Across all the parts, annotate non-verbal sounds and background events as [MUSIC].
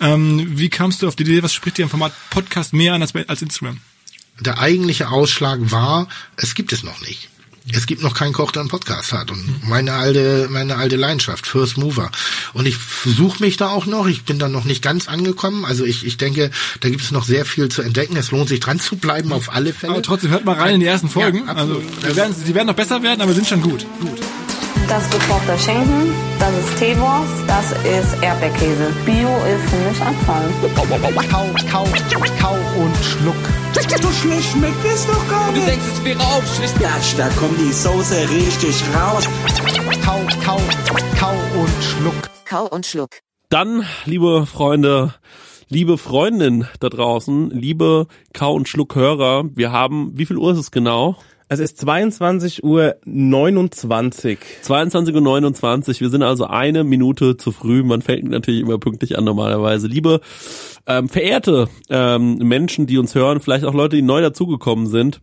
Ähm, wie kamst du auf die Idee, was spricht dir im Format Podcast mehr an als, als Instagram? Der eigentliche Ausschlag war, es gibt es noch nicht. Es gibt noch keinen Koch, der einen Podcast hat. Und meine alte, meine alte Leidenschaft, First Mover. Und ich versuche mich da auch noch. Ich bin da noch nicht ganz angekommen. Also ich, ich denke, da gibt es noch sehr viel zu entdecken. Es lohnt sich dran zu bleiben, auf alle Fälle. Aber trotzdem hört mal rein in die ersten Folgen. Ja, also, die werden, die werden noch besser werden, aber sind schon gut. Gut. Das ist gekochter Schinken, das ist Teewurst, das ist Erdbeerkäse. Bio ist für mich Abfall. Kau, kau, kau und schluck. So schlecht schmeckt es doch gar nicht. denkst, es wäre aufschlicht. Ja, da kommt die Soße richtig raus. Kau, kau, kau und schluck. Kau und Schluck. Dann, liebe Freunde, liebe Freundin da draußen, liebe Kau- und Schluckhörer, wir haben, wie viel Uhr ist es genau? Es ist 22 Uhr 29. 22.29 Uhr. Wir sind also eine Minute zu früh. Man fängt natürlich immer pünktlich an normalerweise. Liebe ähm, verehrte ähm, Menschen, die uns hören, vielleicht auch Leute, die neu dazugekommen sind.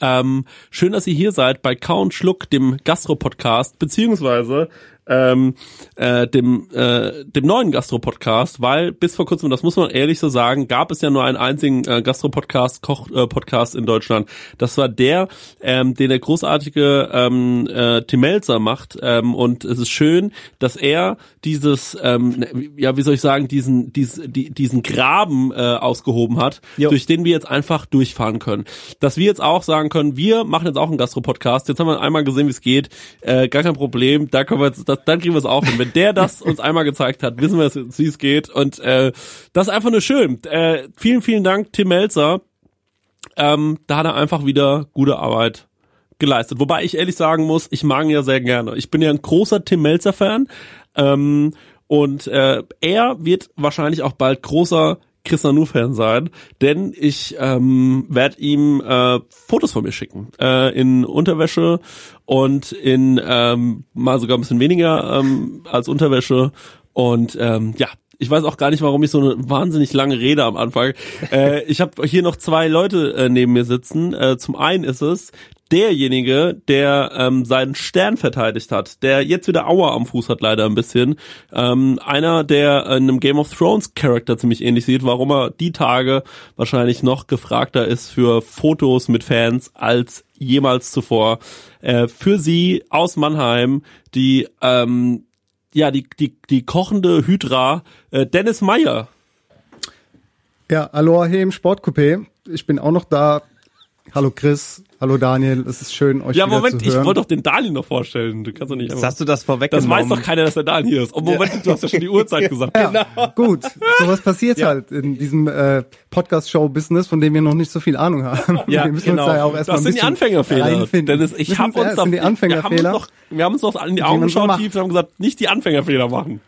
Ähm, schön, dass ihr hier seid bei und Schluck, dem Gastro-Podcast, beziehungsweise ähm, äh, dem, äh, dem neuen Gastro-Podcast, weil bis vor kurzem, das muss man ehrlich so sagen, gab es ja nur einen einzigen äh, Gastro-Podcast, Koch-Podcast in Deutschland. Das war der, ähm, den der großartige ähm, äh, Tim Melzer macht. Ähm, und es ist schön, dass er dieses, ähm, ja, wie soll ich sagen, diesen, dies, die, diesen Graben äh, ausgehoben hat, Jo. durch den wir jetzt einfach durchfahren können. Dass wir jetzt auch sagen können, wir machen jetzt auch einen Gastro-Podcast. Jetzt haben wir einmal gesehen, wie es geht. Äh, gar kein Problem. Da können wir jetzt, das, dann kriegen wir es auch hin. Wenn der das uns einmal gezeigt hat, wissen wir, wie es geht. Und äh, das ist einfach nur schön. Äh, vielen, vielen Dank, Tim Melzer. Ähm, da hat er einfach wieder gute Arbeit geleistet. Wobei ich ehrlich sagen muss, ich mag ihn ja sehr gerne. Ich bin ja ein großer Tim Melzer Fan. Ähm, und äh, er wird wahrscheinlich auch bald großer Chris Nanu-Fan sein, denn ich ähm, werde ihm äh, Fotos von mir schicken. Äh, in Unterwäsche und in ähm, mal sogar ein bisschen weniger ähm, als Unterwäsche. Und ähm, ja, ich weiß auch gar nicht, warum ich so eine wahnsinnig lange Rede am Anfang. Äh, ich habe hier noch zwei Leute äh, neben mir sitzen. Äh, zum einen ist es derjenige, der ähm, seinen Stern verteidigt hat, der jetzt wieder Aua am Fuß hat, leider ein bisschen. Ähm, einer, der einem Game of Thrones Charakter ziemlich ähnlich sieht, warum er die Tage wahrscheinlich noch gefragter ist für Fotos mit Fans als jemals zuvor. Äh, für sie aus Mannheim, die ähm, ja, die, die, die kochende Hydra, äh, Dennis Meyer. Ja, Aloha hier im Sportcoupé. Ich bin auch noch da. Hallo Chris, hallo Daniel, es ist schön, euch Ja, wieder Moment, zu ich hören. wollte doch den Daniel noch vorstellen. Du kannst doch nicht Jetzt einfach- hast du das Das vorweggenommen. weiß doch keiner, dass der Daniel hier ist. Oh, Moment, du hast ja schon die Uhrzeit [LAUGHS] gesagt. ja, gut, sowas passiert halt in diesem äh, Podcast-Show-Business, von dem wir noch nicht so viel Ahnung haben. Ja, [LAUGHS] wir müssen genau. uns da ja auch erstmal Das sind die Anfängerfehler. Dennis, ich habe wir uns, da, in die wir, haben uns Anfängerfehler. noch, wir haben uns noch an die man Augen geschaut tief und haben gesagt, nicht die Anfängerfehler machen.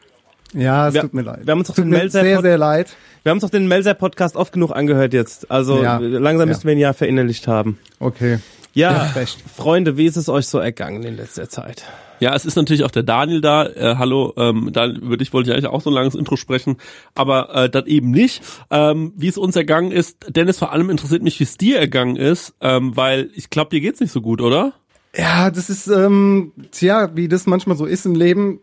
Ja, es Wir- tut mir leid. wir haben uns doch tut den mir Melzer- sehr, sehr leid. Wir haben uns doch den Melzer-Podcast oft genug angehört jetzt. Also Ja. langsam Ja. müssten wir ihn ja verinnerlicht haben. Okay. Ja, recht. Freunde, wie ist es euch so ergangen in letzter Zeit? Ja, es ist natürlich auch der Daniel da. Äh, hallo, ähm, Daniel, über dich wollte ich eigentlich auch so ein langes Intro sprechen, aber äh, das eben nicht. Ähm, wie es uns ergangen ist, Dennis, vor allem interessiert mich, wie es dir ergangen ist, ähm, weil ich glaube, dir geht's nicht so gut, oder? Ja, das ist, ähm, tja, wie das manchmal so ist im Leben,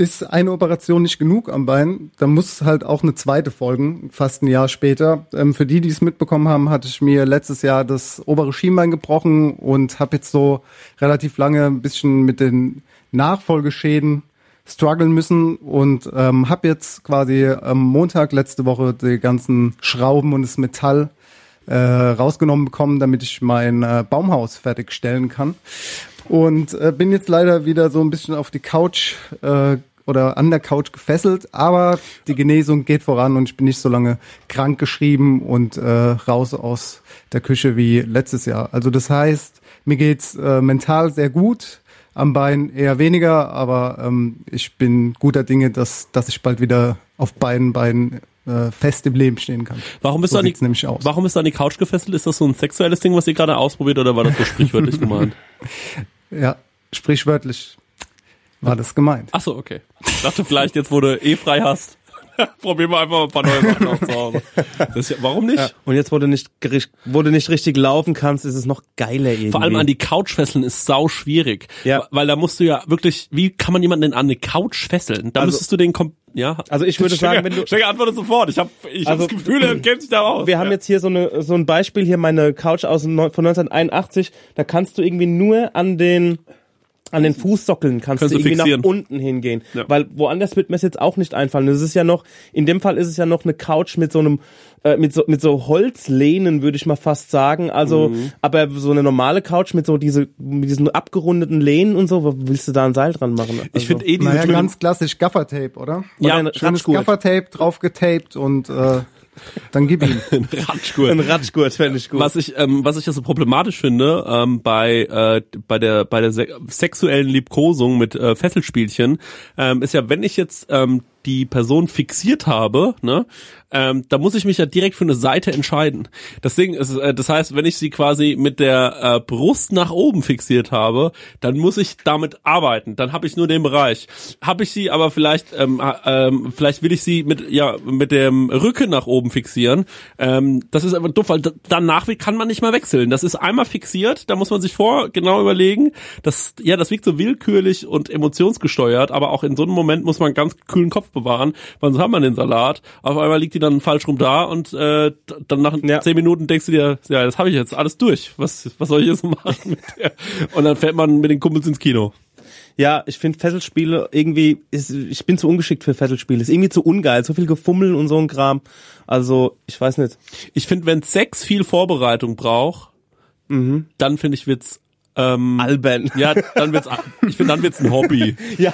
ist eine Operation nicht genug am Bein. Da muss halt auch eine zweite folgen, fast ein Jahr später. Ähm, für die, die es mitbekommen haben, hatte ich mir letztes Jahr das obere Schienbein gebrochen und habe jetzt so relativ lange ein bisschen mit den Nachfolgeschäden strugglen müssen und ähm, habe jetzt quasi am Montag letzte Woche die ganzen Schrauben und das Metall äh, rausgenommen bekommen, damit ich mein äh, Baumhaus fertigstellen kann. Und äh, bin jetzt leider wieder so ein bisschen auf die Couch äh, oder an der Couch gefesselt, aber die Genesung geht voran und ich bin nicht so lange krank geschrieben und äh, raus aus der Küche wie letztes Jahr. Also das heißt, mir geht's äh, mental sehr gut. Am Bein eher weniger, aber ähm, ich bin guter Dinge, dass, dass ich bald wieder auf beiden Beinen äh, fest im Leben stehen kann. Warum bist so du an die, nämlich aus. warum bist du an die Couch gefesselt? Ist das so ein sexuelles Ding, was ihr gerade ausprobiert oder war das so sprichwörtlich gemeint? [LAUGHS] Ja, sprichwörtlich war das gemeint. Ach so, okay. Ich dachte vielleicht jetzt, wo du eh frei hast. [LAUGHS] Probieren wir einfach ein paar neue Sachen aus zu Hause. Das ist ja, warum nicht? Ja. Und jetzt, wo du nicht, wo du nicht richtig laufen kannst, ist es noch geiler irgendwie. Vor allem an die Couch fesseln ist sau schwierig. Ja. Weil da musst du ja wirklich, wie kann man jemanden denn an eine Couch fesseln? Da Also- müsstest du den kom ja. Also ich würde [LAUGHS] sagen, wenn du- Stecker antwortet sofort. Ich habe ich Also- hab das Gefühl, er kennt sich da aus. Wir haben jetzt hier so, eine, so ein Beispiel hier, meine Couch aus von 1981. Da kannst du irgendwie nur an den an den Fußsockeln kannst, Kannst du du irgendwie fixieren. nach unten hingehen. Ja. Weil woanders wird mir es jetzt auch nicht einfallen. Das ist ja noch, in dem Fall ist es ja noch eine Couch mit so einem, äh, mit so, mit so Holzlehnen, würde ich mal fast sagen. Also, Mhm. aber so eine normale Couch mit so diese, mit diesen abgerundeten Lehnen und so, wo willst du da ein Seil dran machen? Also, ich finde eh diese Naja, ganz klassisch Gaffertape, oder? Ja, Oder ein schönes. Gaffertape drauf getaped und äh, dann gib ihm. Ratschgurt. ein Ratschgurt fände ich gut. Was ich, ähm, was ich ja so problematisch finde, ähm, bei, äh, bei der, bei der se sexuellen Liebkosung mit äh, Fesselspielchen, ähm, ist ja, wenn ich jetzt ähm, die Person fixiert habe, ne, ähm, da muss ich mich ja direkt für eine Seite entscheiden. Deswegen ist es, äh, das heißt, wenn ich sie quasi mit der äh, Brust nach oben fixiert habe, dann muss ich damit arbeiten. Dann habe ich nur den Bereich. Habe ich sie aber vielleicht, ähm, äh, vielleicht will ich sie mit ja mit dem Rücken nach oben fixieren. Ähm, das ist aber doof, weil da- danach kann man nicht mehr wechseln. Das ist einmal fixiert, da muss man sich vor genau überlegen. Das ja, das wirkt so willkürlich und emotionsgesteuert, aber auch in so einem Moment muss man ganz kühlen Kopf bewahren, weil sonst hat man den Salat. Auf einmal liegt die dann falsch rum da und äh, dann nach Ja. zehn Minuten denkst du dir, ja, das habe ich jetzt alles durch. Was was soll ich jetzt [LAUGHS] machen mit der? Und dann fährt man mit den Kumpels ins Kino. Ja, ich finde Fesselspiele irgendwie, ist, ich bin zu ungeschickt für Fesselspiele. Ist irgendwie zu ungeil, so viel Gefummel und so ein Kram. Also, ich weiß nicht. Ich finde, wenn Sex viel Vorbereitung braucht, dann finde ich wird's ähm, Albern. ja, dann wird's [LAUGHS] ich finde dann wird's ein Hobby. Ja.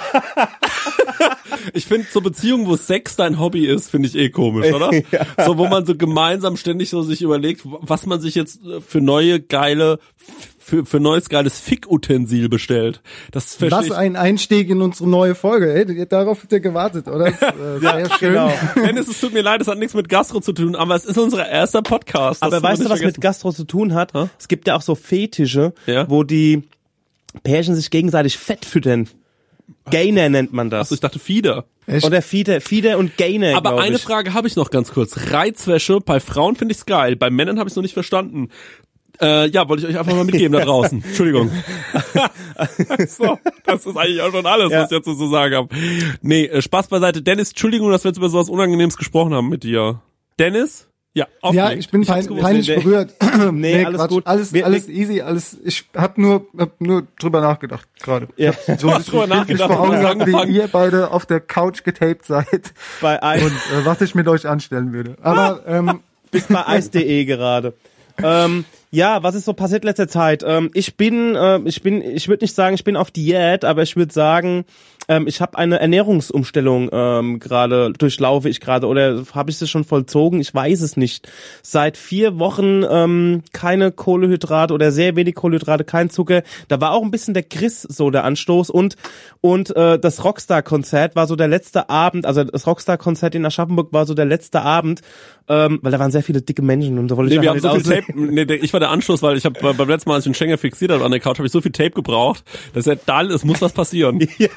Ich finde so Beziehungen, wo Sex dein Hobby ist, finde ich eh komisch, oder? [LAUGHS] So wo man so gemeinsam ständig so sich überlegt, was man sich jetzt äh, für neue geile für, für neues geiles Fick-Utensil bestellt. Das verstehe Was ein Einstieg in unsere neue Folge. Ey, darauf habt ihr gewartet, oder? Das, äh, [LAUGHS] sehr schön. genau. Dennis, es tut mir leid, es hat nichts mit Gastro zu tun, aber es ist unser erster Podcast. Das Aber weißt du, was vergessen. mit Gastro zu tun hat? Es gibt ja auch so Fetische, Ja. wo die Pärchen sich gegenseitig fett füttern. Gainer nennt man das. Achso, ich dachte Fieder. Echt? Oder Fieder, Fieder und Gainer, Aber eine ich. Frage habe ich noch ganz kurz. Reizwäsche, bei Frauen finde ich's geil, bei Männern habe ich noch nicht verstanden. Äh, ja, wollte ich euch einfach mal mitgeben da draußen. [LAUGHS] Entschuldigung. [LAUGHS] so, das ist eigentlich auch schon alles, Ja. was ich dazu zu sagen habe. Nee, äh, Spaß beiseite. Dennis, Entschuldigung, dass wir jetzt über sowas Unangenehmes gesprochen haben mit dir. Dennis? Ja, Ja, ich bin pein, gewusst. peinlich Nee, nee. berührt. [CLEARS THROAT] Nee, alles Quatsch. gut. Alles, Wir- alles easy, alles. Ich hab nur, hab nur drüber nachgedacht gerade. Ja. So [LAUGHS] hast drüber nachgedacht vor Augen gehabt, angefangen. wie ihr beide auf der Couch getaped seid Bei Eis, und äh, was ich mit euch anstellen würde. Aber ähm, bist bei [LAUGHS] Eis.de gerade. Ähm, ja, was ist so passiert letzter Zeit? Ähm, ich bin, äh, ich bin, ich würde nicht sagen, ich bin auf Diät, aber ich würde sagen, ähm, ich habe eine Ernährungsumstellung ähm, gerade durchlaufe ich gerade oder habe ich das schon vollzogen? Ich weiß es nicht. Seit vier Wochen ähm, keine Kohlehydrate oder sehr wenig Kohlehydrate, kein Zucker. Da war auch ein bisschen der Chris so der Anstoß und und äh, das Rockstar-Konzert war so der letzte Abend, also das Rockstar-Konzert in Aschaffenburg war so der letzte Abend, ähm, weil da waren sehr viele dicke Menschen und da wollte Nee, ich wir haben so viel. Tape. Nee, ich war der Anschluss, weil ich habe beim letzten Mal, als ich den Schenker fixiert habe an der Couch, habe ich so viel Tape gebraucht, dass er da es muss was passieren. [LAUGHS] ja,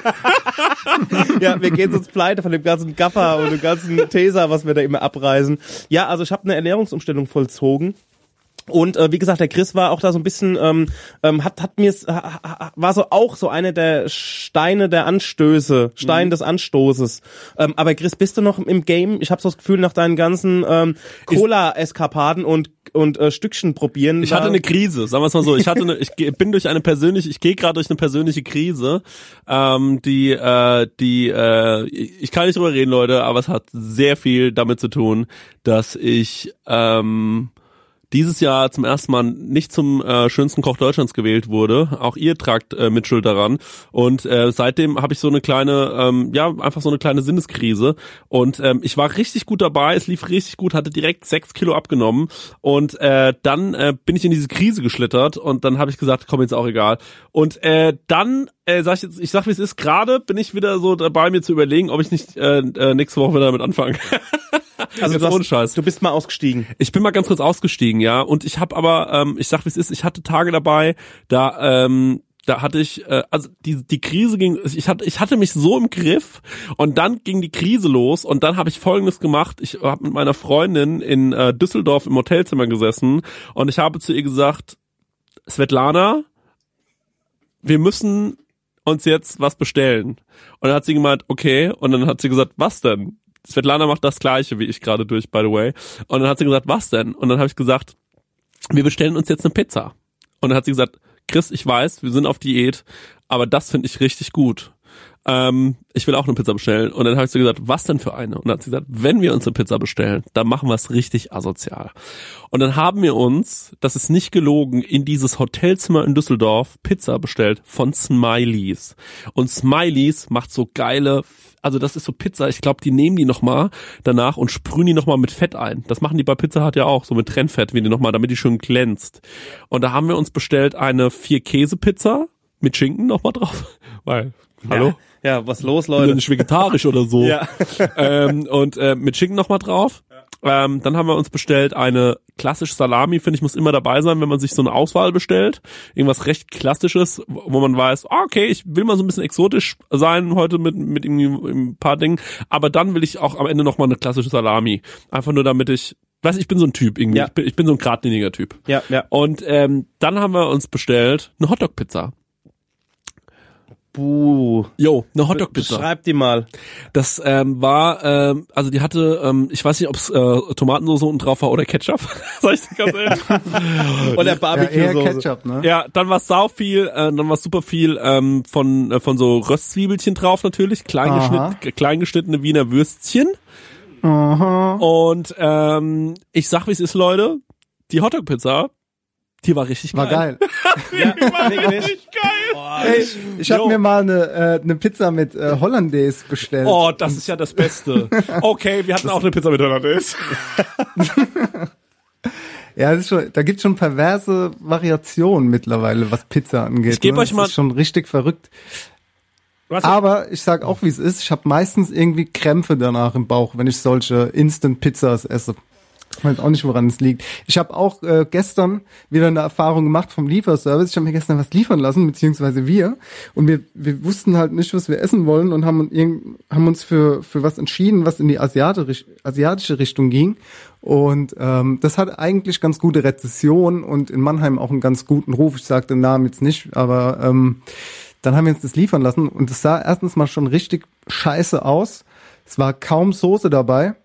wir gehen sonst pleite von dem ganzen Gaffer und dem ganzen Taser, was wir da immer abreisen. Ja, also ich habe eine Ernährungsumstellung vollzogen. Und äh, wie gesagt, der Chris war auch da so ein bisschen, ähm, ähm, hat, hat mir ha- war so auch so eine der Steine der Anstöße, Stein des Anstoßes. Ähm, aber Chris, bist du noch im Game? Ich habe so das Gefühl, nach deinen ganzen ähm, Cola-Eskapaden und und äh, Stückchen probieren. Ich hatte da- eine Krise, sagen wir es mal so. Ich hatte eine, ich bin durch eine persönliche, ich gehe gerade durch eine persönliche Krise, ähm, die, äh, die, äh, ich kann nicht drüber reden, Leute, aber es hat sehr viel damit zu tun, dass ich, ähm, dieses Jahr zum ersten Mal nicht zum äh, schönsten Koch Deutschlands gewählt wurde. Auch ihr tragt äh, Mitschuld daran. Und äh, seitdem habe ich so eine kleine, ähm, ja, einfach so eine kleine Sinneskrise. Und ähm, ich war richtig gut dabei, es lief richtig gut, hatte direkt sechs Kilo abgenommen. Und äh, dann äh, bin ich in diese Krise geschlittert und dann habe ich gesagt, komm jetzt auch egal. Und äh, dann äh, sag ich jetzt, ich sag wie es ist, gerade bin ich wieder so dabei, mir zu überlegen, ob ich nicht äh, äh, nächste Woche wieder damit anfange. [LAUGHS] [LAUGHS] Also du, hast, Scheiß. du bist mal ausgestiegen. Ich bin mal ganz kurz ausgestiegen, ja. Und ich habe aber, ähm, ich sag wie es ist, ich hatte Tage dabei, da ähm, da hatte ich, äh, also die, die Krise ging, ich hatte, ich hatte mich so im Griff und dann ging die Krise los und dann habe ich Folgendes gemacht. Ich habe mit meiner Freundin in äh, Düsseldorf im Hotelzimmer gesessen und ich habe zu ihr gesagt, Svetlana, wir müssen uns jetzt was bestellen. Und dann hat sie gemeint, okay. Und dann hat sie gesagt, was denn? Svetlana macht das gleiche wie ich gerade durch, by the way. Und dann hat sie gesagt, was denn? Und dann habe ich gesagt, wir bestellen uns jetzt eine Pizza. Und dann hat sie gesagt, Chris, ich weiß, wir sind auf Diät, aber das finde ich richtig gut. Ähm, ich will auch eine Pizza bestellen. Und dann habe ich so gesagt, was denn für eine? Und dann hat sie gesagt, wenn wir uns eine Pizza bestellen, dann machen wir es richtig asozial. Und dann haben wir uns, das ist nicht gelogen, in dieses Hotelzimmer in Düsseldorf Pizza bestellt von Smileys. Und Smileys macht so geile, also das ist so Pizza, ich glaube, die nehmen die nochmal danach und sprühen die nochmal mit Fett ein. Das machen die bei Pizza Hut ja auch, so mit Trennfett, wie die nochmal, damit die schön glänzt. Und da haben wir uns bestellt eine Vier-Käse-Pizza mit Schinken nochmal drauf. [LAUGHS] Weil, hallo? Ja, ja was los, bin ja Leute? nicht vegetarisch oder so. [LAUGHS] Ja. ähm, und äh, mit Schinken noch mal drauf. Ähm, dann haben wir uns bestellt eine klassische Salami, finde ich, muss immer dabei sein, wenn man sich so eine Auswahl bestellt. Irgendwas recht klassisches, wo man weiß, ah, okay, ich will mal so ein bisschen exotisch sein heute mit, mit irgendwie ein paar Dingen. Aber dann will ich auch am Ende noch mal eine klassische Salami. Einfach nur damit ich, weiß ich bin so ein Typ irgendwie. Ja. Ich, bin, ich bin so ein geradliniger Typ. Ja, ja. Und ähm, dann haben wir uns bestellt eine Hotdog-Pizza. Buh. Jo, eine Hotdog-Pizza. Beschreib die mal. Das ähm, war, ähm, also die hatte, ähm, ich weiß nicht, ob es äh, Tomatensauce unten drauf war oder Ketchup. [LAUGHS] Sag ich dir ganz ehrlich. [LAUGHS] Oder Ja, eher Barbecue-Soße. Ketchup, ne? ja, dann war sau viel, äh, dann war super viel ähm, von äh, von so Röstzwiebelchen drauf natürlich, klein, Aha. geschnitt, klein geschnittene Wiener Würstchen. Und ähm, ich sag, wie es ist, Leute. Die Hotdog-Pizza, die war richtig War geil. [LAUGHS] [LAUGHS] Ja, richtig geil. Ey, ich habe mir mal eine, äh, eine Pizza mit äh, Hollandaise bestellt. Oh, das ist ja das Beste. [LAUGHS] Okay, wir hatten auch eine Pizza mit Hollandaise. Ja, das ist schon, da gibt's schon perverse Variationen mittlerweile, was Pizza angeht. Ich geb ne? euch Das mal- ist schon richtig verrückt. Was? Aber ich sag auch, wie es ist. Ich habe meistens irgendwie Krämpfe danach im Bauch, wenn ich solche Instant-Pizzas esse. Ich weiß auch nicht, woran es liegt. Ich habe auch äh, gestern wieder eine Erfahrung gemacht vom Lieferservice. Ich habe mir gestern was liefern lassen, beziehungsweise wir. Und wir, wir wussten halt nicht, was wir essen wollen und haben, haben uns für, für was entschieden, was in die asiatisch, asiatische Richtung ging. Und ähm, das hat eigentlich ganz gute Rezession und in Mannheim auch einen ganz guten Ruf. Ich sage den Namen jetzt nicht, aber ähm, dann haben wir uns das liefern lassen und es sah erstens mal schon richtig scheiße aus. Es war kaum Soße dabei.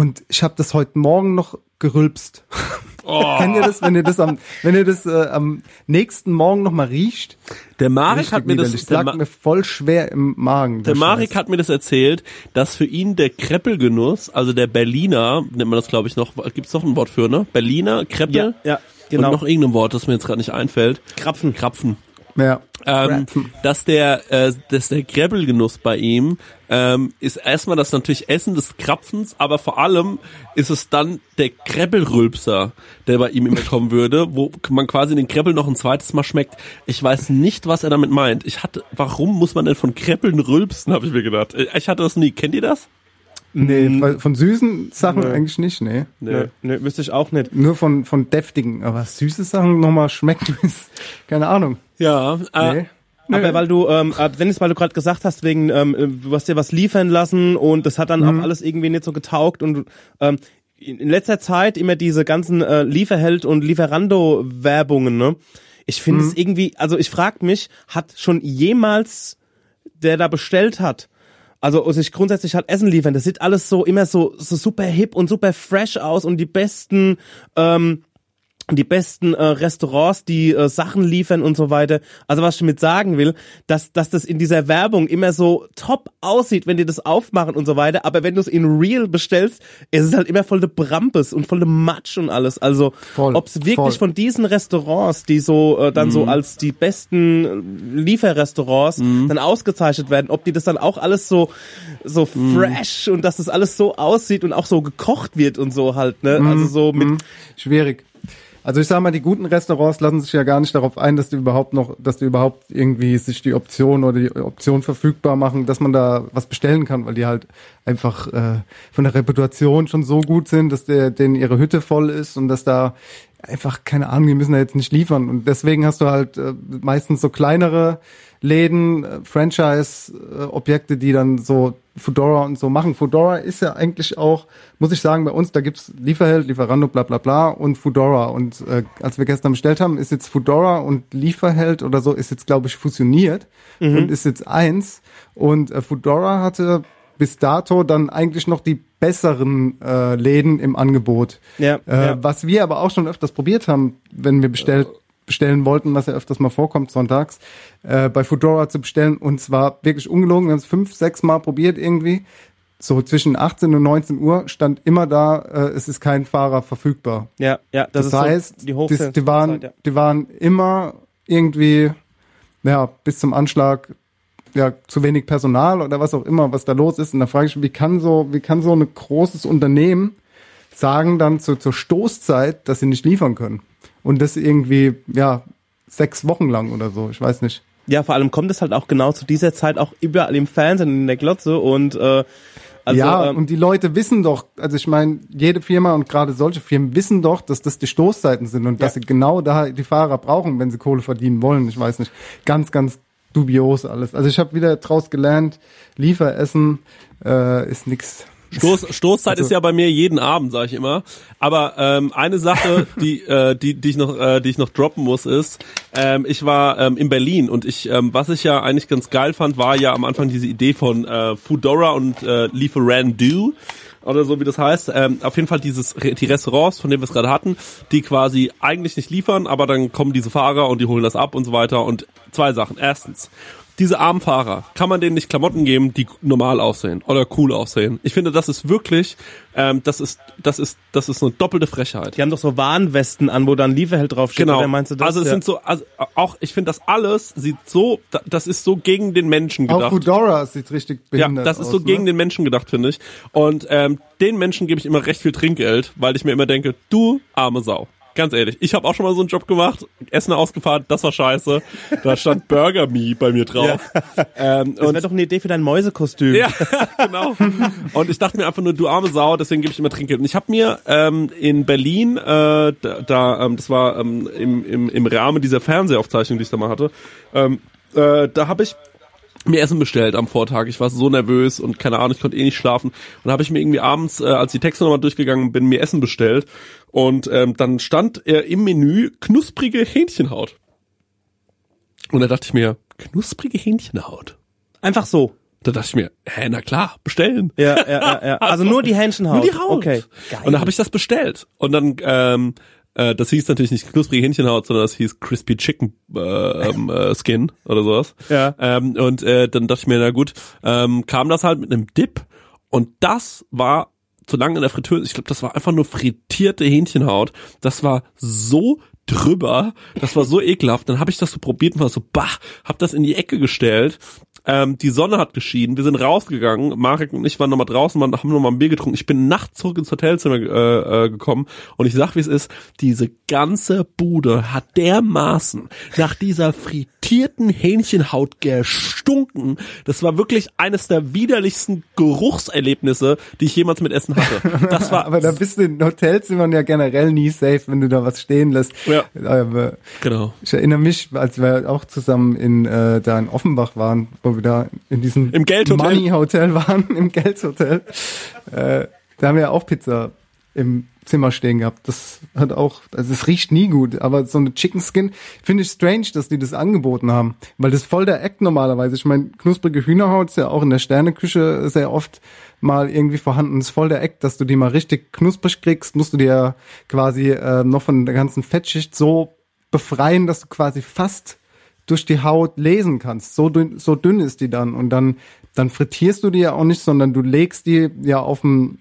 Und ich habe das heute Morgen noch gerülpst. [LAUGHS] Oh. Kennt ihr das, wenn ihr das am, wenn ihr das äh, am nächsten Morgen noch mal riecht? Der Marek Richtig hat mir das, der, lag mir voll schwer im Magen. der Marek Scheiß. hat mir das erzählt, dass für ihn der Kreppelgenuss, also der Berliner, nennt man das glaube ich noch, gibt's noch ein Wort für, ne? Berliner, Kreppel? Ja, ja, genau. Und noch irgendein Wort, das mir jetzt gerade nicht einfällt. Krapfen. Krapfen. Ja. Ähm, dass der, äh, dass der Kreppelgenuss bei ihm ähm, ist erstmal das natürlich Essen des Krapfens, aber vor allem ist es dann der Kreppelrülpser, der bei ihm immer kommen würde, wo man quasi den Kreppel noch ein zweites Mal schmeckt. Ich weiß nicht, was er damit meint. Ich hatte, warum muss man denn von Kreppeln rülpsen, habe ich mir gedacht. Ich hatte das nie. Kennt ihr das? Nee, weil von süßen Sachen eigentlich nicht, nee. Nö, nö, wüsste ich auch nicht. Nur von, von deftigen, aber süße Sachen nochmal schmecken [LAUGHS] ist, keine Ahnung. Ja. Äh, Nee. Aber weil du, ähm, äh, Dennis, weil du gerade gesagt hast, wegen, ähm, äh, du hast dir was liefern lassen und das hat dann auch alles irgendwie nicht so getaugt und ähm, in in letzter Zeit immer diese ganzen äh, Lieferheld- und Lieferando-Werbungen, ne? Ich finde es irgendwie, also ich frag mich, hat schon jemals der da bestellt hat, also sich grundsätzlich halt Essen liefern, das sieht alles so immer so, so super hip und super fresh aus und die besten ähm, die besten äh, Restaurants, die äh, Sachen liefern und so weiter. Also was ich damit sagen will, dass, dass das in dieser Werbung immer so top aussieht, wenn die das aufmachen und so weiter, aber wenn du es in Real bestellst, ist es halt immer voll de Brampes und voll de Matsch und alles. Also ob es wirklich voll. von diesen Restaurants, die so äh, dann Mhm. so als die besten äh, Lieferrestaurants Mhm. dann ausgezeichnet werden, ob die das dann auch alles so so Mhm. fresh und dass das alles so aussieht und auch so gekocht wird und so halt, ne? Mhm. Also so mit Schwierig. Also ich sag mal, die guten Restaurants lassen sich ja gar nicht darauf ein, dass die überhaupt noch, dass die überhaupt irgendwie sich die Option oder die Option verfügbar machen, dass man da was bestellen kann, weil die halt einfach äh, von der Reputation schon so gut sind, dass der, denen ihre Hütte voll ist und dass da einfach, keine Ahnung, die müssen da jetzt nicht liefern. Und deswegen hast du halt äh, meistens so kleinere Läden, äh, Franchise-Objekte, die dann so Fedora und so machen. Fedora ist ja eigentlich auch, muss ich sagen, bei uns, da gibt's Lieferheld, Lieferando, bla bla bla und Fedora. Und äh, als wir gestern bestellt haben, ist jetzt Fedora und Lieferheld oder so, ist jetzt, glaube ich, fusioniert Mhm. und ist jetzt eins. Und äh, Fedora hatte bis dato dann eigentlich noch die besseren äh, Läden im Angebot. Ja, Äh, ja. Was wir aber auch schon öfters probiert haben, wenn wir bestellt, bestellen wollten, was ja öfters mal vorkommt sonntags, äh, bei Foodora zu bestellen. Und zwar wirklich ungelogen, wir haben es fünf, sechs Mal probiert irgendwie. So zwischen 18 und 19 Uhr stand immer da, äh, es ist kein Fahrer verfügbar. Ja, ja, das, Das, ist so heißt, die Hochzeit. die, waren, ja. die waren immer irgendwie, ja, bis zum Anschlag, ja, zu wenig Personal oder was auch immer, was da los ist. Und da frage ich mich, wie kann so, wie kann so ein großes Unternehmen sagen dann zu, zur Stoßzeit, dass sie nicht liefern können? Und das irgendwie, ja, sechs Wochen lang oder so, ich weiß nicht. Ja, vor allem kommt es halt auch genau zu dieser Zeit auch überall im Fernsehen in der Glotze und äh, also, ja, ähm, und die Leute wissen doch, also ich meine, jede Firma und gerade solche Firmen wissen doch, dass das die Stoßzeiten sind und dass sie genau da die Fahrer brauchen, wenn sie Kohle verdienen wollen. Ich weiß nicht. Ganz, ganz dubios alles. Also ich habe wieder draus gelernt, Lieferessen äh, ist nix. Stoß, [LAUGHS] Stoßzeit Also- ist ja bei mir jeden Abend, sage ich immer. Aber ähm, eine Sache, die, äh, die, die ich noch, äh, die ich noch droppen muss, ist, ähm, ich war ähm, in Berlin und ich, ähm, was ich ja eigentlich ganz geil fand, war ja am Anfang diese Idee von äh, Foodora und äh, Lieferando oder so wie das heißt. Ähm, auf jeden Fall dieses die Restaurants, von denen wir es gerade hatten, die quasi eigentlich nicht liefern, aber dann kommen diese Fahrer und die holen das ab und so weiter. Und zwei Sachen. Erstens, diese armen Fahrer, kann man denen nicht Klamotten geben, die normal aussehen oder cool aussehen? Ich finde, das ist wirklich, ähm, das ist, das ist, das ist eine doppelte Frechheit. die haben doch so Warnwesten an, wo dann Lieferheld draufsteht. Genau. Oder meinst du das? also es ja. sind so, also auch, ich finde das alles sieht so, da- das ist so gegen den Menschen Auch gedacht. Foodora sieht richtig Ja, behindert das ist aus, so gegen ne? den Menschen gedacht, finde ich. Und ähm, den Menschen gebe ich immer recht viel Trinkgeld, weil ich mir immer denke, du arme Sau. Ganz ehrlich, ich habe auch schon mal so einen Job gemacht, Essen ausgefahren, das war scheiße. Da stand Burger Me bei mir drauf. Ähm, Das wäre doch eine Idee für dein Mäusekostüm. ja, [LAUGHS] genau. Und ich dachte mir einfach nur, du arme Sau, deswegen gebe ich immer Trinkgeld. Und ich habe mir ähm, in Berlin, äh, da, da ähm, das war ähm, im, im, im Rahmen dieser Fernsehaufzeichnung, die ich da mal hatte, ähm, äh, da habe ich mir Essen bestellt am Vortag. Ich war so nervös und keine Ahnung, ich konnte eh nicht schlafen. Und dann habe ich mir irgendwie abends, äh, als die Texte nochmal durchgegangen bin, mir Essen bestellt. Und ähm, dann stand äh, im Menü knusprige Hähnchenhaut. Und da dachte ich mir, knusprige Hähnchenhaut. Einfach so. Da dachte ich mir, hä, na klar, bestellen. Ja, ja, ja, ja. [LAUGHS] Also nur die Hähnchenhaut. Nur die Haut. Okay. Geil. Und da habe ich das bestellt. Und dann, ähm, äh, das hieß natürlich nicht knusprige Hähnchenhaut, sondern das hieß Crispy Chicken äh, ähm, äh, Skin oder sowas. Ja. Ähm, und äh, dann dachte ich mir, na gut, ähm, kam das halt mit einem Dip. Und das war zu lange in der Fritteuse. Ich glaube, das war einfach nur frittierte Hähnchenhaut. Das war so drüber. Das war so ekelhaft. Dann habe ich das so probiert und war so, bah, hab das in die Ecke gestellt. Ähm, die Sonne hat geschienen. Wir sind rausgegangen. Marek und ich waren nochmal draußen, waren, haben nochmal ein Bier getrunken. Ich bin nachts zurück ins Hotelzimmer äh, äh, gekommen und ich sag, wie es ist, diese ganze Bude hat dermaßen nach dieser frittierten Hähnchenhaut gestunken. Das war wirklich eines der widerlichsten Geruchserlebnisse, die ich jemals mit Essen hatte. Das war [LAUGHS] Aber da bist du in Hotelzimmern ja generell nie safe, wenn du da was stehen lässt. Ja. Aber genau. ich erinnere mich, als wir auch zusammen in äh, da in Offenbach waren, wo wir da in diesem Im Geldhotel. Money Hotel waren, im Geldhotel. Äh, da haben wir ja auch Pizza im Zimmer stehen gehabt. Das hat auch, also es riecht nie gut, aber so eine Chicken Skin finde ich strange, dass die das angeboten haben, weil das ist voll der Act normalerweise. Ich meine, knusprige Hühnerhaut ist ja auch in der Sterneküche sehr oft mal irgendwie vorhanden. Das ist voll der Act, dass du die mal richtig knusprig kriegst, musst du dir quasi äh, noch von der ganzen Fettschicht so befreien, dass du quasi fast durch die Haut lesen kannst. So dünn, so dünn ist die dann und dann dann frittierst du die ja auch nicht, sondern du legst die ja auf ein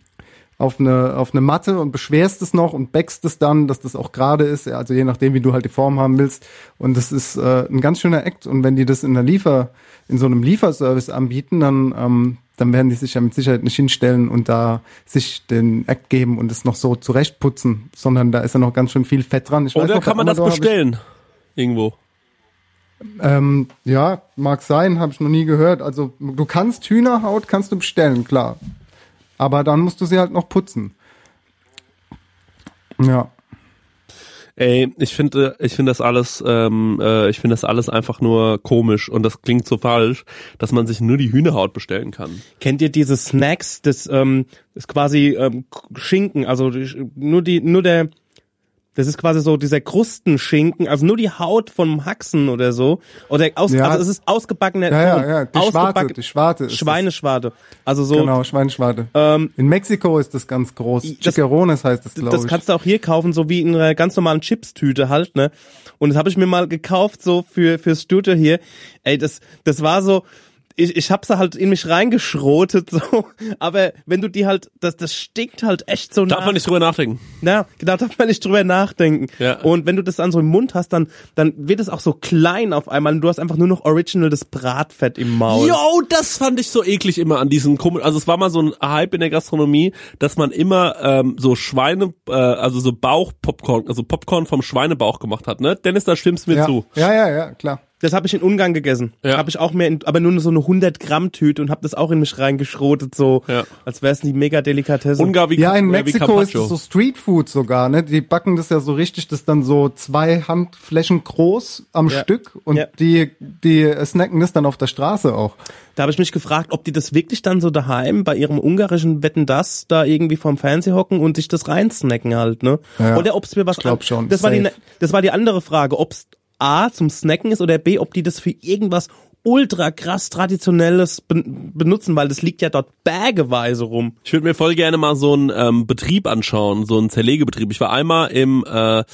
auf eine, auf eine Matte und beschwerst es noch und backst es dann, dass das auch gerade ist, also je nachdem, wie du halt die Form haben willst. Und das ist äh, ein ganz schöner Act. Und wenn die das in der Liefer, in so einem Lieferservice anbieten, dann, ähm, dann werden die sich ja mit Sicherheit nicht hinstellen und da sich den Act geben und es noch so zurechtputzen, sondern da ist ja noch ganz schön viel Fett dran. Ich Oder noch, kann man das bestellen? Irgendwo. Ähm, ja, mag sein, habe ich noch nie gehört. Also du kannst Hühnerhaut kannst du bestellen, klar. Aber dann musst du sie halt noch putzen. Ja. Ey, ich finde, ich finde das alles, ähm, äh, ich finde das alles einfach nur komisch und das klingt so falsch, dass man sich nur die Hühnerhaut bestellen kann. Kennt ihr diese Snacks, das ähm, ist quasi ähm, Schinken, also die- nur die, nur der, das ist quasi so dieser Krustenschinken, also nur die Haut vom Haxen oder so, oder aus, Ja. also es ist ausgebackene, Ja, ja, ja, die Schwarte, die Schwarte. Schweineschwarte, also so, Genau, Schweineschwarte. ähm, In Mexiko ist das ganz groß. Das- Chicharrones heißt das, glaube das ich. kannst du auch hier kaufen, so wie in einer ganz normalen Chipstüte halt, ne? Und das habe ich mir mal gekauft, so für fürs Studio hier. Ey, das das war so, ich, ich hab's halt in mich reingeschrotet, [LAUGHS] so. Aber wenn du die halt, das, das stinkt halt echt so Darf nach. man nicht drüber nachdenken. Ja, genau, darf man nicht drüber nachdenken. Ja. Und wenn du das dann so im Mund hast, dann, dann wird es auch so klein auf einmal und du hast einfach nur noch original das Bratfett im Maul. Yo, das fand ich so eklig immer an diesen komischen, also es war mal so ein Hype in der Gastronomie, dass man immer ähm, so Schweine, äh, also so Bauchpopcorn, also Popcorn vom Schweinebauch gemacht hat, ne? Dennis, da stimmst du mir ja. zu. ja, ja, ja, klar. Das habe ich in Ungarn gegessen. Ja. Habe ich auch mehr, in, aber nur so eine 100 Gramm Tüte und habe das auch in mich reingeschrotet, so Ja. als wäre es die mega Delikatesse. Ungar wie, Ja, in äh, wie Mexiko ist es so Streetfood sogar, ne? Die backen das ja so richtig, das ist dann so zwei Handflächen groß am Ja. Stück und Ja. die, die snacken das dann auf der Straße auch. Da habe ich mich gefragt, ob die das wirklich dann so daheim bei ihrem ungarischen Wetten das da irgendwie vorm Fernseher hocken und sich das reinsnacken halt, ne? Ja. Oder ob es mir was Ich glaub schon, Das war die safe. das war die andere Frage, ob es A zum Snacken ist oder B, ob die das für irgendwas ultra krass traditionelles ben benutzen, weil das liegt ja dort bergeweise rum. Ich würde mir voll gerne mal so einen ähm, Betrieb anschauen, so einen Zerlegebetrieb. Ich war einmal im äh,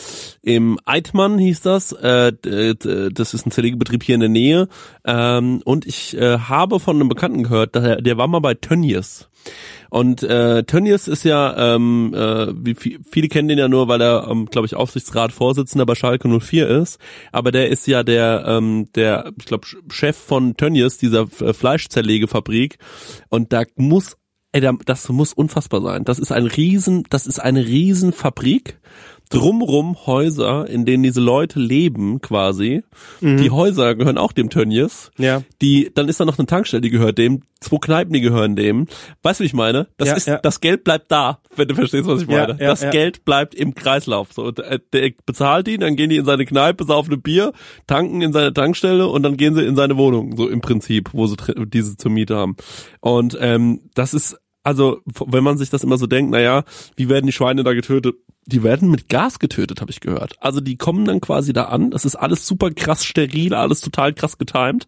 im Eidmann hieß das. Äh, d- das ist ein Zerlegebetrieb hier in der Nähe. Ähm, und ich äh, habe von einem Bekannten gehört, der, der war mal bei Tönnies. Und äh, Tönnies ist ja, ähm, äh, wie vi- viele kennen den ja nur, weil er, ähm, glaube ich, Aufsichtsratsvorsitzender bei Schalke 04 ist. Aber der ist ja der, ähm, der, ich glaube, Chef von Tönnies, dieser äh, Fleischzerlegefabrik. Und da muss Ey, da- das muss unfassbar sein. Das ist ein riesen, das ist eine riesen Fabrik. Drumrum Häuser, in denen diese Leute leben, quasi. Die Häuser gehören auch dem Tönnies. Ja. Die, dann ist da noch eine Tankstelle, die gehört dem. Zwei Kneipen, die gehören dem. Weißt du, wie ich meine? Das Ja, ist, ja. das Geld bleibt da, wenn du verstehst, was ich meine. ja, das. Geld bleibt im Kreislauf. So, und, äh, der bezahlt ihn, dann gehen die in seine Kneipe, saufen ein Bier, tanken in seine Tankstelle und dann gehen sie in seine Wohnung, so im Prinzip, wo sie diese zur Miete haben. Und ähm, das ist also wenn man sich das immer so denkt, naja, wie werden die Schweine da getötet? Die werden mit Gas getötet, habe ich gehört. Also die kommen dann quasi da an, das ist alles super krass steril, alles total krass getimed.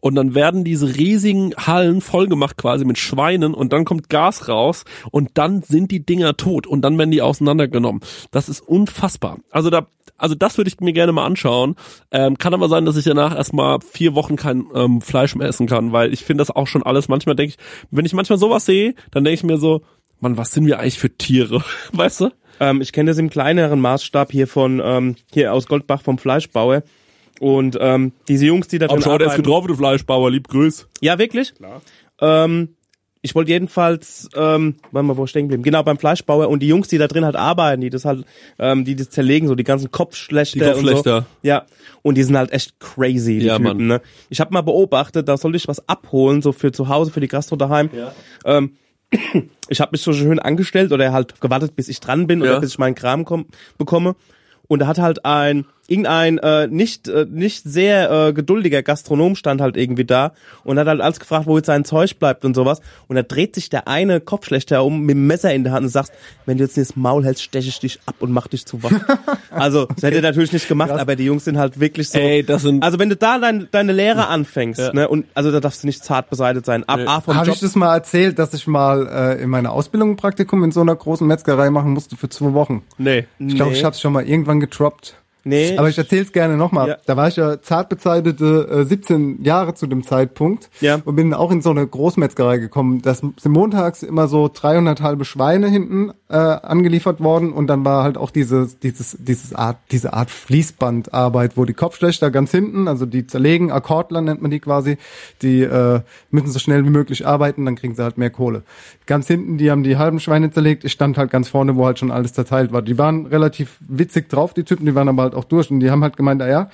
Und dann werden diese riesigen Hallen vollgemacht quasi mit Schweinen und dann kommt Gas raus und dann sind die Dinger tot und dann werden die auseinandergenommen. Das ist unfassbar. Also da, also das würde ich mir gerne mal anschauen. Ähm, kann aber sein, dass ich danach erstmal vier Wochen kein ähm, Fleisch mehr essen kann, weil ich finde das auch schon alles. Manchmal denke ich, wenn ich manchmal sowas sehe, dann denke ich mir so, Mann, was sind wir eigentlich für Tiere? [LAUGHS] Weißt du? Ähm, ich kenne das im kleineren Maßstab hier von ähm, hier aus Goldbach vom Fleischbauer. Und ähm, diese Jungs, die da drin Aber schau, der ist arbeiten, getroffen, du Fleischbauer, lieb grüß. Ja, wirklich? Klar. Ähm, ich wollte jedenfalls, ähm, warte mal, wo stehen geblieben? Genau, beim Fleischbauer und die Jungs, die da drin halt arbeiten, die das halt, ähm, die das zerlegen, so die ganzen Kopfschlechter. Die Kopfschlechter. Und so. Ja, und die sind halt echt crazy, die Ja, Typen, Mann. ne? Ich habe mal beobachtet, da sollte ich was abholen, so für zu Hause, für die Gastro daheim. Ja. Ähm, [CLEARS THROAT] ich habe mich so schön angestellt oder halt gewartet, bis ich dran bin oder Ja. bis ich meinen Kram komm, bekomme. Und da hat halt ein irgendein äh, nicht äh, nicht sehr äh, geduldiger Gastronom stand halt irgendwie da und hat halt alles gefragt, wo jetzt sein Zeug bleibt und sowas. Und da dreht sich der eine Kopfschlechter um mit dem Messer in der Hand und sagt, wenn du jetzt nicht das Maul hältst, steche ich dich ab und mach dich zu wach. [LAUGHS] also, das hätte er natürlich nicht gemacht, aber die Jungs sind halt wirklich so. Ey, das sind also wenn du da dein, deine Lehre anfängst, Ja. ne, und also da darfst du nicht zart beseitigt sein. Ab, A vom Habe ich das mal erzählt, dass ich mal äh, in meiner Ausbildung ein Praktikum in so einer großen Metzgerei machen musste für zwei Wochen? nee. Ich glaube, Nee. ich habe es schon mal irgendwann getroppt. Nee. Aber ich erzähle es gerne nochmal. Ja. Da war ich ja zart bezeichnete äh, 17 Jahre zu dem Zeitpunkt Ja. und bin auch in so eine Großmetzgerei gekommen. Das sind montags immer so 300 halbe Schweine hinten äh, angeliefert worden und dann war halt auch dieses dieses dieses Art diese Art Fließbandarbeit, wo die Kopfschlechter ganz hinten, also die zerlegen, Akkordler nennt man die quasi, die äh, müssen so schnell wie möglich arbeiten, dann kriegen sie halt mehr Kohle. Ganz hinten, die haben die halben Schweine zerlegt. Ich stand halt ganz vorne, wo halt schon alles zerteilt war. Die waren relativ witzig drauf, die Typen, die waren aber halt auch durch und die haben halt gemeint, ah ja,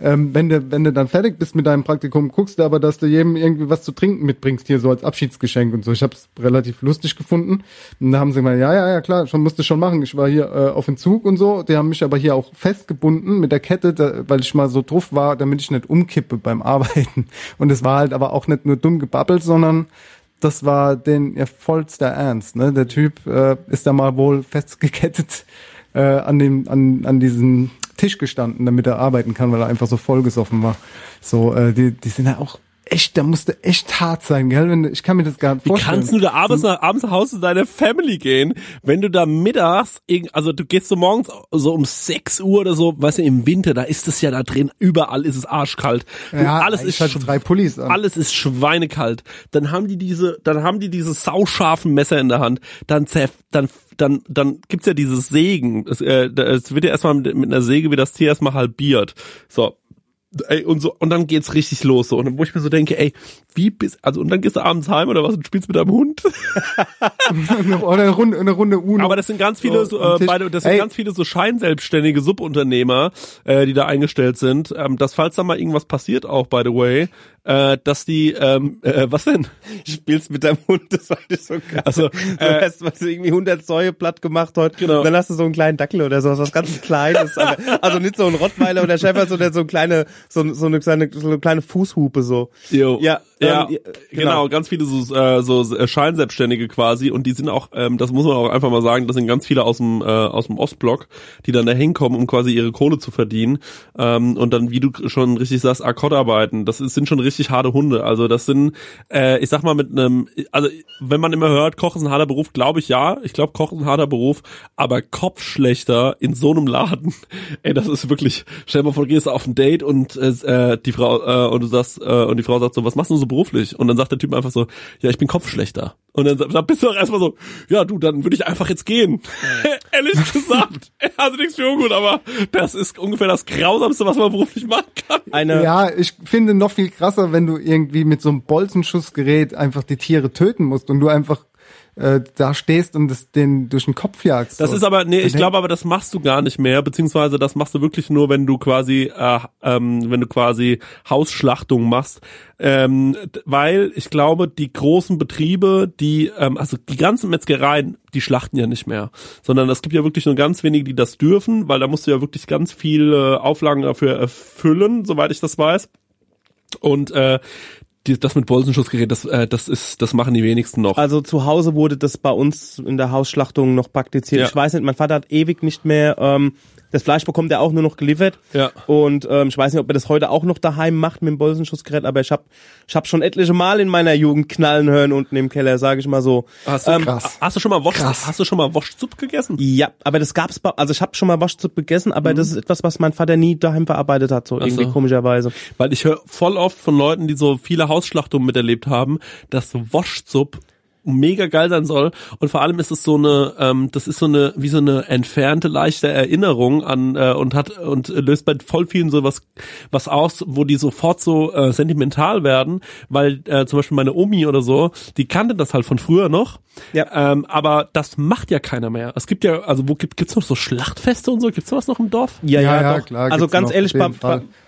ähm, wenn du wenn du dann fertig bist mit deinem Praktikum, guckst du aber, dass du jedem irgendwie was zu trinken mitbringst hier so als Abschiedsgeschenk und so. Ich habe es relativ lustig gefunden. Und da haben sie gemeint, ja, ja, ja, klar, schon musste schon machen. Ich war hier äh, auf Entzug und so. Die haben mich aber hier auch festgebunden mit der Kette, da, weil ich mal so drauf war, damit ich nicht umkippe beim [LAUGHS] Arbeiten. Und es war halt aber auch nicht nur dumm gebabbelt, sondern das war den ja, vollster Ernst. Ne? Der Typ äh, ist da mal wohl festgekettet äh, an dem an an diesen Tisch gestanden, damit er arbeiten kann, weil er einfach so vollgesoffen war. So, äh, die die sind ja auch echt, da musste echt hart sein, gell? Wenn, ich kann mir das gar nicht Wie vorstellen. kannst du da abends, nach, abends nach Hause zu deiner Family gehen, wenn du da mittags, also du gehst so morgens so um 6 Uhr oder so, weißt du, im Winter, da ist es ja da drin, überall ist es arschkalt. Du, Ja, alles ist schw- drei Pullis an. Alles ist schweinekalt. Dann haben die diese, dann haben die diese sauscharfen Messer in der Hand. Dann zerf, dann dann dann gibt's ja dieses Sägen. Es, äh, es wird ja erstmal mit, mit einer Säge wie das Tier erstmal halbiert. So, ey, und so, und dann geht's richtig los, so. Und dann, wo ich mir so denke, ey, wie bist, also, und dann gehst du abends heim oder was und spielst mit deinem Hund? [LAUGHS] Oder eine Runde, eine Runde Uno. Aber das sind ganz viele, So, äh, beide, das sind Ey. ganz viele so scheinselbstständige Subunternehmer, äh, die da eingestellt sind, ähm, dass falls da mal irgendwas passiert, auch by the way, äh, dass die, ähm, äh, was denn? spielst mit deinem Hund, das war nicht so geil. Also, du äh, hast was irgendwie 100 Säue platt gemacht heute. Genau. Und dann hast du so einen kleinen Dackel oder sowas, was ganz Kleines. [LAUGHS] also nicht so ein Rottweiler oder Schäfer, sondern so eine kleine, so, so eine kleine, so eine kleine Fußhupe so. Jo. Ja, ja, ähm, genau. genau. ganz viele so, äh, so äh, Scheinselbstständige quasi und die sind auch, ähm, das muss man auch einfach mal sagen, das sind ganz viele aus dem äh, aus dem Ostblock, die dann da hinkommen, um quasi ihre Kohle zu verdienen ähm, und dann, wie du schon richtig sagst, Akkordarbeiten. Das ist, sind schon richtig harte Hunde. Also das sind, äh, ich sag mal mit einem, also wenn man immer hört, Koch ist ein harter Beruf, glaube ich ja. Ich glaube, Koch ist ein harter Beruf, aber Kopfschlechter in so einem Laden, [LAUGHS] ey, das ist wirklich. Stell dir mal vor, du gehst auf ein Date und äh, die Frau äh, und du sagst äh, und die Frau sagt so, was machst du so beruflich? Und dann sagt der Typ einfach so, ja, ich bin Kopfschlechter. Und dann, dann bist du auch erstmal so, ja, du, dann würde ich einfach jetzt gehen. [LAUGHS] Ehrlich gesagt, also nichts für ungut, aber das ist ungefähr das Grausamste, was man beruflich machen kann. Eine, Ja, ich finde noch viel krasser, wenn du irgendwie mit so einem Bolzenschussgerät einfach die Tiere töten musst und du einfach äh, da stehst und das den durch den Kopf jagst. Das ist aber, nee, ich glaube aber, das machst du gar nicht mehr, beziehungsweise das machst du wirklich nur, wenn du quasi, äh, ähm, wenn du quasi Hausschlachtung machst. Ähm, weil ich glaube, die großen Betriebe, die, ähm, also die ganzen Metzgereien, die schlachten ja nicht mehr. Sondern es gibt ja wirklich nur ganz wenige, die das dürfen, weil da musst du ja wirklich ganz viele Auflagen dafür erfüllen, soweit ich das weiß. Und äh, die, das mit Bolzenschussgerät, das, äh, das ist, das machen die wenigsten noch. Also zu Hause wurde das bei uns in der Hausschlachtung noch praktiziert. Ja. Ich weiß nicht, mein Vater hat ewig nicht mehr, ähm, das Fleisch bekommt er auch nur noch geliefert. Ja. Und ähm, ich weiß nicht, ob er das heute auch noch daheim macht mit dem Bolzenschussgerät, aber ich habe ich hab schon etliche Mal in meiner Jugend knallen hören unten im Keller, sage ich mal so. Hast du, Ähm, hast du schon mal Wasch, hast du schon mal Waschsuppe gegessen? Ja, aber das gab's also ich habe schon mal Waschsuppe gegessen, aber das ist etwas, was mein Vater nie daheim verarbeitet hat, so irgendwie so. komischerweise. Weil ich höre voll oft von Leuten, die so viele Hausschlachtungen miterlebt haben, dass Waschsupp mega geil sein soll. Und vor allem ist es so eine ähm, das ist so eine wie so eine entfernte leichte Erinnerung an äh, und hat und löst bei voll vielen so was was aus wo die sofort so äh, sentimental werden. Weil äh, zum Beispiel meine Omi oder so die kannte das halt von früher noch. Ja. ähm, aber das macht ja keiner mehr. Es gibt ja also wo gibt gibt's noch so Schlachtfeste und so? Gibt's sowas noch im Dorf? Ja, Ja, ja, ja, doch. klar, also ganz ehrlich, bei,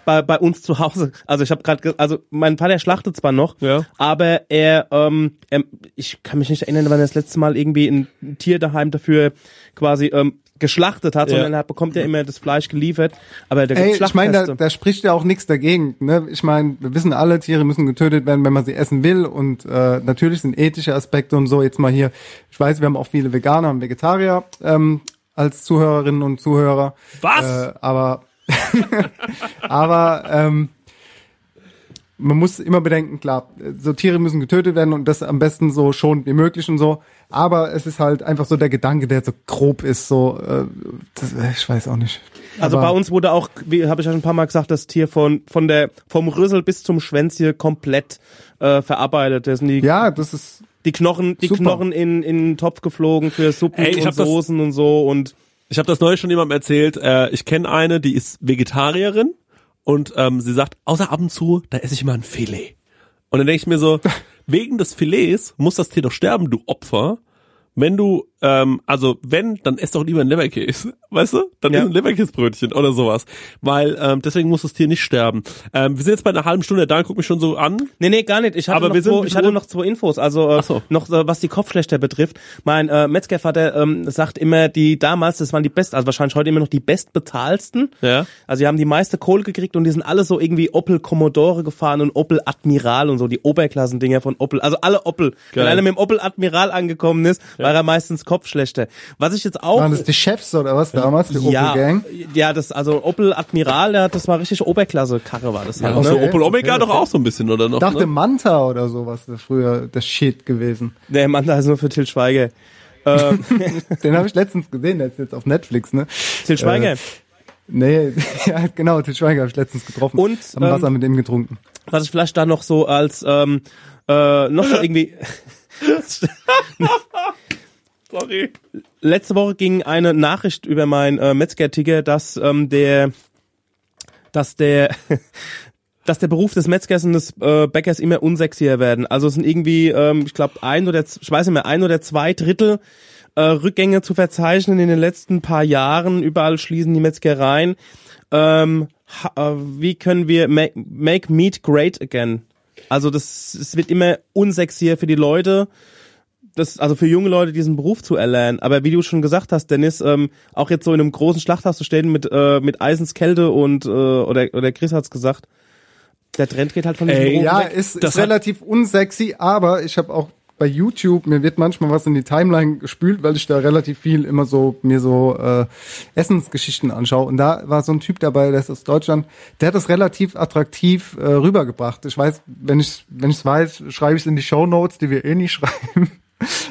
bei, bei uns zu Hause, also ich habe gerade, also mein Vater schlachtet zwar noch, Ja. aber er, ähm, er, ich kann mich nicht erinnern, wann er das letzte Mal irgendwie ein Tier daheim dafür quasi ähm, geschlachtet hat, Ja. sondern er bekommt ja immer das Fleisch geliefert. Aber der Ey, ich meine, da, da spricht ja auch nichts dagegen. Ne? Ich meine, wir wissen alle, Tiere müssen getötet werden, wenn man sie essen will. Und äh, natürlich sind ethische Aspekte und so. Jetzt mal hier, ich weiß, wir haben auch viele Veganer und Vegetarier ähm, als Zuhörerinnen und Zuhörer. Was? Äh, aber [LAUGHS] aber ähm, man muss immer bedenken, klar, so Tiere müssen getötet werden und das am besten so schon wie möglich und so. Aber es ist halt einfach so der Gedanke, der so grob ist, so, äh, das, ich weiß auch nicht. Also Aber- bei uns wurde auch, wie habe ich ja schon ein paar Mal gesagt, das Tier von von der vom Rüssel bis zum Schwänzchen komplett äh, verarbeitet. Da sind die Ja, das ist die Knochen, die Super. Knochen in in den Topf geflogen für Suppen Ey, ich und das- Soßen und so und Ich habe das neulich schon jemandem erzählt. Äh, ich kenne eine, die ist Vegetarierin und ähm, sie sagt, außer ab und zu, da esse ich immer ein Filet. Und dann denke ich mir so, [LAUGHS] wegen des Filets muss das Tier doch sterben, du Opfer. Wenn du, ähm, also wenn, dann ess doch lieber ein Leberkäse, [LAUGHS] weißt du? Dann Ja. ist ein Leberkäsebrötchen oder sowas. Weil ähm, deswegen muss das Tier nicht sterben. Ähm, wir sind jetzt bei einer halben Stunde, Dan guckt mich schon so an. Nee, nee, gar nicht. Ich hatte, Aber noch, wir zwei, ich hatte noch zwei Infos. Also äh, so. noch, äh, was die Kopfschlechter betrifft. Mein äh, Metzgervater ähm, sagt immer, die damals, das waren die best, also wahrscheinlich heute immer noch die bestbezahlsten. Ja. Also die haben die meiste Kohle gekriegt und die sind alle so irgendwie Opel Commodore gefahren und Opel Admiral und so, die Oberklassendinger von Opel. Also alle Opel. Wenn Geil. einer mit dem Opel Admiral angekommen ist, war er meistens Kopfschlechter. Was ich jetzt auch... waren das die Chefs oder was damals, die ja, Opel Gang? ja, das also Opel Admiral, der, das war richtig Oberklasse Karre war das halt. Ja, ne? so okay, Opel Omega okay, doch auch so ein bisschen, oder noch? dachte ne? Manta oder sowas wäre früher das Shit gewesen. Der Mann da ist nur für Till Schweiger. [LAUGHS] Ähm, Den habe ich letztens gesehen, der ist jetzt auf Netflix, ne? Till Schweiger. Äh, nee, [LAUGHS] ja, genau, Til Schweiger habe ich letztens getroffen. Und, haben ähm, Wasser mit ihm getrunken. was ich vielleicht da noch so als ähm, äh, noch so irgendwie [LAUGHS] Sorry. letzte Woche ging eine Nachricht über mein äh, Metzger-Ticker, dass ähm, der dass der [LAUGHS] dass der Beruf des Metzgers und des äh, Bäckers immer unsexier werden. Also es sind irgendwie, ähm, ich glaube, ein oder ich weiß nicht mehr, ein oder zwei Drittel äh, Rückgänge zu verzeichnen in den letzten paar Jahren. Überall schließen die Metzgereien. Ähm, ha, äh, wie können wir make, make meat great again? Also das es wird immer unsexier für die Leute das, also für junge Leute diesen Beruf zu erlernen. Aber wie du schon gesagt hast, Dennis, ähm, auch jetzt so in einem großen Schlachthaus zu stehen mit, äh, mit Eisenskälte und, äh, oder, oder Chris hat's gesagt, der Trend geht halt von diesem Ey, Beruf Ja, weg. ist, das ist relativ unsexy, aber ich habe auch bei YouTube, mir wird manchmal was in die Timeline gespült, weil ich da relativ viel immer so mir so äh, Essensgeschichten anschaue. Und da war so ein Typ dabei, der ist aus Deutschland, der hat das relativ attraktiv äh, rübergebracht. Ich weiß, wenn ich wenn ich's weiß, schreibe ich es in die Show Notes, die wir eh nicht [LAUGHS] schreiben.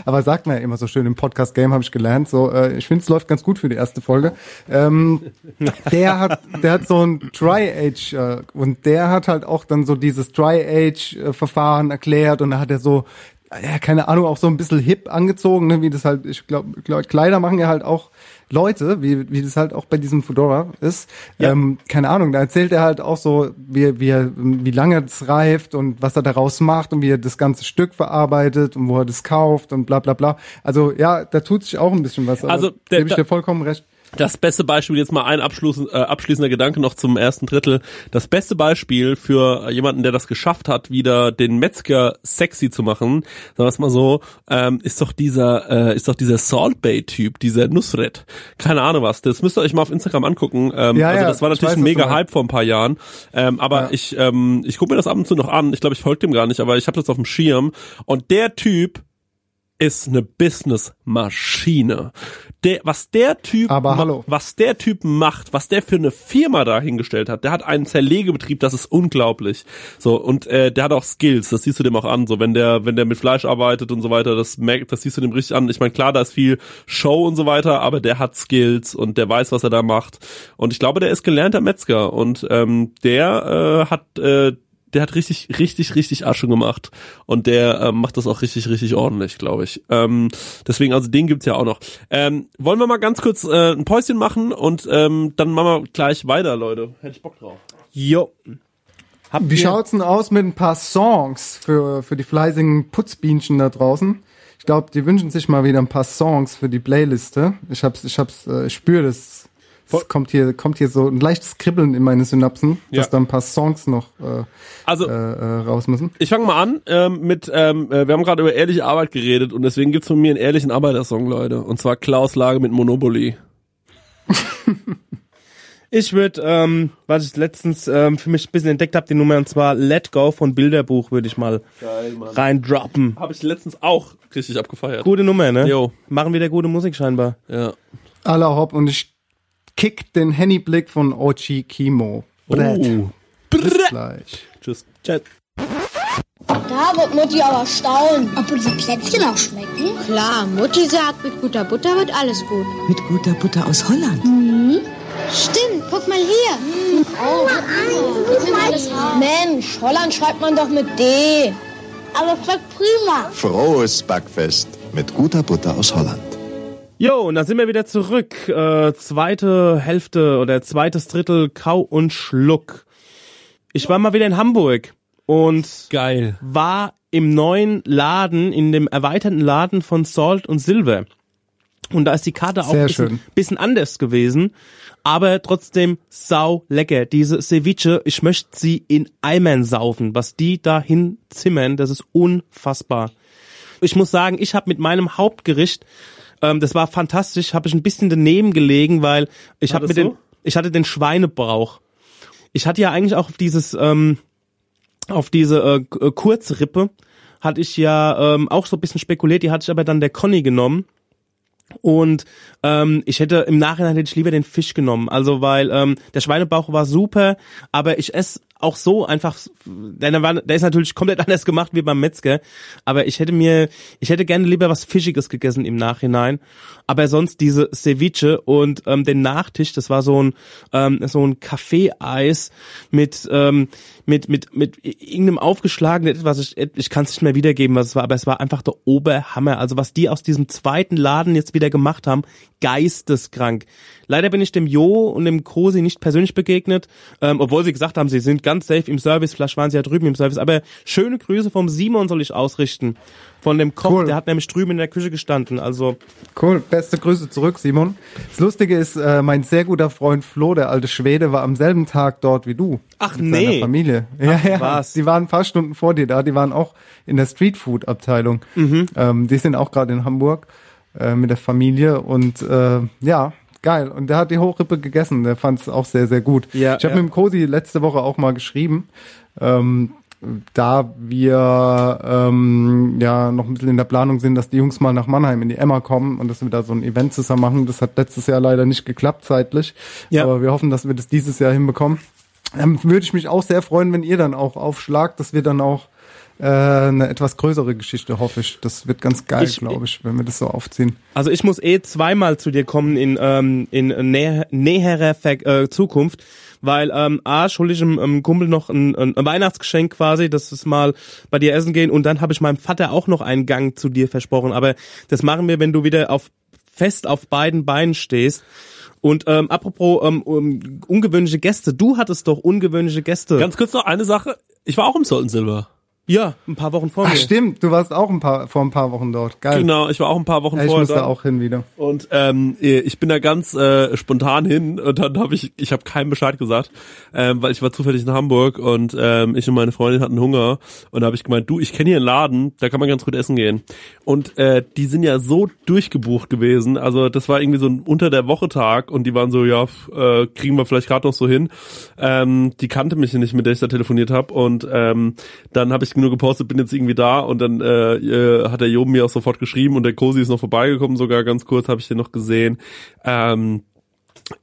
Aber sagt man ja immer so schön im Podcast Game habe ich gelernt. So, äh, ich finde es läuft ganz gut für die erste Folge. Ähm, der hat, der hat so ein Dry Age äh, und der hat halt auch dann so dieses Dry Age äh, Verfahren erklärt und da hat er so ja, keine Ahnung, auch so ein bisschen hip angezogen, ne, wie das halt, ich glaube, glaub, Kleider machen ja halt auch Leute, wie, wie das halt auch bei diesem Fedora ist. Ja. Ähm, keine Ahnung, da erzählt er halt auch so, wie, wie, er, wie lange das reift und was er daraus macht und wie er das ganze Stück verarbeitet und wo er das kauft und bla bla bla. Also ja, da tut sich auch ein bisschen was. Also, der- gebe ich dir vollkommen recht. Das beste Beispiel, jetzt mal ein abschließend, äh, abschließender Gedanke noch zum ersten Drittel. Das beste Beispiel für jemanden, der das geschafft hat, wieder den Metzger sexy zu machen, sagen wir es mal so, ähm, ist doch dieser, äh, ist doch dieser Salt Bay Typ, dieser Nusret. Keine Ahnung was. Das müsst ihr euch mal auf Instagram angucken. Ähm, Ja, also ja, das war ich natürlich weiß, ein mega. Hype vor ein paar Jahren. Ähm, aber Ja. ich, ähm, ich gucke mir das ab und zu noch an. Ich glaube, ich folge dem gar nicht, aber ich habe das auf dem Schirm. Und der Typ ist eine Business-Maschine. Der, was der Typ, Aber hallo. was der Typ macht, was der für eine Firma da hingestellt hat, der hat einen Zerlegebetrieb, das ist unglaublich. So und äh, der hat auch Skills, das siehst du dem auch an. So wenn der, wenn der mit Fleisch arbeitet und so weiter, das merkt, das siehst du dem richtig an. Ich meine, klar, da ist viel Show und so weiter, aber der hat Skills und der weiß, was er da macht. Und ich glaube, der ist gelernter Metzger und ähm, der äh, hat äh, der hat richtig, richtig, richtig Asche gemacht und der ähm, macht das auch richtig, richtig ordentlich, glaube ich. Ähm, deswegen, also den gibt's ja auch noch. Ähm, wollen wir mal ganz kurz äh, ein Päuschen machen und ähm, dann machen wir gleich weiter, Leute. Hätte ich Bock drauf. Jo. Habt Wie ihr- schaut's denn aus mit ein paar Songs für, für die fleißigen Putzbienchen da draußen? Ich glaube, die wünschen sich mal wieder ein paar Songs für die Playliste. Ich hab's, ich hab's, äh, ich spüre das. Es kommt hier, kommt hier so ein leichtes Kribbeln in meine Synapsen, Ja. dass da ein paar Songs noch äh, Also äh, äh, raus müssen. ich fange mal an ähm, mit, ähm, äh, wir haben gerade über ehrliche Arbeit geredet und deswegen gibt's von mir einen ehrlichen Arbeitersong, Leute. Und zwar Klaus Lage mit Monopoly. [LAUGHS] Ich würde, ähm, was ich letztens ähm, für mich ein bisschen entdeckt habe, die Nummer, und zwar Let Go von Bilderbuch, würde ich mal Geil, reindroppen. Habe ich letztens auch richtig abgefeiert. Gute Nummer, ne? Jo. Machen wieder gute Musik scheinbar. Ja. Aller Hopp und ich kick den Henny-Blick von Ochi Kimo. Brett. Oh. Bis gleich. Tschüss. Ciao. Da wird Mutti aber staunen, ob unsere Plätzchen auch schmecken. Klar, Mutti sagt, mit guter Butter wird alles gut. Mit guter Butter aus Holland. Mhm. Stimmt, guck mal hier. Oh, können alles haben. Mensch, Holland schreibt man doch mit D. Aber schmeckt prima. Frohes Backfest mit guter Butter aus Holland. Jo, und dann sind wir wieder zurück. Äh, zweite Hälfte oder zweites Drittel Kau und Schluck. Ich war mal wieder in Hamburg und Geil. war im neuen Laden, in dem erweiterten Laden von Salt und Silver. Und da ist die Karte auch Sehr ein bisschen, bisschen anders gewesen, aber trotzdem sau lecker. Diese Ceviche, ich möchte sie in Eimern saufen. Was die dahin zimmern, das ist unfassbar. Ich muss sagen, ich habe mit meinem Hauptgericht, ähm, das war fantastisch, habe ich ein bisschen daneben gelegen, weil ich habe mit so? den, ich hatte den Schweinebrauch. Ich hatte ja eigentlich auch auf dieses, ähm, auf diese äh, äh, Kurzrippe hatte ich ja ähm, auch so ein bisschen spekuliert, die hatte ich aber dann der Conny genommen. Und ähm, ich hätte im Nachhinein hätte ich lieber den Fisch genommen. Also weil ähm, der Schweinebauch war super, aber ich esse auch so einfach, der, war, der ist natürlich komplett [LAUGHS] anders gemacht wie beim Metzger, aber ich hätte mir, ich hätte gerne lieber was Fischiges gegessen im Nachhinein. Aber sonst diese Ceviche und ähm, den Nachtisch, das war so ein ähm, so ein Kaffeeeis mit ähm, mit mit mit irgendeinem aufgeschlagenen etwas. Ich, ich kann es nicht mehr wiedergeben, was es war, aber es war einfach der Oberhammer. Also was die aus diesem zweiten Laden jetzt wieder gemacht haben, geisteskrank. Leider bin ich dem Jo und dem Krosi nicht persönlich begegnet, ähm, obwohl sie gesagt haben, sie sind ganz safe im Service. Vielleicht waren sie ja drüben im Service. Aber schöne Grüße vom Simon soll ich ausrichten. Von dem Koch, Cool. der hat nämlich drüben in der Küche gestanden. Also Cool, beste Grüße zurück, Simon. Das Lustige ist, äh, mein sehr guter Freund Flo, der alte Schwede, war am selben Tag dort wie du. Ach, mit nee. Seiner Familie. Ja, ja. was? Die waren ein paar Stunden vor dir da. Die waren auch in der Streetfood-Abteilung. Mhm. Ähm, die sind auch gerade in Hamburg äh, mit der Familie und äh, ja. Geil. Und der hat die Hochrippe gegessen. Der fand es auch sehr, sehr gut. Ja, ich habe ja. mit dem Cosi letzte Woche auch mal geschrieben. Ähm, da wir ähm, ja noch ein bisschen in der Planung sind, dass die Jungs mal nach Mannheim in die Emma kommen und dass wir da so ein Event zusammen machen. Das hat letztes Jahr leider nicht geklappt zeitlich. Ja. Aber wir hoffen, dass wir das dieses Jahr hinbekommen. Ähm, würde ich mich auch sehr freuen, wenn ihr dann auch aufschlagt, dass wir dann auch äh, eine etwas größere Geschichte, hoffe ich. Das wird ganz geil, Ich- glaube ich, wenn wir das so aufziehen. Also ich muss eh zweimal zu dir kommen in, ähm, in näher, näherer Ver äh, Zukunft, weil ähm, A, schulde ich einem, Kumpel noch ein, ein Weihnachtsgeschenk quasi, dass es mal bei dir essen gehen und dann habe ich meinem Vater auch noch einen Gang zu dir versprochen, aber das machen wir, wenn du wieder auf fest auf beiden Beinen stehst. Und ähm, apropos ähm, um, ungewöhnliche Gäste, du hattest doch ungewöhnliche Gäste. Ganz kurz noch eine Sache. Ich war auch im Salt and Silver. Ja, ein paar Wochen vor Ach mir. stimmt, du warst auch ein paar, vor ein paar Wochen dort. Geil. Genau, ich war auch ein paar Wochen Ja, ich vorher muss da. da auch hin wieder. Und ähm, ich bin da ganz äh, spontan hin und dann habe ich, ich habe keinem Bescheid gesagt, ähm, weil ich war zufällig in Hamburg und ähm, ich und meine Freundin hatten Hunger und da habe ich gemeint, du, ich kenne hier einen Laden, da kann man ganz gut essen gehen. Und äh, die sind ja so durchgebucht gewesen, also das war irgendwie so ein unter der Woche Tag und die waren so, ja, äh, kriegen wir vielleicht gerade noch so hin. Ähm, die kannte mich nicht, mit der ich da telefoniert habe und ähm, dann habe ich nur gepostet, bin jetzt irgendwie da und dann äh, äh, hat der Job mir auch sofort geschrieben und der Cosi ist noch vorbeigekommen, sogar ganz kurz habe ich den noch gesehen. Ähm,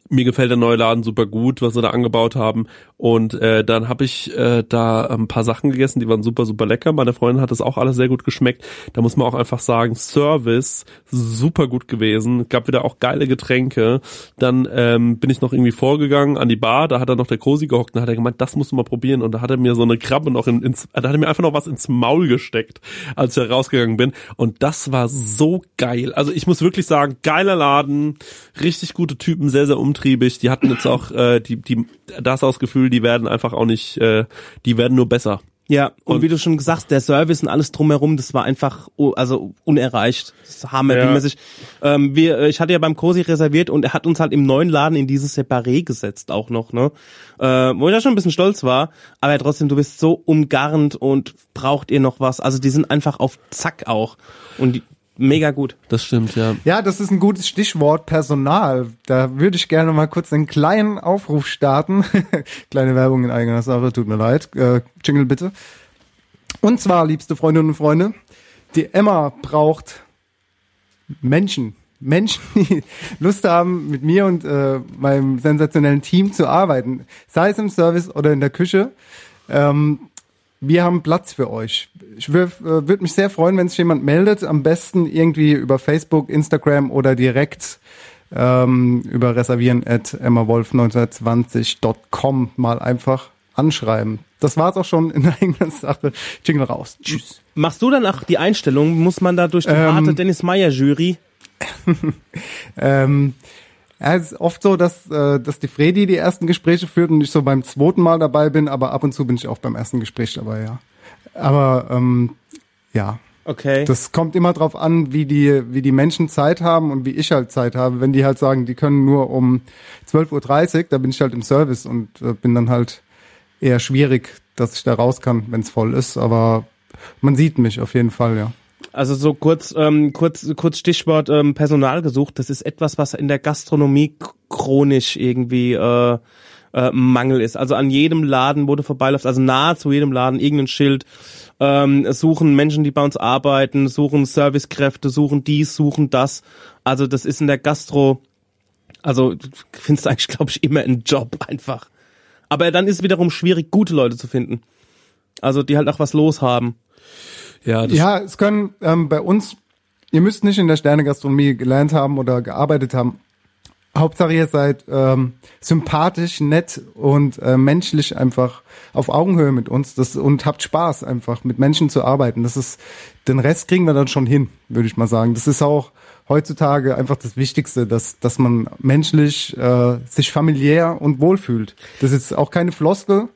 mir gefällt der neue Laden super gut, was sie da angebaut haben. Und äh, dann habe ich äh, da ein paar Sachen gegessen, die waren super, super lecker. Meine Freundin hat das auch alles sehr gut geschmeckt. Da muss man auch einfach sagen, Service super gut gewesen. Gab wieder auch geile Getränke. Dann ähm, bin ich noch irgendwie vorgegangen an die Bar. Da hat er noch der Cosi gehockt und hat er gemeint, das musst du mal probieren. Und da hat er mir so eine Krabbe noch in, ins, da hat er mir einfach noch was ins Maul gesteckt, als ich rausgegangen bin. Und das war so geil. Also ich muss wirklich sagen, geiler Laden, richtig gute Typen, sehr, sehr umtriebig. Die hatten jetzt auch, äh, die, die, das aus Gefühl, die werden einfach auch nicht, äh, die werden nur besser. Ja, und, Und- wie du schon gesagt hast, der Service und alles drumherum, das war einfach also unerreicht. Das ist Hammer, Ja. Ähm, wir, äh, ich hatte ja beim Cosi reserviert und er hat uns halt im neuen Laden in dieses Separé gesetzt auch noch, ne? Äh, wo ich ja schon ein bisschen stolz war, aber trotzdem, du bist so umgarnt und braucht ihr noch was. Also die sind einfach auf Zack auch. Und die, mega gut. Das stimmt, ja. Ja, das ist ein gutes Stichwort Personal. Da würde ich gerne mal kurz einen kleinen Aufruf starten. [LAUGHS] Kleine Werbung in eigener Sache, tut mir leid. Äh, Jingle bitte. Und zwar, liebste Freundinnen und Freunde, die Emma braucht Menschen. Menschen, [LAUGHS] die Lust haben, mit mir und äh, meinem sensationellen Team zu arbeiten. Sei es im Service oder in der Küche. Ähm, wir haben Platz für euch. Ich würde äh, würd mich sehr freuen, wenn sich jemand meldet. Am besten irgendwie über Facebook, Instagram oder direkt ähm, über reservieren at emmawolf1920.com mal einfach anschreiben. Das war's auch schon in eigener Sache. Jingle raus. Tschüss. Machst du dann auch die Einstellung? Muss man da durch die Ähm, harte Dennis Meyer Jury? [LAUGHS] ähm, ja, es ist oft so, dass, äh, dass die Fredi die ersten Gespräche führt und ich so beim zweiten Mal dabei bin, aber ab und zu bin ich auch beim ersten Gespräch dabei, ja. Aber ähm, ja. Okay. Das kommt immer drauf an, wie die, wie die Menschen Zeit haben und wie ich halt Zeit habe. Wenn die halt sagen, die können nur um 12.30 Uhr, da bin ich halt im Service und äh, bin dann halt eher schwierig, dass ich da raus kann, wenn es voll ist. Aber man sieht mich auf jeden Fall, ja. Also so kurz, ähm, kurz, kurz Stichwort ähm, Personal gesucht. Das ist etwas, was in der Gastronomie chronisch irgendwie äh, äh, Mangel ist. Also an jedem Laden, wo du vorbeiläufst, also nahezu jedem Laden irgendein Schild. Ähm, suchen Menschen, die bei uns arbeiten, suchen Servicekräfte, suchen dies, suchen das. Also das ist in der Gastro, also du findest eigentlich, glaube ich, immer einen Job einfach. Aber dann ist es wiederum schwierig, gute Leute zu finden. Also die halt auch was los haben. Ja, Ja, es können ähm, bei uns, ihr müsst nicht in der Sternegastronomie gelernt haben oder gearbeitet haben. Hauptsache ihr seid ähm, sympathisch, nett und äh, menschlich einfach auf Augenhöhe mit uns das, und habt Spaß einfach mit Menschen zu arbeiten. Das ist den Rest kriegen wir dann schon hin, würde ich mal sagen. Das ist auch heutzutage einfach das Wichtigste, dass dass man menschlich äh, sich familiär und wohlfühlt. Das ist auch keine Floskel.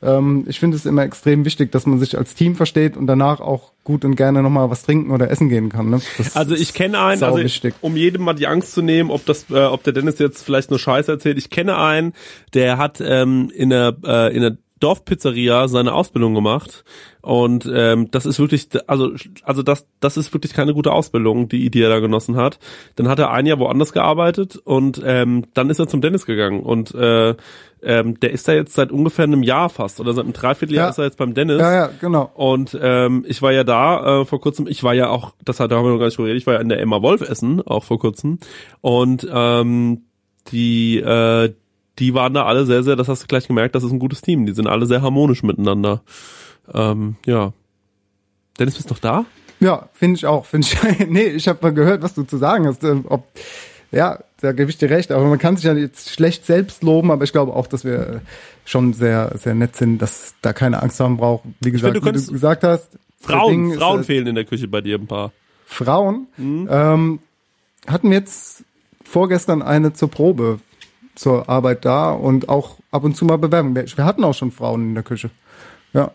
Ähm, ich finde es immer extrem wichtig, dass man sich als Team versteht und danach auch gut und gerne nochmal was trinken oder essen gehen kann. Ne? Also ich kenne einen, also wichtig. um jedem mal die Angst zu nehmen, ob das, äh, ob der Dennis jetzt vielleicht nur Scheiße erzählt. Ich kenne einen, der hat ähm, in der äh, in der Dorfpizzeria seine Ausbildung gemacht und ähm, das ist wirklich, also also das das ist wirklich keine gute Ausbildung, die die er da genossen hat. Dann hat er ein Jahr woanders gearbeitet und ähm, dann ist er zum Dennis gegangen und äh, ähm, der ist da jetzt seit ungefähr einem Jahr fast oder seit einem Dreivierteljahr Ja. ist er jetzt beim Dennis. Ja, ja, genau. Und ähm, ich war ja da äh, vor kurzem, ich war ja auch, das hat da haben wir noch gar nicht geredet, ich war ja in der Emma Wolf essen, auch vor kurzem. Und ähm, die, äh, die waren da alle sehr, sehr, das hast du gleich gemerkt, das ist ein gutes Team. Die sind alle sehr harmonisch miteinander. Ähm, ja. Dennis, bist du noch da? Ja, finde ich auch. Finde ich, [LAUGHS] nee, ich habe mal gehört, was du zu sagen hast. ähm, Ob, ja, da gebe ich dir recht. Aber man kann sich ja jetzt schlecht selbst loben, aber ich glaube auch, dass wir äh, schon sehr, sehr nett sind, dass da keine Angst haben braucht. Wie gesagt, du wie du gesagt hast. Frauen, Ding ist, Frauen äh, fehlen in der Küche bei dir ein paar. Frauen Mhm. ähm, hatten jetzt vorgestern eine zur Probe zur Arbeit da und auch ab und zu mal Bewerbung. Wir wir hatten auch schon Frauen in der Küche. Ja.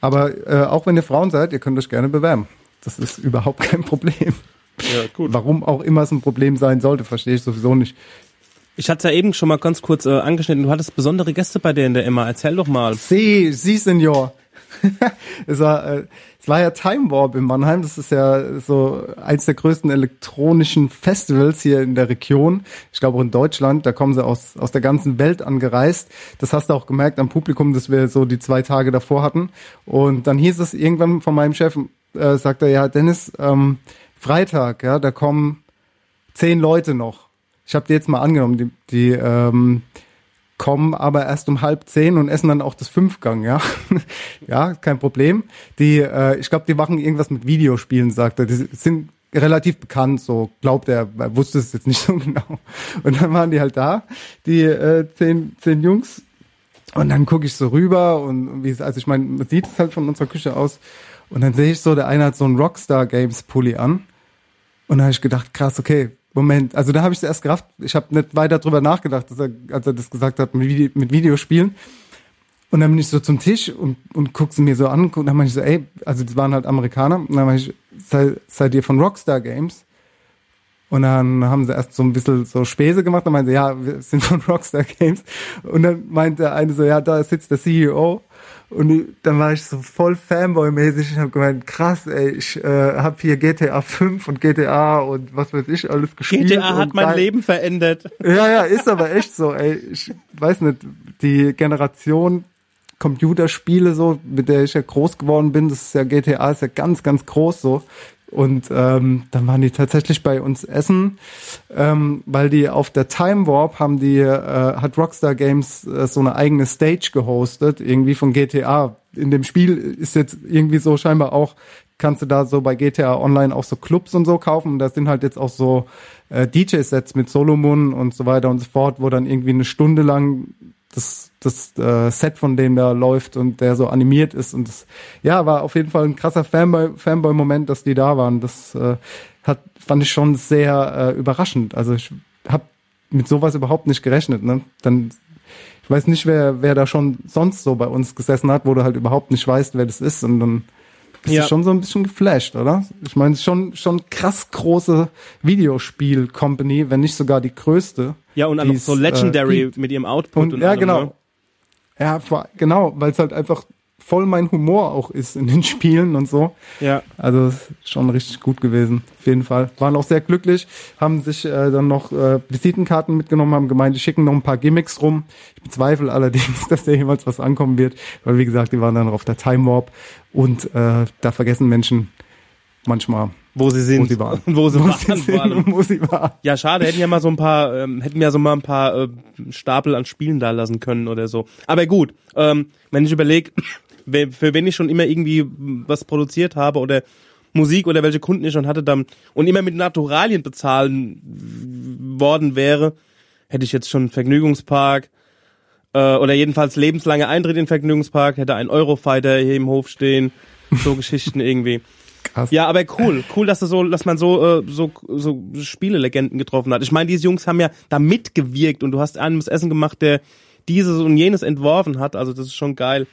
Aber äh, auch wenn ihr Frauen seid, ihr könnt euch gerne bewerben. Das ist überhaupt kein [LAUGHS] Problem. Ja, gut. Warum auch immer es ein Problem sein sollte, verstehe ich sowieso nicht. Ich hatte ja eben schon mal ganz kurz äh, angeschnitten. Du hattest besondere Gäste bei dir in der Emma. Erzähl doch mal. Sie, Sie, Senior. [LAUGHS] es, war, äh, es war ja Time Warp in Mannheim. Das ist ja so eins der größten elektronischen Festivals hier in der Region. Ich glaube auch in Deutschland. Da kommen sie aus, aus der ganzen Welt angereist. Das hast du auch gemerkt am Publikum, dass wir so die zwei Tage davor hatten. Und dann hieß es irgendwann von meinem Chef, äh, sagt er, ja, Dennis, ähm, Freitag, ja, da kommen zehn Leute noch. Ich habe die jetzt mal angenommen, die, die ähm, kommen aber erst um halb zehn und essen dann auch das Fünfgang, ja. [LAUGHS] ja, kein Problem. Die, äh, ich glaube, die machen irgendwas mit Videospielen, sagt er. Die sind relativ bekannt, so glaubt er, er wusste es jetzt nicht so [LAUGHS] genau. Und dann waren die halt da, die äh, zehn, zehn Jungs. Und dann gucke ich so rüber und wie es, also ich meine, man sieht es halt von unserer Küche aus. Und dann sehe ich so, der eine hat so einen Rockstar Games Pulli an. Und da habe ich gedacht, krass, okay, Moment. Also da habe ich erst gerafft. Ich habe nicht weiter drüber nachgedacht, er, als er das gesagt hat mit, Vide mit Videospielen. Und dann bin ich so zum Tisch und, und guck sie mir so an. Und dann meine ich so, ey, also das waren halt Amerikaner. Und dann meine ich, sei, seid ihr von Rockstar Games? Und dann haben sie erst so ein bisschen so Späße gemacht. Dann meinen sie, ja, wir sind von Rockstar Games. Und dann meinte der eine so, ja, da sitzt der CEO. Und dann war ich so voll Fanboy-mäßig. Ich habe gemeint, krass, ey, ich äh, habe hier GTA 5 und GTA und was weiß ich alles gespielt. GTA hat und mein. Leben verändert. Ja, ja, ist aber echt so, ey. Ich weiß nicht, die Generation Computerspiele so, mit der ich ja groß geworden bin, das ist ja GTA, ist ja ganz, ganz groß so. Und ähm, dann waren die tatsächlich bei uns essen, ähm, weil die auf der Time Warp haben die, äh, hat Rockstar Games äh, so eine eigene Stage gehostet, irgendwie von GTA. In dem Spiel ist jetzt irgendwie so scheinbar auch, kannst du da so bei GTA Online auch so Clubs und so kaufen. Und da sind halt jetzt auch so äh, DJ-Sets mit Solomon und so weiter und so fort, wo dann irgendwie eine Stunde lang das, das äh, Set von dem da läuft und der so animiert ist. Und das, ja, war auf jeden Fall ein krasser Fanboy- Fanboy-Moment, dass die da waren. Das äh, hat, fand ich schon sehr äh, überraschend. Also ich habe mit sowas überhaupt nicht gerechnet. Ne? Dann, ich weiß nicht, wer, wer da schon sonst so bei uns gesessen hat, wo du halt überhaupt nicht weißt, wer das ist. Und dann bist Ja. du schon so ein bisschen geflasht, oder? Ich meine, es ist schon, schon krass große Videospiel-Company, wenn nicht sogar die größte. Ja, und dann noch so äh, Legendary gibt. mit ihrem Output und, Und, ja, allem, genau. Ne? Ja, genau, weil es halt einfach voll mein Humor auch ist in den [LAUGHS] Spielen und so. Ja. Also schon richtig gut gewesen, auf jeden Fall. Waren auch sehr glücklich, haben sich äh, dann noch äh, Visitenkarten mitgenommen, haben gemeint, die schicken noch ein paar Gimmicks rum. Ich bezweifle [LAUGHS] allerdings, dass da jemals was ankommen wird, weil wie gesagt, die waren dann noch auf der Time Warp und äh, da vergessen Menschen manchmal, Wo sie sind. wo sie waren. [LAUGHS] Wo sie Wo waren, sie vor sind allem. und wo sie waren. Ja, schade, hätten ja mal so ein paar, ähm, hätten ja so mal ein paar äh, Stapel an Spielen da lassen können oder so. Aber gut, ähm, wenn ich überlege, für wen ich schon immer irgendwie was produziert habe oder Musik oder welche Kunden ich schon hatte dann und immer mit Naturalien bezahlen worden wäre, hätte ich jetzt schon einen Vergnügungspark äh, oder jedenfalls lebenslange Eintritt in den Vergnügungspark, hätte einen Eurofighter hier im Hof stehen, so Geschichten irgendwie. [LAUGHS] Krass. Ja, aber cool, cool, dass, das so, dass man so, äh, so, so Spielelegenden getroffen hat. Ich meine, diese Jungs haben ja da mitgewirkt und du hast einen das Essen gemacht, der dieses und jenes entworfen hat. Also das ist schon geil.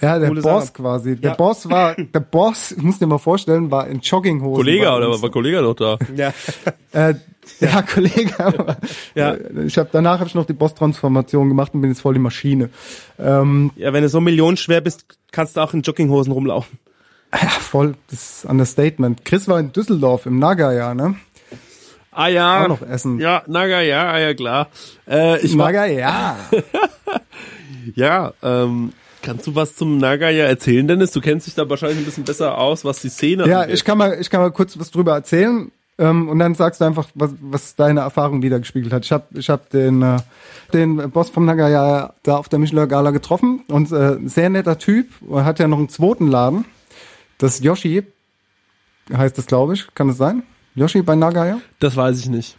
Ja, der Coole Boss Sache. quasi. Der Ja. Boss war, [LAUGHS] der Boss, ich muss dir mal vorstellen, war in Jogginghosen. Kollege oder war Kollege doch da? [LAUGHS] Ja. Äh, ja, Kollege, [LAUGHS] aber Ja. äh, ich habe danach habe ich noch die Boss-Transformation gemacht und bin jetzt voll die Maschine. Ähm, Ja, wenn du so millionenschwer bist, kannst du auch in Jogginghosen rumlaufen. ja, voll, das ist Understatement. Chris war in Düsseldorf im Naga-Jahr, ne? Ah ja. Auch noch essen. Ja, Naga, ja, ah, ja klar. Äh, ich war, Naga, ja. ja, ähm, kannst du was zum Naga ja erzählen, Dennis? Du kennst dich da wahrscheinlich ein bisschen besser aus, was die Szene ja, angeht. ich kann mal, ich kann mal kurz was drüber erzählen. Ähm, und dann sagst du einfach, was, was deine Erfahrung wiedergespiegelt hat. Ich habe ich hab den, äh, den Boss vom Naga ja da auf der Michelin Gala getroffen und äh, sehr netter Typ. Er hat ja noch einen zweiten Laden. Das Yoshi heißt das, glaube ich. Kann das sein? Yoshi bei Nagaya? Das weiß ich nicht.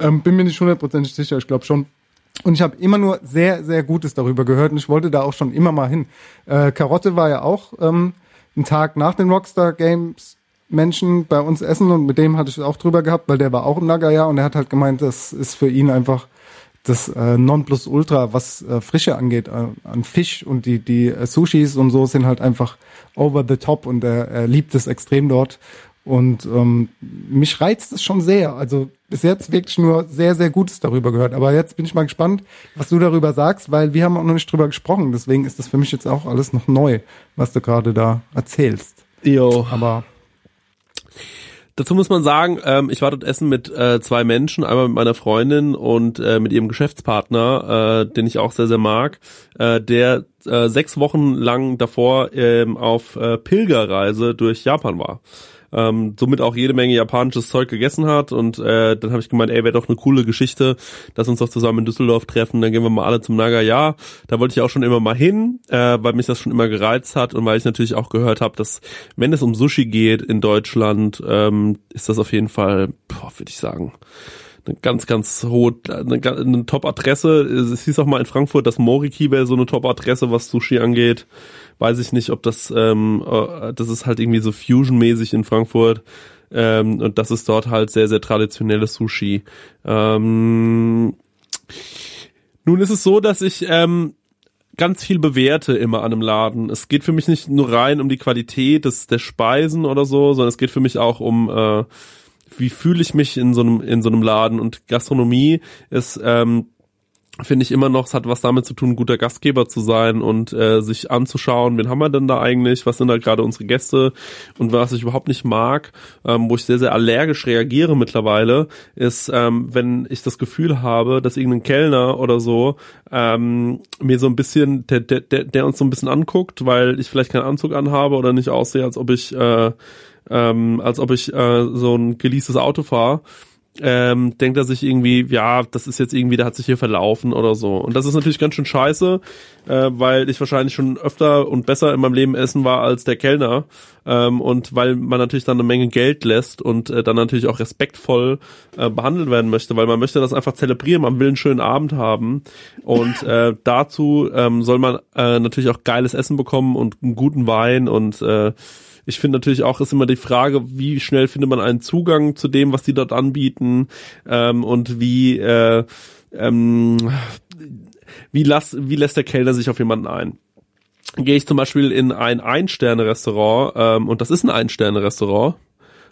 Ähm, bin mir nicht hundertprozentig sicher, ich glaube schon. Und ich habe immer nur sehr, sehr Gutes darüber gehört und ich wollte da auch schon immer mal hin. Äh, Karotte war ja auch ähm, einen Tag nach den Rockstar Games Menschen bei uns essen und mit dem hatte ich auch drüber gehabt, weil der war auch im Nagaya und er hat halt gemeint, das ist für ihn einfach das äh, Nonplusultra, was äh, Frische angeht, äh, an Fisch und die, die äh, Sushis und so sind halt einfach over the top und er, er liebt es extrem dort. Und ähm, mich reizt es schon sehr. Also bis jetzt wirklich nur sehr, sehr Gutes darüber gehört. Aber jetzt bin ich mal gespannt, was du darüber sagst, weil wir haben auch noch nicht drüber gesprochen. Deswegen ist das für mich jetzt auch alles noch neu, was du gerade da erzählst. Jo. Aber Dazu muss man sagen, ähm, ich war dort essen mit äh, zwei Menschen, einmal mit meiner Freundin und äh, mit ihrem Geschäftspartner, äh, den ich auch sehr, sehr mag, äh, der äh, sechs Wochen lang davor ähm, auf äh, Pilgerreise durch Japan war. Ähm, somit auch jede Menge japanisches Zeug gegessen hat und äh, dann habe ich gemeint, ey, wäre doch eine coole Geschichte, lass uns doch zusammen in Düsseldorf treffen, dann gehen wir mal alle zum Naga. Da wollte ich auch schon immer mal hin, äh, weil mich das schon immer gereizt hat und weil ich natürlich auch gehört habe, dass wenn es um Sushi geht in Deutschland, ähm, ist das auf jeden Fall, würde ich sagen, eine ganz, ganz hohe, eine, eine Top-Adresse. Es hieß auch mal in Frankfurt, dass Moriki wäre so eine Top-Adresse, was Sushi angeht. Weiß ich nicht, ob das, ähm, äh, das ist halt irgendwie so Fusion-mäßig in Frankfurt. Ähm, und das ist dort halt sehr, sehr traditionelles Sushi. Ähm, nun ist es so, dass ich ähm, ganz viel bewerte immer an einem Laden. Es geht für mich nicht nur rein um die Qualität des, der Speisen oder so, sondern es geht für mich auch um äh, wie fühle ich mich in so einem in so einem Laden und Gastronomie ist ähm, finde ich immer noch, es hat was damit zu tun, guter Gastgeber zu sein und äh, sich anzuschauen, wen haben wir denn da eigentlich, was sind da gerade unsere Gäste und was ich überhaupt nicht mag, ähm, wo ich sehr, sehr allergisch reagiere mittlerweile, ist, ähm, wenn ich das Gefühl habe, dass irgendein Kellner oder so ähm, mir so ein bisschen, der, der, der uns so ein bisschen anguckt, weil ich vielleicht keinen Anzug anhabe oder nicht aussehe, als ob ich, äh, ähm, als ob ich äh, so ein geleastes Auto fahre ähm, denkt er sich irgendwie, ja, das ist jetzt irgendwie, der hat sich hier verlaufen oder so. Und das ist natürlich ganz schön scheiße, äh, weil ich wahrscheinlich schon öfter und besser in meinem Leben essen war als der Kellner. Ähm, und weil man natürlich dann eine Menge Geld lässt und äh, dann natürlich auch respektvoll äh, behandelt werden möchte, weil man möchte das einfach zelebrieren, man will einen schönen Abend haben. Und äh, dazu ähm, soll man äh, natürlich auch geiles Essen bekommen und einen guten Wein und äh, ich finde natürlich auch, ist immer die Frage, wie schnell findet man einen Zugang zu dem, was die dort anbieten ähm, und wie äh, ähm, wie, lass, wie lässt der Kellner sich auf jemanden ein? Gehe ich zum Beispiel in ein Ein-Sterne-Restaurant ähm, und das ist ein Ein-Sterne-Restaurant,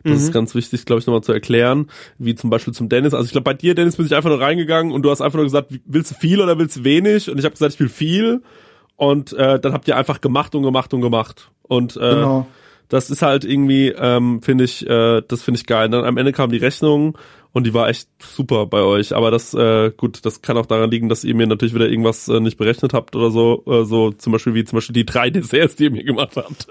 das mhm. ist ganz wichtig, glaube ich, nochmal zu erklären, wie zum Beispiel zum Dennis. Also ich glaube, bei dir, Dennis, bin ich einfach nur reingegangen und du hast einfach nur gesagt, willst du viel oder willst du wenig? Und ich habe gesagt, ich will viel. Und äh, dann habt ihr einfach gemacht und gemacht und gemacht. Und äh, genau das ist halt irgendwie, ähm, finde ich, äh, das finde ich geil. Dann am Ende kam die Rechnung und die war echt super bei euch. Aber das, äh, gut, das kann auch daran liegen, dass ihr mir natürlich wieder irgendwas äh, nicht berechnet habt oder so. Äh, so zum Beispiel wie zum Beispiel die drei Desserts, die ihr mir gemacht habt.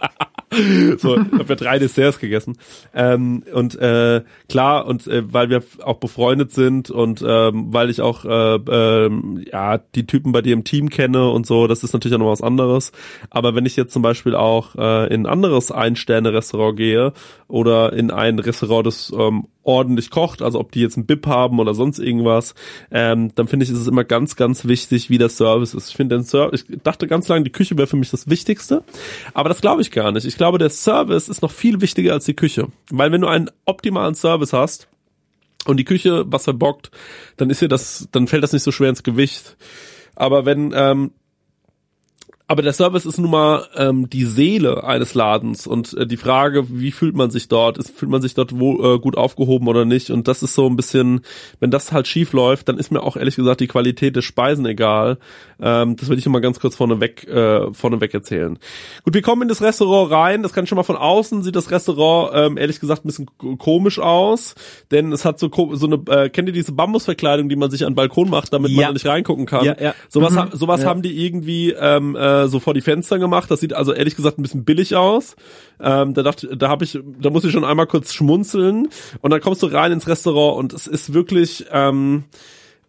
[LAUGHS] so, ich habe ja drei Desserts gegessen. Ähm, und äh, klar, und äh, weil wir auch befreundet sind und ähm, weil ich auch äh, äh, ja die Typen bei dir im Team kenne und so, das ist natürlich auch noch was anderes. Aber wenn ich jetzt zum Beispiel auch äh, in ein anderes Ein-Sterne-Restaurant gehe oder in ein Restaurant, das ähm, ordentlich kocht, also ob die jetzt ein BIP haben oder sonst irgendwas, ähm, dann finde ich, ist es immer ganz, ganz wichtig, wie der Service ist. Ich finde den Service, ich dachte ganz lange, die Küche wäre für mich das Wichtigste, aber das glaube ich gar nicht. Ich glaube, der Service ist noch viel wichtiger als die Küche, weil wenn du einen optimalen Service hast und die Küche was verbockt, dann ist ja das, dann fällt das nicht so schwer ins Gewicht. Aber wenn ähm, aber der Service ist nun mal ähm, die Seele eines Ladens und äh, die Frage, wie fühlt man sich dort? Ist, fühlt man sich dort wo, äh, gut aufgehoben oder nicht? Und das ist so ein bisschen, wenn das halt schief läuft, dann ist mir auch ehrlich gesagt die Qualität des Speisen egal. Ähm, das will ich immer ganz kurz vorneweg, äh, vorneweg erzählen. Gut, wir kommen in das Restaurant rein. Das kann schon mal von außen sieht das Restaurant ähm, ehrlich gesagt ein bisschen komisch aus, denn es hat so so eine äh, kennt ihr diese Bambusverkleidung, die man sich an den Balkon macht, damit ja. man da nicht reingucken kann? Ja, ja. Sowas, mhm. sowas ja. haben die irgendwie ähm, äh, äh, so vor die Fenster gemacht. Das sieht also ehrlich gesagt ein bisschen billig aus. Ähm, da dachte, da habe ich, da muss ich schon einmal kurz schmunzeln. Und dann kommst du rein ins Restaurant und es ist wirklich, ähm,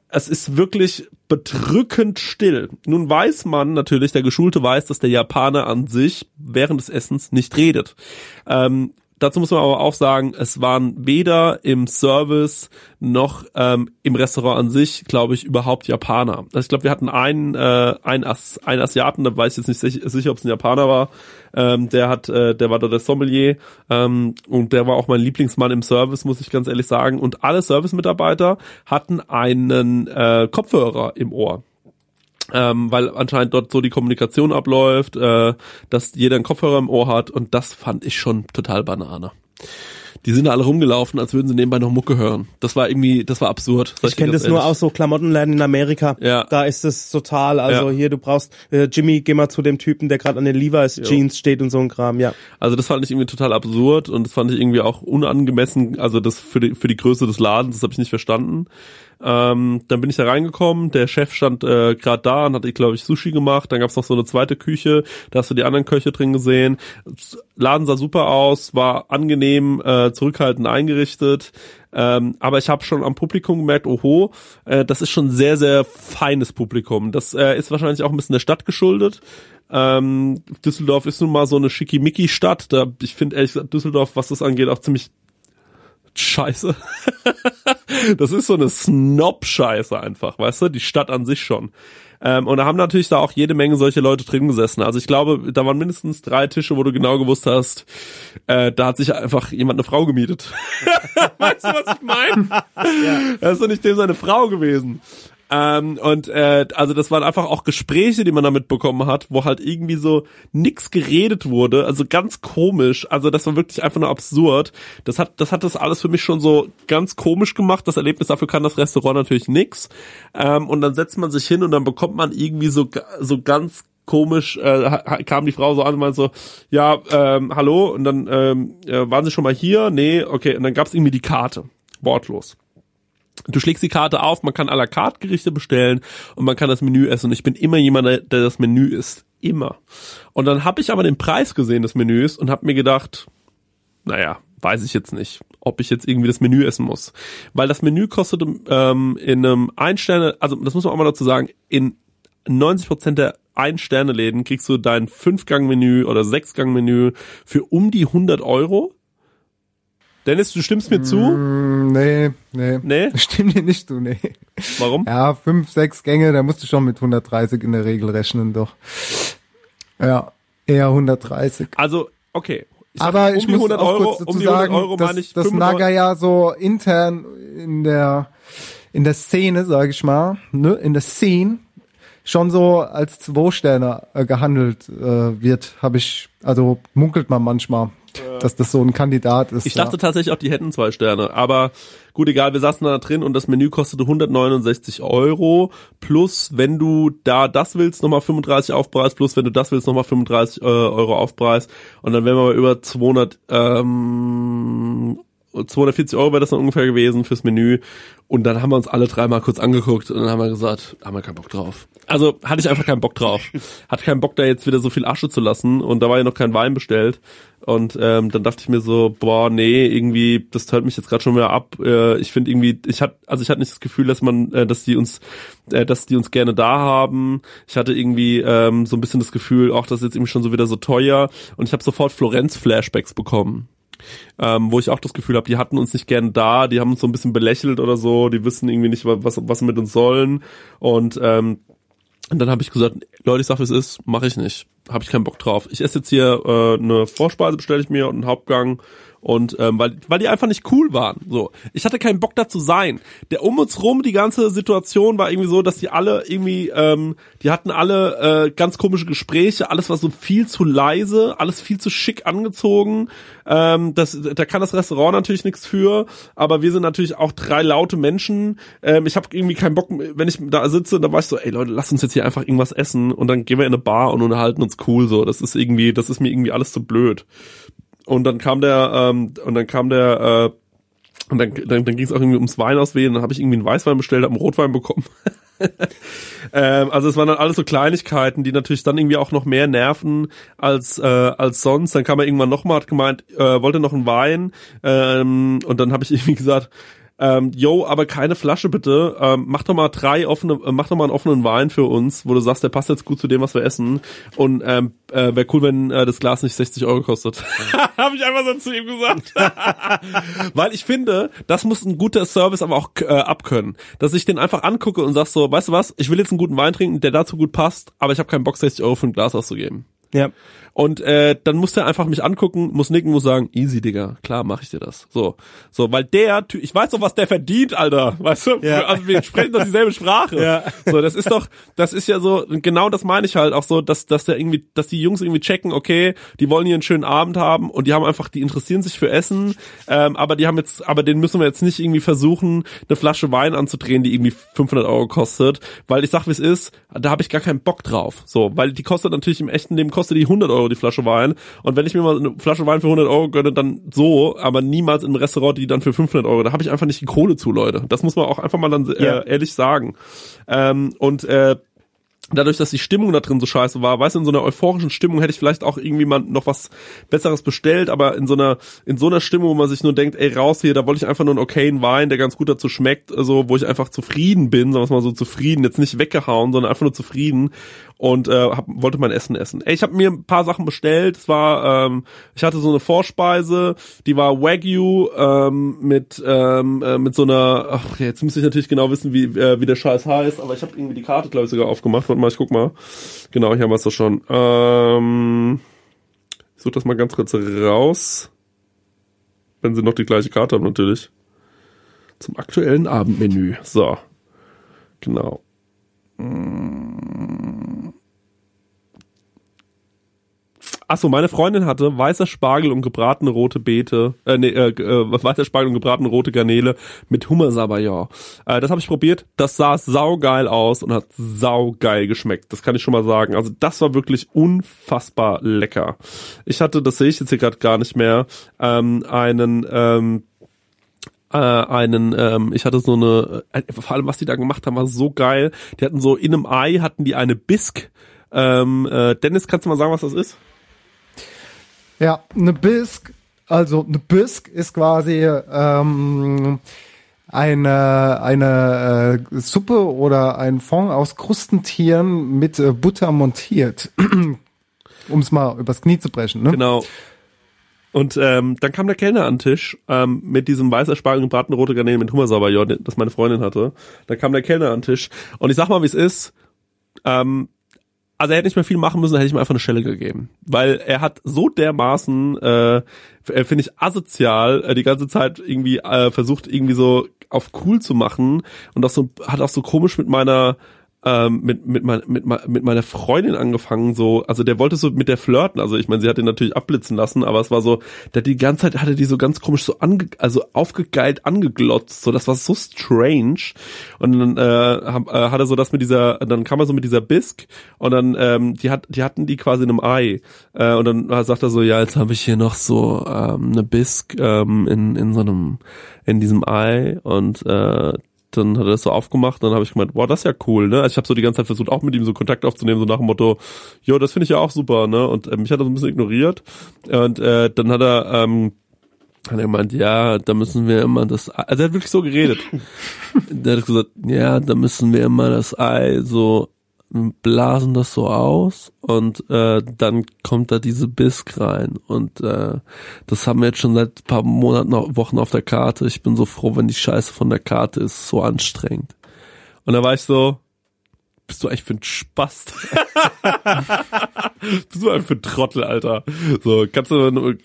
es ist wirklich bedrückend still. Nun weiß man natürlich, der Geschulte weiß, dass der Japaner an sich während des Essens nicht redet. Ähm, Dazu muss man aber auch sagen, es waren weder im Service noch ähm, im Restaurant an sich, glaube ich, überhaupt Japaner. Also ich glaube, wir hatten einen, äh, einen, As einen Asiaten, da weiß ich jetzt nicht sicher, ob es ein Japaner war. Ähm, der hat, äh, der war da der Sommelier ähm, und der war auch mein Lieblingsmann im Service, muss ich ganz ehrlich sagen. Und alle Service-Mitarbeiter hatten einen äh, Kopfhörer im Ohr ähm, weil anscheinend dort so die Kommunikation abläuft, äh, dass jeder einen Kopfhörer im Ohr hat und das fand ich schon total Banane. Die sind alle rumgelaufen, als würden sie nebenbei noch Mucke hören. Das war irgendwie, das war absurd. Ich kenne das nur aus so Klamottenläden in Amerika. Ja. Da ist es total, also ja. hier, du brauchst, äh, Jimmy, geh mal zu dem Typen, der gerade an den Levi's jo. Jeans steht und so ein Kram, ja. Also das fand ich irgendwie total absurd und das fand ich irgendwie auch unangemessen, also das für die, für die Größe des Ladens, das habe ich nicht verstanden. Ähm, dann bin ich da reingekommen, der Chef stand äh, gerade da und hat, glaube ich, Sushi gemacht. Dann gab's noch so eine zweite Küche, da hast du die anderen Köche drin gesehen. Laden sah super aus, war angenehm, äh, zurückhaltend eingerichtet. Ähm, aber ich habe schon am Publikum gemerkt, oho, äh, das ist schon sehr, sehr feines Publikum. Das äh, ist wahrscheinlich auch ein bisschen der Stadt geschuldet. Ähm, Düsseldorf ist nun mal so eine Schickimicki-Stadt. Da, ich finde ehrlich gesagt, Düsseldorf, was das angeht, auch ziemlich scheiße. [LAUGHS] das ist so eine Snob-Scheiße einfach, weißt du? Die Stadt an sich schon. Ähm, und da haben natürlich da auch jede Menge solche Leute drin gesessen. Also ich glaube, da waren mindestens drei Tische, wo du genau gewusst hast, äh, da hat sich einfach jemand eine Frau gemietet. [LAUGHS] weißt du, was ich meine? ja. Das ist doch nicht dem seine Frau gewesen. Ähm, und äh, also das waren einfach auch Gespräche, die man damit bekommen hat, wo halt irgendwie so nix geredet wurde, also ganz komisch. Also das war wirklich einfach nur absurd. Das hat das hat das alles für mich schon so ganz komisch gemacht. Das Erlebnis dafür kann das Restaurant natürlich nix. Ähm, und dann setzt man sich hin und dann bekommt man irgendwie so so ganz komisch äh, kam die Frau so an und meinte so, ja, ähm, hallo, und dann ähm, äh, waren sie schon mal hier? Nee, okay, und dann gab's irgendwie die Karte, wortlos. Du schlägst die Karte auf, man kann à la carte Gerichte bestellen und man kann das Menü essen. Und ich bin immer jemand, der das Menü isst. Immer. Und dann habe ich aber den Preis gesehen des Menüs und habe mir gedacht, naja, weiß ich jetzt nicht, ob ich jetzt irgendwie das Menü essen muss. Weil das Menü kostet ähm, in einem Ein-Sterne, also das muss man auch mal dazu sagen, in 90% der Ein-Sterne-Läden kriegst du dein Fünf-Gang-Menü oder Sechs-Gang-Menü für um die 100 Euro. Dennis, du stimmst mir zu? Mm, nee, nee. Nee? [LAUGHS] Ich stimme dir nicht zu, nee. Warum? Ja, fünf, sechs Gänge, da musst du schon mit 130 in der Regel rechnen, doch. Ja, eher 130. Also, okay. Ich sag, Aber um ich muss 100 auch Euro, kurz dazu um die 100 sagen, Euro dass, ich dass 95 Naga ja so intern in der in der Szene, sage ich mal, ne, in der Szene schon so als Zwei-Sterne äh, gehandelt äh, wird, habe ich, also munkelt man manchmal, dass das so ein Kandidat ist. Ich dachte tatsächlich auch, die hätten zwei Sterne. Aber gut, egal, wir saßen da drin und das Menü kostete 169 Euro. Plus, wenn du da das willst, nochmal 35 Aufpreis. Plus, wenn du das willst, nochmal 35 äh, Euro Aufpreis. Und dann wären wir über 200, ähm, 240 Euro wäre das dann ungefähr gewesen fürs Menü. Und dann haben wir uns alle dreimal kurz angeguckt und dann haben wir gesagt, haben wir keinen Bock drauf. Also hatte ich einfach keinen Bock drauf. [LAUGHS] Hatte keinen Bock da jetzt wieder so viel Asche zu lassen und da war ja noch kein Wein bestellt. Und ähm, dann dachte ich mir so, boah, nee, irgendwie, das tönt mich jetzt gerade schon wieder ab. Äh, ich finde irgendwie, ich hatte, also ich hatte nicht das Gefühl, dass man, äh, dass die uns, äh, dass die uns gerne da haben. Ich hatte irgendwie ähm, so ein bisschen das Gefühl, auch das ist jetzt irgendwie schon so wieder so teuer. Und ich habe sofort Florenz-Flashbacks bekommen ähm, wo ich auch das Gefühl habe, die hatten uns nicht gern da, die haben uns so ein bisschen belächelt oder so, die wissen irgendwie nicht, was, was mit uns sollen. Und ähm, und dann habe ich gesagt, Leute, ich sag, wie es ist, mache ich nicht. Habe ich keinen Bock drauf. Ich esse jetzt hier äh, eine Vorspeise, bestelle ich mir und einen Hauptgang und ähm, weil weil die einfach nicht cool waren. So, ich hatte keinen Bock da zu sein. Der um uns rum die ganze Situation war irgendwie so, dass die alle irgendwie, ähm, die hatten alle äh, ganz komische Gespräche. Alles war so viel zu leise, alles viel zu schick angezogen. Ähm, das, da kann das Restaurant natürlich nichts für, aber wir sind natürlich auch drei laute Menschen. Ähm, ich habe irgendwie keinen Bock, wenn ich da sitze, dann war ich so, ey Leute, lass uns jetzt hier einfach irgendwas essen und dann gehen wir in eine Bar und unterhalten uns cool. So, das ist irgendwie, das ist mir irgendwie alles zu blöd. Und dann kam der, ähm, und dann kam der, äh, und dann, dann, dann ging es auch irgendwie ums Wein auswählen. Dann habe ich irgendwie einen Weißwein bestellt, habe einen Rotwein bekommen. [LAUGHS] ähm, also es waren dann alles so Kleinigkeiten, die natürlich dann irgendwie auch noch mehr nerven als äh, als sonst. Dann kam er irgendwann nochmal, hat gemeint, äh, wollte noch einen Wein. Ähm, und dann habe ich [LAUGHS] irgendwie gesagt, ähm, yo, aber keine Flasche bitte. Ähm, mach doch mal drei offene, äh, mach doch mal einen offenen Wein für uns, wo du sagst, der passt jetzt gut zu dem, was wir essen. Und ähm, äh, wäre cool, wenn äh, das Glas nicht 60 Euro kostet. [LAUGHS] Habe ich einfach so zu ihm gesagt. [LAUGHS] Weil ich finde, das muss ein guter Service aber auch äh, abkönnen. Dass ich den einfach angucke und sag so, weißt du was, ich will jetzt einen guten Wein trinken, der dazu gut passt, aber ich habe keinen Bock, 60 Euro für ein Glas auszugeben. Ja. Und äh, dann muss der einfach mich angucken, muss nicken, muss sagen, easy, Digga, klar mach ich dir das. So, so, weil der, ich weiß doch, was der verdient, Alter, weißt du? Ja. Also wir sprechen doch dieselbe Sprache. Ja. So, das ist doch, das ist ja so, genau das meine ich halt auch so, dass, dass der irgendwie, dass die Jungs irgendwie checken, okay, die wollen hier einen schönen Abend haben und die haben einfach, die interessieren sich für Essen, ähm, aber die haben jetzt, aber den müssen wir jetzt nicht irgendwie versuchen, eine Flasche Wein anzudrehen, die irgendwie 500 Euro kostet, weil ich sag, wie es ist, da habe ich gar keinen Bock drauf. So, weil die kostet natürlich im echten Leben kostet die 100 Euro die Flasche Wein und wenn ich mir mal eine Flasche Wein für 100 Euro gönne, dann so, aber niemals im Restaurant die dann für 500 Euro. Da habe ich einfach nicht die Kohle zu, Leute. Das muss man auch einfach mal dann äh, Ja. ehrlich sagen. Ähm, und äh, dadurch, dass die Stimmung da drin so scheiße war, weißt du, in so einer euphorischen Stimmung hätte ich vielleicht auch irgendwie mal noch was Besseres bestellt, aber in so einer, in so einer Stimmung, wo man sich nur denkt, ey, raus hier, da wollte ich einfach nur einen okayen Wein, der ganz gut dazu schmeckt, also, wo ich einfach zufrieden bin, sagen wir mal so zufrieden, jetzt nicht weggehauen, sondern einfach nur zufrieden und äh, hab, wollte mein Essen essen. Ey, ich habe mir ein paar Sachen bestellt. Es war, ähm, ich hatte so eine Vorspeise, die war Wagyu ähm, mit ähm, äh, mit so einer. Ach, jetzt müsste ich natürlich genau wissen, wie äh, wie der Scheiß heißt, aber ich habe irgendwie die Karte glaube ich sogar aufgemacht. Warte mal, ich guck mal. Genau, hier haben wir es doch schon. Ähm, ich suche das mal ganz kurz raus, wenn sie noch die gleiche Karte haben natürlich. Zum aktuellen Abendmenü. So. Genau. Achso, meine Freundin hatte weißer Spargel und gebratene rote Beete, äh, nee, äh, äh, weißer Spargel und gebratene rote Garnele mit Hummer Sabayon. Äh, das habe ich probiert. Das sah saugeil aus und hat saugeil geschmeckt. Das kann ich schon mal sagen. Also das war wirklich unfassbar lecker. Ich hatte, das sehe ich jetzt hier gerade gar nicht mehr, ähm, einen ähm, äh, einen, ähm, ich hatte so eine, äh, vor allem was die da gemacht haben, war so geil. Die hatten so in einem Ei hatten die eine Bisque. Ähm, äh, Dennis, kannst du mal sagen, was das ist? Ja, eine Bisque, also eine Bisque ist quasi ähm, eine, eine äh, Suppe oder ein Fond aus Krustentieren mit äh, Butter montiert. [CLEARS THROAT] um es mal übers Knie zu brechen. Ne? Genau. Und ähm, dann kam der Kellner an den Tisch ähm, mit diesem weißer Spargel und rote Garnelen mit Hummersauberjod, das meine Freundin hatte. Da kam der Kellner an den Tisch und ich sag mal, wie es ist. Ähm, also er hätte nicht mehr viel machen müssen, hätte ich ihm einfach eine Stelle gegeben. Weil er hat so dermaßen, äh, finde ich, asozial äh, die ganze Zeit irgendwie äh, versucht, irgendwie so auf cool zu machen und auch so, hat auch so komisch mit meiner ähm, mit, mit, mein, mit, mit meiner Freundin angefangen, so, also der wollte so mit der flirten, also ich meine, sie hat ihn natürlich abblitzen lassen, aber es war so, der die ganze Zeit hatte die so ganz komisch so ange, also aufgegeilt angeglotzt, so, das war so strange. Und dann äh, äh, hat er so das mit dieser, dann kam er so mit dieser Bisk und dann, ähm, die hat, die hatten die quasi in einem Ei. Äh, und dann sagt er so, ja, jetzt habe ich hier noch so ähm, eine Bisk ähm, in, in so einem, in diesem Ei und äh, dann hat er das so aufgemacht, dann habe ich gemeint, boah, das ist ja cool, ne? Also ich habe so die ganze Zeit versucht, auch mit ihm so Kontakt aufzunehmen, so nach dem Motto, jo, das finde ich ja auch super, ne? Und äh, mich hat er so ein bisschen ignoriert. Und äh, dann hat er, ähm, hat er gemeint, ja, da müssen wir immer das, also er hat wirklich so geredet. [LAUGHS] der hat gesagt, ja, da müssen wir immer das Ei so blasen das so aus und äh, dann kommt da diese Bisk rein und äh, das haben wir jetzt schon seit paar Monaten, Wochen auf der Karte. Ich bin so froh, wenn die Scheiße von der Karte ist, so anstrengend. Und da war ich so, bist du eigentlich für ein Spast? [LAUGHS] bist du eigentlich für ein Trottel, Alter? So, kannst du,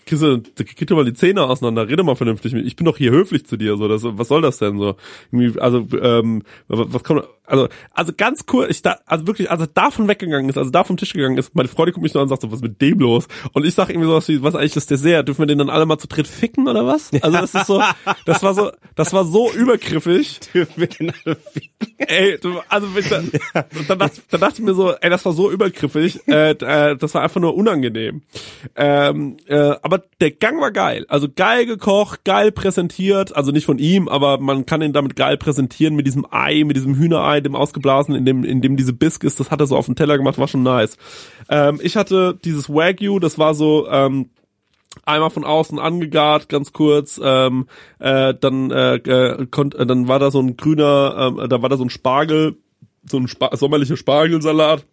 krieg du mal die Zähne auseinander, rede mal vernünftig mit. Ich bin doch hier höflich zu dir, so, das, was soll das denn so? Irgendwie, also, ähm, was kommt, also, also ganz cool, ich da, also wirklich, also davon weggegangen ist, also da vom Tisch gegangen ist, meine Freundin guckt mich nur an und sagt so, was ist mit dem los? Und ich sag irgendwie sowas wie, was eigentlich das Dessert? Dürfen wir den dann alle mal zu dritt ficken oder was? Also das ist so, [LAUGHS] das war so, das war so übergriffig. Dürfen wir den alle ficken? Ey, also dann, [LAUGHS] dann, dachte, dann dachte ich mir so, ey, das war so übergriffig, äh, äh, das war einfach nur unangenehm. Ähm, äh, aber der Gang war geil, also geil gekocht, geil präsentiert, also nicht von ihm, aber man kann ihn damit geil präsentieren mit diesem Ei, mit diesem Hühnerei, dem ausgeblasen, in dem, in dem diese Bisk ist, das hat er so auf dem Teller gemacht, war schon nice. Ähm, ich hatte dieses Wagyu, das war so, ähm, einmal von außen angegart, ganz kurz, ähm, äh, dann äh, äh, konnt, äh, dann war da so ein grüner, äh, da war da so ein Spargel, so ein Spa sommerlicher Spargelsalat.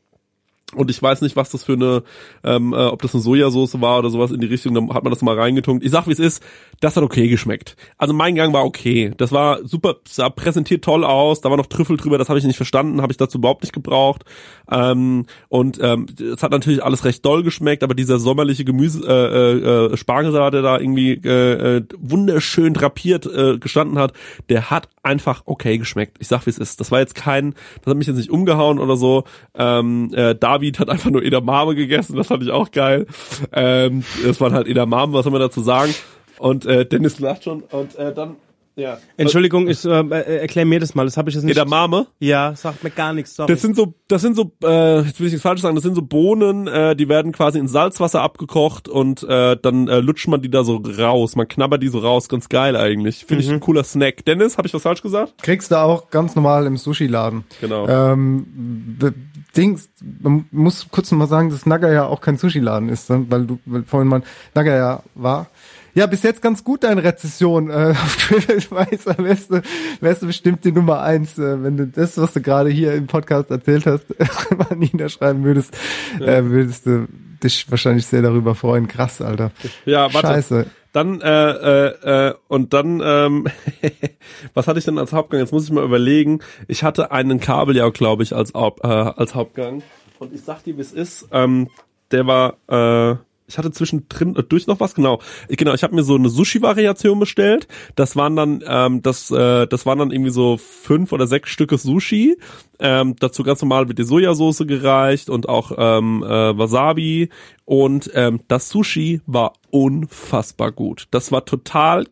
Und ich weiß nicht, was das für eine, ähm, äh, ob das eine Sojasauce war oder sowas in die Richtung, dann hat man das mal reingetunkt. Ich sag, wie es ist, das hat okay geschmeckt. Also mein Gang war okay. Das war super, sah präsentiert toll aus, da war noch Trüffel drüber, das habe ich nicht verstanden, habe ich dazu überhaupt nicht gebraucht. Ähm, und ähm, es hat natürlich alles recht doll geschmeckt, aber dieser sommerliche Gemüse, äh, äh, Spargelsalat, der da irgendwie äh, äh, wunderschön drapiert äh, gestanden hat, der hat einfach okay geschmeckt. Ich sag, wie es ist. Das war jetzt kein, das hat mich jetzt nicht umgehauen oder so. Ähm, äh, David hat einfach nur Edamame gegessen, das fand ich auch geil. Ähm, das waren halt Edamame, was soll man dazu sagen? Und äh, Dennis lacht schon und äh, dann ja. Entschuldigung, ich äh, äh, erklär mir das mal. Das habe ich jetzt nicht. Edamame? Ja, sagt mir gar nichts. Sorry. Das sind so, das sind so, äh, jetzt will ich nichts falsch sagen. Das sind so Bohnen, äh, die werden quasi in Salzwasser abgekocht und äh, dann äh, lutscht man die da so raus. Man knabbert die so raus, ganz geil eigentlich. Finde ich Mhm. ein cooler Snack. Dennis, habe ich was falsch gesagt? Kriegst du auch ganz normal im Sushi-Laden. Genau. Ähm, Dings, man muss kurz noch mal sagen, dass Naga ja auch kein Sushi-Laden ist, ne? weil du weil vorhin mal Naga ja war. Ja, bis jetzt ganz gut deine Rezession. Äh, [LAUGHS] auf TripAdvisor wärst du, wärst du bestimmt die Nummer eins, äh, wenn du das, was du gerade hier im Podcast erzählt hast, [LAUGHS] mal niederschreiben würdest, äh, würdest du dich wahrscheinlich sehr darüber freuen. Krass, Alter. Ja, warte. Scheiße. Dann, äh, äh, äh, und dann, ähm, [LAUGHS] was hatte ich denn als Hauptgang? Jetzt muss ich mal überlegen. Ich hatte einen Kabeljau, glaube ich, als, äh, als Hauptgang. Und ich sag dir, wie es ist. Ähm, der war, äh, ich hatte zwischendrin äh, durch noch was, genau. Genau, ich habe mir so eine Sushi-Variation bestellt. Das waren dann, ähm, das, äh, das waren dann irgendwie so fünf oder sechs Stücke Sushi. Ähm, dazu ganz normal wird die Sojasauce gereicht und auch ähm, äh, Wasabi. Und ähm, das Sushi war unfassbar gut. Das war total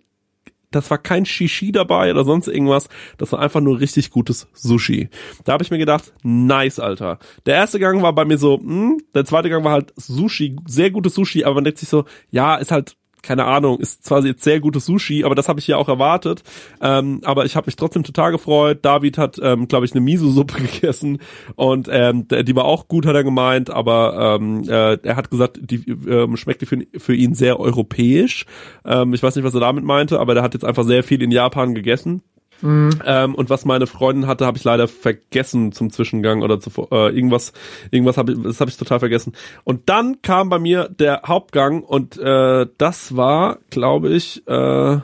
das war kein Shishi dabei oder sonst irgendwas. Das war einfach nur richtig gutes Sushi. Da habe ich mir gedacht, nice, Alter. Der erste Gang war bei mir so, mh, der zweite Gang war halt Sushi, sehr gutes Sushi, aber man denkt sich so, ja, ist halt keine Ahnung, ist zwar jetzt sehr gutes Sushi, aber das habe ich ja auch erwartet. Ähm, aber ich habe mich trotzdem total gefreut. David hat, ähm, glaube ich, eine Miso-Suppe [LAUGHS] gegessen und ähm, die war auch gut, hat er gemeint, aber ähm, äh, er hat gesagt, die ähm, schmeckte für, für ihn sehr europäisch. Ähm, ich weiß nicht, was er damit meinte, aber der hat jetzt einfach sehr viel in Japan gegessen. Mhm. Ähm, und was meine Freundin hatte, habe ich leider vergessen zum Zwischengang oder zu, äh, irgendwas, irgendwas habe ich, das habe ich total vergessen. Und dann kam bei mir der Hauptgang und äh, das war, glaube ich, äh,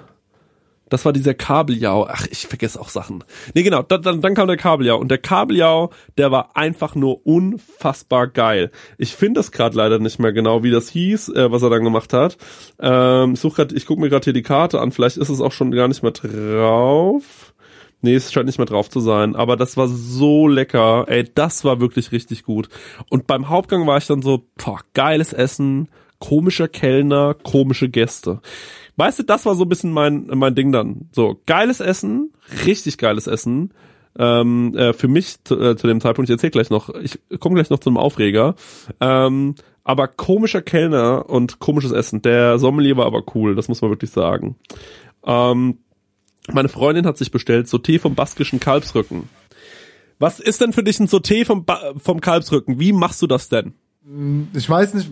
das war dieser Kabeljau. Ach, ich vergesse auch Sachen. Nee, genau, dann, dann, dann kam der Kabeljau. Und der Kabeljau, der war einfach nur unfassbar geil. Ich finde das gerade leider nicht mehr genau, wie das hieß, äh, was er dann gemacht hat. Ähm, ich such grad, ich gucke mir gerade hier die Karte an. Vielleicht ist es auch schon gar nicht mehr drauf. Nee, es scheint nicht mehr drauf zu sein. Aber das war so lecker. Ey, das war wirklich richtig gut. Und beim Hauptgang war ich dann so, boah, geiles Essen, komischer Kellner, komische Gäste. Weißt du, das war so ein bisschen mein, mein Ding dann. So, geiles Essen, richtig geiles Essen. Ähm, äh, für mich zu, äh, zu dem Zeitpunkt, ich erzähl gleich noch, ich komme gleich noch zum Aufreger. Ähm, aber komischer Kellner und komisches Essen. Der Sommelier war aber cool, das muss man wirklich sagen. Ähm, meine Freundin hat sich bestellt Sauté vom baskischen Kalbsrücken. Was ist denn für dich ein Sauté vom, ba vom Kalbsrücken? Wie machst du das denn? Ich weiß nicht,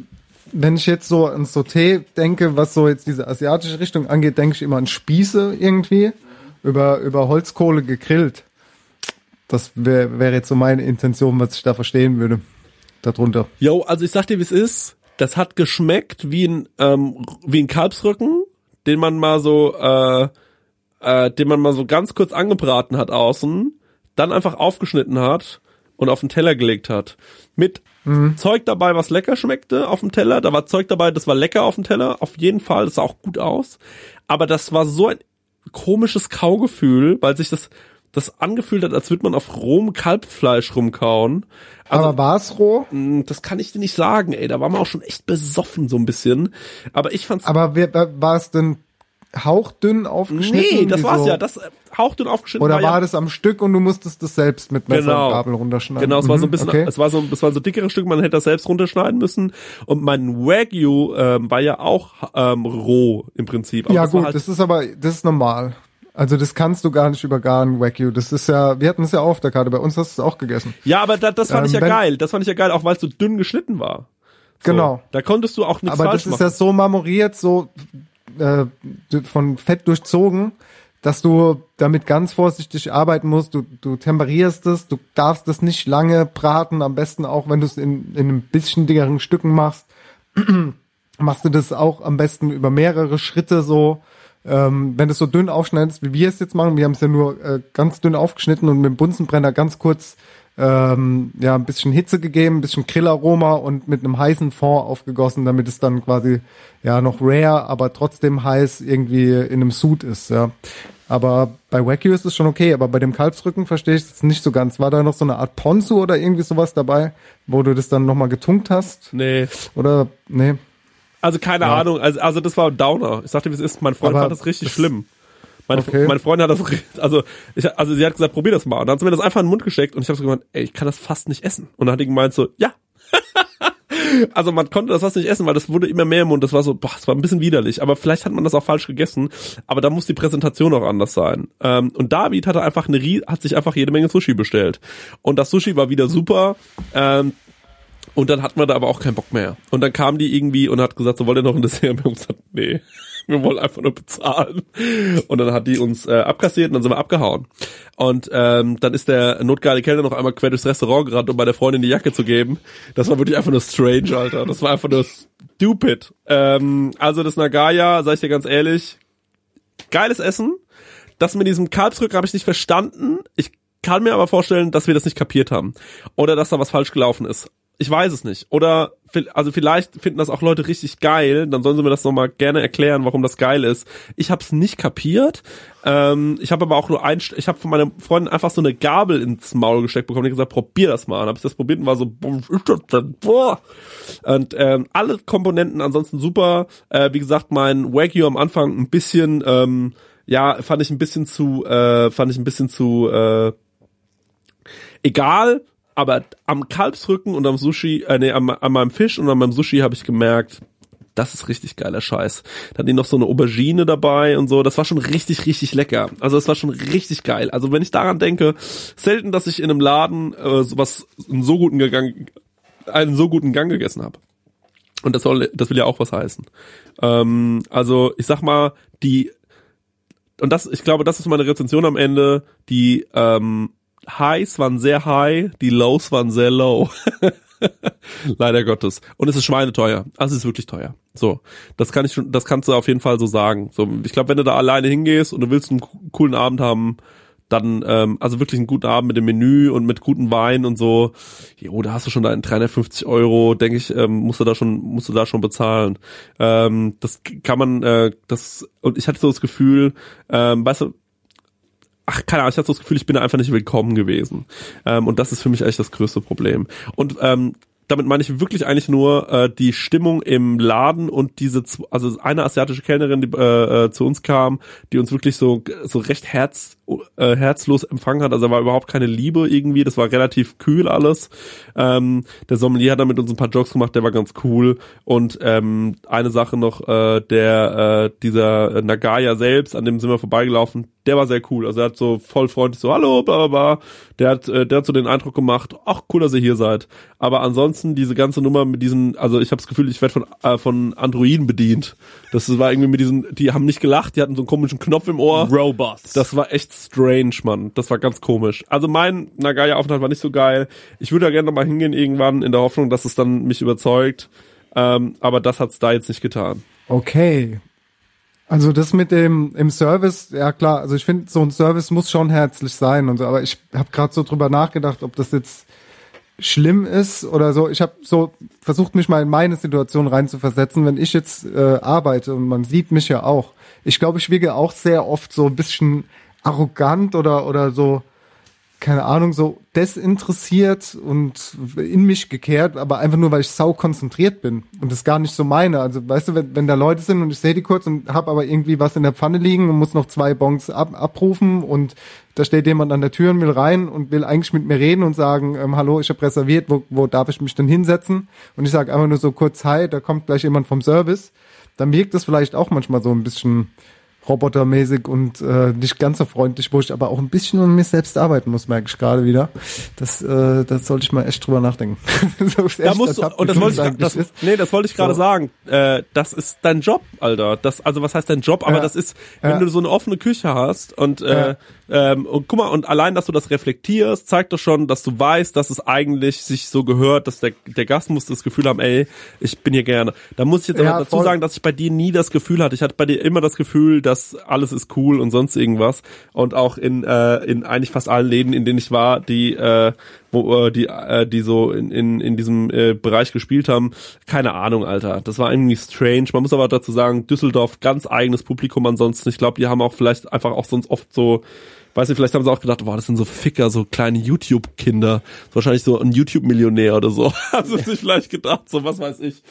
wenn ich jetzt so an Sauté denke, was so jetzt diese asiatische Richtung angeht, denke ich immer an Spieße irgendwie, über, über Holzkohle gegrillt. Das wäre wär jetzt so meine Intention, was ich da verstehen würde. Darunter. Jo, also ich sag dir, wie es ist. Das hat geschmeckt wie ein, ähm, wie ein Kalbsrücken, den man mal so, äh, äh, den man mal so ganz kurz angebraten hat außen, dann einfach aufgeschnitten hat und auf den Teller gelegt hat. Mit mhm. Zeug dabei, was lecker schmeckte auf dem Teller. Da war Zeug dabei, das war lecker auf dem Teller, auf jeden Fall. Das sah auch gut aus. Aber das war so ein komisches Kaugefühl, weil sich das das angefühlt hat, als würde man auf rohem Kalbfleisch rumkauen. Also, Aber war es roh? Mm, das kann ich dir nicht sagen, ey. Da war man auch schon echt besoffen so ein bisschen. Aber ich fand's. Aber war es denn hauchdünn aufgeschnitten? Nee, das war's so? ja. Das äh, hauchdünn aufgeschnitten Oder war, war ja, das am Stück und du musstest das selbst mit Messer genau, und Gabel runterschneiden? Genau, es war so ein bisschen, okay. es war so, es war so dickere Stück, man hätte das selbst runterschneiden müssen. Und mein Wagyu ähm, war ja auch ähm, roh im Prinzip. Aber ja gut, halt das ist aber, das ist normal. Also das kannst du gar nicht übergaren, Wagyu. Das ist ja, wir hatten es ja auf der Karte. Bei uns hast du es auch gegessen. Ja, aber da, das fand ähm, ich ja geil. Das fand ich ja geil, auch weil es so dünn geschnitten war. So, genau. Da konntest du auch nichts aber falsch machen. Aber das ist ja so marmoriert, so äh, von Fett durchzogen, dass du damit ganz vorsichtig arbeiten musst. Du, du temperierst es, du darfst es nicht lange braten. Am besten auch, wenn du es in, in ein bisschen dickeren Stücken machst, [CLEARS THROAT] machst du das auch am besten über mehrere Schritte so ähm, wenn du es so dünn aufschneidest, wie wir es jetzt machen, wir haben es ja nur äh, ganz dünn aufgeschnitten und mit dem Bunsenbrenner ganz kurz ähm, ja ein bisschen Hitze gegeben, ein bisschen Grillaroma und mit einem heißen Fond aufgegossen, damit es dann quasi ja noch rare, aber trotzdem heiß irgendwie in einem Sud ist, ja. Aber bei Wagyu ist es schon okay, aber bei dem Kalbsrücken verstehe ich es nicht so ganz. War da noch so eine Art Ponzu oder irgendwie sowas dabei, wo du das dann nochmal getunkt hast? Nee. Oder, nee. Also keine ja. Ahnung, also, also das war ein Downer. Ich sagte, wie es ist, mein Freund Aber fand das richtig das schlimm. Meine, okay. meine Freundin hat das, also, ich, also sie hat gesagt, probier das mal. Und dann hat sie mir das einfach in den Mund gesteckt und ich habe so gemeint, ey, ich kann das fast nicht essen. Und dann hat die gemeint so, ja. [LAUGHS] also man konnte das fast nicht essen, weil das wurde immer mehr im Mund. Das war so, boah, das war ein bisschen widerlich. Aber vielleicht hat man das auch falsch gegessen. Aber da muss die Präsentation auch anders sein. Ähm, und David hatte einfach eine, hat sich einfach jede Menge Sushi bestellt. Und das Sushi war wieder super. Ähm, und dann hatten wir da aber auch keinen Bock mehr. Und dann kam die irgendwie und hat gesagt, so wollt ihr noch ein Dessert? Wir haben gesagt, nee, [LAUGHS] wir wollen einfach nur bezahlen. Und dann hat die uns äh, abkassiert und dann sind wir abgehauen. Und ähm, dann ist der notgeile Kellner noch einmal quer durchs Restaurant gerannt, um bei der Freundin die Jacke zu geben. Das war wirklich einfach nur strange, Alter. Das war einfach nur stupid. Ähm, also das Nagaya, sag ich dir ganz ehrlich, geiles Essen. Das mit diesem Kalbsrücken habe ich nicht verstanden. Ich kann mir aber vorstellen, dass wir das nicht kapiert haben. Oder dass da was falsch gelaufen ist ich weiß es nicht. Oder also vielleicht finden das auch Leute richtig geil, dann sollen sie mir das nochmal gerne erklären, warum das geil ist. Ich habe es nicht kapiert. Ähm, ich habe aber auch nur ein, ich habe von meiner Freundin einfach so eine Gabel ins Maul gesteckt bekommen. Die gesagt, probier das mal. Dann habe ich das probiert und war so, boah. Und ähm, alle Komponenten ansonsten super. Äh, wie gesagt, mein Wagyu am Anfang ein bisschen, ähm, ja, fand ich ein bisschen zu, äh, fand ich ein bisschen zu äh, egal aber am Kalbsrücken und am Sushi, äh, nee, am, an meinem Fisch und an meinem Sushi habe ich gemerkt, das ist richtig geiler Scheiß. Dann die noch so eine Aubergine dabei und so. Das war schon richtig, richtig lecker. Also das war schon richtig geil. Also wenn ich daran denke, selten, dass ich in einem Laden äh, sowas einen so guten Gang, einen so guten Gang gegessen habe. Und das soll, das will ja auch was heißen. Ähm, also ich sag mal, die und das, ich glaube, das ist meine Rezension am Ende. Die ähm, Highs waren sehr high, die Lows waren sehr low. [LAUGHS] Leider Gottes. Und es ist schweineteuer. Also es ist wirklich teuer. So, das kann ich schon, das kannst du auf jeden Fall so sagen. So, ich glaube, wenn du da alleine hingehst und du willst einen coolen Abend haben, dann ähm, also wirklich einen guten Abend mit dem Menü und mit guten Wein und so. Jo, da hast du schon deinen 350 Euro, denke ich, ähm, musst du da schon musst du da schon bezahlen. Ähm, das kann man, äh, das und ich hatte so das Gefühl, ähm, weißt du, ach, keine Ahnung, ich hatte das Gefühl, ich bin da einfach nicht willkommen gewesen. Ähm, und das ist für mich eigentlich das größte Problem. Und ähm, damit meine ich wirklich eigentlich nur äh, die Stimmung im Laden und diese, also eine asiatische Kellnerin, die äh, äh, zu uns kam, die uns wirklich so so recht herz äh, herzlos empfangen hat. Also da war überhaupt keine Liebe irgendwie. Das war relativ kühl alles. Ähm, der Sommelier hat damit uns ein paar Jokes gemacht. Der war ganz cool. Und ähm, eine Sache noch, äh, der äh, dieser Nagaya selbst, an dem sind wir vorbeigelaufen. Der war sehr cool. Also er hat so voll freundlich so Hallo, bla bla bla. Der hat äh, der hat so den Eindruck gemacht, ach cool, dass ihr hier seid. Aber ansonsten diese ganze Nummer mit diesen, also ich habe das Gefühl, ich werde von äh, von Androiden bedient. Das war irgendwie mit diesen, die haben nicht gelacht, die hatten so einen komischen Knopf im Ohr. Robots. Das war echt strange, Mann. Das war ganz komisch. Also mein Nagaya-Aufenthalt war nicht so geil. Ich würde da gerne nochmal hingehen irgendwann, in der Hoffnung, dass es dann mich überzeugt. Ähm, aber das hat's da jetzt nicht getan. Okay. Also das mit dem im Service, ja klar, also ich finde, so ein Service muss schon herzlich sein und so, aber ich habe gerade so drüber nachgedacht, ob das jetzt schlimm ist oder so. Ich habe so versucht, mich mal in meine Situation reinzuversetzen, wenn ich jetzt äh, arbeite und man sieht mich ja auch. Ich glaube, ich wirke auch sehr oft so ein bisschen arrogant oder oder so keine Ahnung, so desinteressiert und in mich gekehrt, aber einfach nur, weil ich sau konzentriert bin und das gar nicht so meine. Also weißt du, wenn, wenn da Leute sind und ich sehe die kurz und habe aber irgendwie was in der Pfanne liegen und muss noch zwei Bons ab, abrufen und da steht jemand an der Tür und will rein und will eigentlich mit mir reden und sagen, ähm, hallo, ich habe reserviert, wo, wo darf ich mich denn hinsetzen? Und ich sage einfach nur so kurz, hi, da kommt gleich jemand vom Service. Dann wirkt das vielleicht auch manchmal so ein bisschen robotermäßig und äh, nicht ganz so freundlich, wo ich aber auch ein bisschen um mich selbst arbeiten muss, merke ich gerade wieder. Das, äh, das sollte ich mal echt drüber nachdenken. [LAUGHS] so da musst du, und das wollte ich, das, ist. nee, das wollte ich gerade so. sagen. Äh, das ist dein Job, Alter. Das, also was heißt dein Job? Aber ja. das ist, wenn ja. du so eine offene Küche hast und äh, ja. Ähm, und guck mal, und allein, dass du das reflektierst, zeigt doch schon, dass du weißt, dass es eigentlich sich so gehört, dass der, der Gast muss das Gefühl haben, ey, ich bin hier gerne. Da muss ich jetzt aber dazu voll. sagen, dass ich bei dir nie das Gefühl hatte. Ich hatte bei dir immer das Gefühl, dass alles ist cool und sonst irgendwas. Und auch in, äh, in eigentlich fast allen Läden, in denen ich war, die, äh, wo äh, die, äh, die so in, in, in diesem äh, Bereich gespielt haben, keine Ahnung, Alter. Das war irgendwie strange. Man muss aber dazu sagen, Düsseldorf, ganz eigenes Publikum ansonsten. Ich glaube, die haben auch vielleicht einfach auch sonst oft so weiß nicht, vielleicht haben sie auch gedacht, boah, das sind so Ficker, so kleine YouTube-Kinder. Wahrscheinlich so ein YouTube-Millionär oder so. [LAUGHS] haben sie sich vielleicht gedacht, so was weiß ich.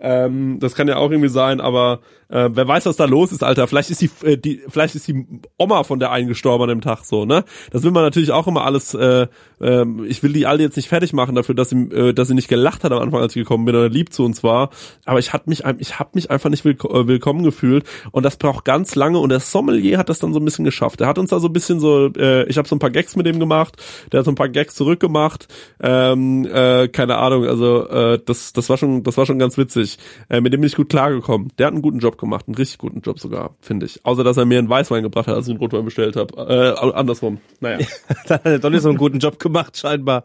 Ähm, das kann ja auch irgendwie sein, aber äh, wer weiß, was da los ist, Alter. Vielleicht ist die, äh, die, vielleicht ist die Oma von der einen gestorben an dem Tag so, ne? Das will man natürlich auch immer alles. Äh, äh, ich will die alle jetzt nicht fertig machen dafür, dass sie, äh, dass sie nicht gelacht hat am Anfang, als ich gekommen bin oder lieb zu uns war. Aber ich hab mich, ich hab mich einfach nicht willk äh, willkommen gefühlt und das braucht ganz lange. Und der Sommelier hat das dann so ein bisschen geschafft. Er hat uns da so ein bisschen so, äh, ich habe so ein paar Gags mit dem gemacht. Der hat so ein paar Gags zurückgemacht. Ähm, äh, keine Ahnung. Also äh, das, das war schon, das war schon ganz witzig. Äh, mit dem bin ich gut klargekommen. Der hat einen guten Job gemacht, einen richtig guten Job sogar, finde ich. Außer, dass er mir einen Weißwein gebracht hat, als ich einen Rotwein bestellt habe. Äh, andersrum. Naja. [LAUGHS] da hat er doch nicht so einen guten Job gemacht, scheinbar.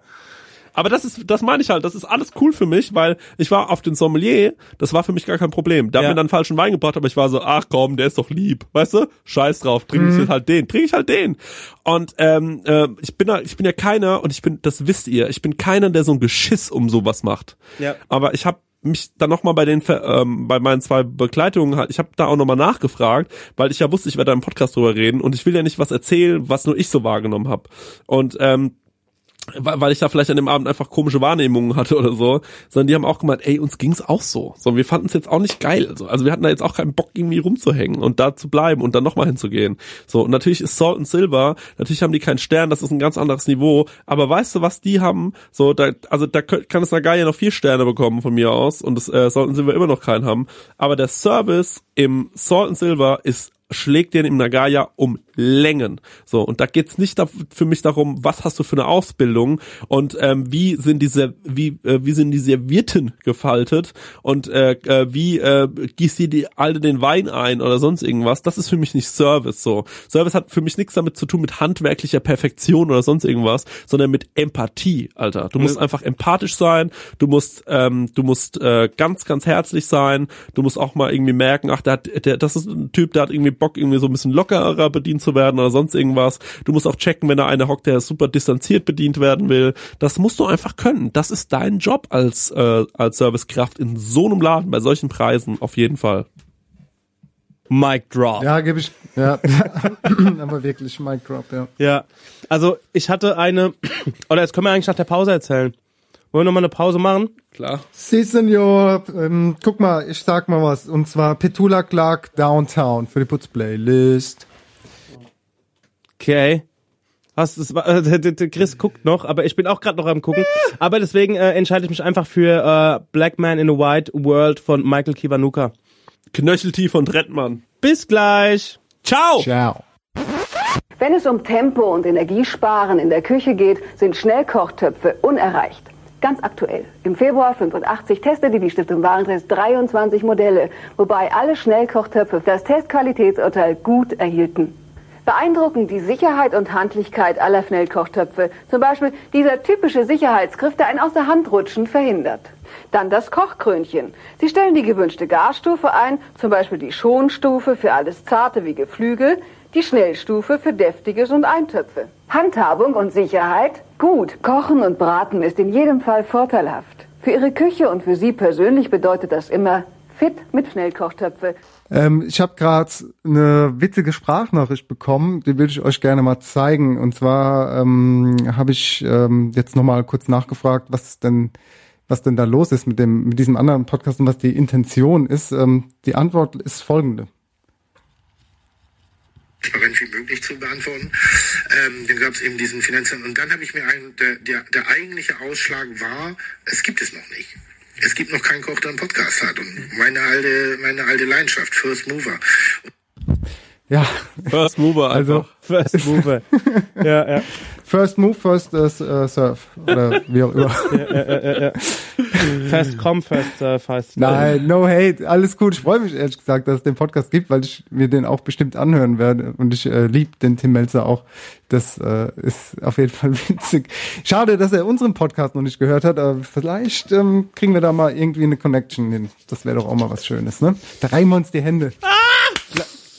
Aber das ist, das meine ich halt, das ist alles cool für mich, weil ich war auf den Sommelier, das war für mich gar kein Problem. Der Ja. mir dann falschen Wein gebracht, aber ich war so, ach komm, der ist doch lieb, weißt du? Scheiß drauf, trinke ich Mhm. jetzt halt den, trinke ich halt den. Und ähm, äh, ich bin, da- ich bin ja keiner und ich bin, das wisst ihr, ich bin keiner, der so ein Geschiss um sowas macht. Ja. Aber ich habe mich dann nochmal bei den ähm, bei meinen zwei Begleitungen ich habe da auch nochmal nachgefragt, weil ich ja wusste, ich werde da im Podcast drüber reden und ich will ja nicht was erzählen, was nur ich so wahrgenommen habe. Und ähm, weil ich da vielleicht an dem Abend einfach komische Wahrnehmungen hatte oder so, sondern die haben auch gemeint, ey, uns ging's auch so. So, wir fanden es jetzt auch nicht geil. So. Also wir hatten da jetzt auch keinen Bock, irgendwie rumzuhängen und da zu bleiben und dann nochmal hinzugehen. So, und natürlich ist Salt and Silver, natürlich haben die keinen Stern, das ist ein ganz anderes Niveau, aber weißt du, was die haben? So, da, also da kann es Nagaya noch vier Sterne bekommen von mir aus und das äh, Salt and Silver immer noch keinen haben. Aber der Service im Salt and Silver ist schlägt den im Nagaya um Längen. So, und da geht's nicht da, für mich darum, was hast du für eine Ausbildung und ähm, wie sind diese, wie, äh, wie sind die Servierten gefaltet und äh, äh, wie äh, gießt dir die alte den Wein ein oder sonst irgendwas. Das ist für mich nicht Service so. Service hat für mich nichts damit zu tun mit handwerklicher Perfektion oder sonst irgendwas, sondern mit Empathie, Alter. Du musst Ja. einfach empathisch sein, du musst, ähm, du musst äh, ganz, ganz herzlich sein, du musst auch mal irgendwie merken, ach, der hat, der, das ist ein Typ, der hat irgendwie Bock, irgendwie so ein bisschen lockerer bedient zu werden oder sonst irgendwas. Du musst auch checken, wenn da einer hockt, der super distanziert bedient werden will. Das musst du einfach können. Das ist dein Job als, äh, als Servicekraft in so einem Laden, bei solchen Preisen, auf jeden Fall. Mic Drop. Ja, gebe ich. Ja, [LAUGHS] aber wirklich Mic Drop, ja. Ja, also ich hatte eine, [CLEARS THROAT] oder jetzt können wir eigentlich nach der Pause erzählen. Wollen wir nochmal eine Pause machen? Klar. Si, Senor. Ähm, guck mal, ich sag mal was. Und zwar Petula Clark Downtown für die Putzplaylist. Okay. Hast es, äh, [LAUGHS] der- der- Chris guckt noch, aber ich bin auch gerade noch am gucken. Aber deswegen äh, entscheide ich mich einfach für äh, Black Man in a White World von Michael Kiwanuka. Knöcheltief von Drettmann. Bis gleich. Ciao. Ciao. Wenn es um Tempo und Energiesparen in der Küche geht, sind Schnellkochtöpfe unerreicht. Ganz aktuell. Im Februar 85 testete die Stiftung Warentest 23 Modelle, wobei alle Schnellkochtöpfe das Testqualitätsurteil gut erhielten. Beeindruckend die Sicherheit und Handlichkeit aller Schnellkochtöpfe. Zum Beispiel dieser typische Sicherheitsgriff, der ein aus der Hand rutschen verhindert. Dann das Kochkrönchen. Sie stellen die gewünschte Garstufe ein, zum Beispiel die Schonstufe für alles Zarte wie Geflügel, die Schnellstufe für Deftiges und Eintöpfe. Handhabung und Sicherheit? Gut. Kochen und Braten ist in jedem Fall vorteilhaft. Für Ihre Küche und für Sie persönlich bedeutet das immer fit mit Schnellkochtöpfe. Ähm, ich habe gerade eine witzige Sprachnachricht bekommen, die will ich euch gerne mal zeigen. Und zwar ähm, habe ich ähm, jetzt nochmal kurz nachgefragt, was denn was denn da los ist mit dem mit diesem anderen Podcast und was die Intention ist. Ähm, die Antwort ist folgende. Transparent wie möglich zu beantworten. Ähm, dann gab es eben diesen Finanzamt und dann habe ich mir ein, der, der, der eigentliche Ausschlag war, es gibt es noch nicht. Es gibt noch keinen Koch, der einen Podcast hat. Und meine alte, meine alte Leidenschaft, First Mover. Ja. First Mover Also First Mover. ja, ja. First Move, First äh, Surf oder wie auch immer. ja, ja, ja, ja. First Come, First Surf heißt Nein, no hate, alles gut. Ich freue mich ehrlich gesagt, dass es den Podcast gibt, weil ich mir den auch bestimmt anhören werde und ich äh, lieb den Tim Melzer auch. Das äh, ist auf jeden Fall [LAUGHS] witzig. Schade, dass er unseren Podcast noch nicht gehört hat, aber vielleicht ähm, kriegen wir da mal irgendwie eine Connection hin. Das wäre doch auch mal was Schönes, ne? Da reiben wir uns die Hände. Kla-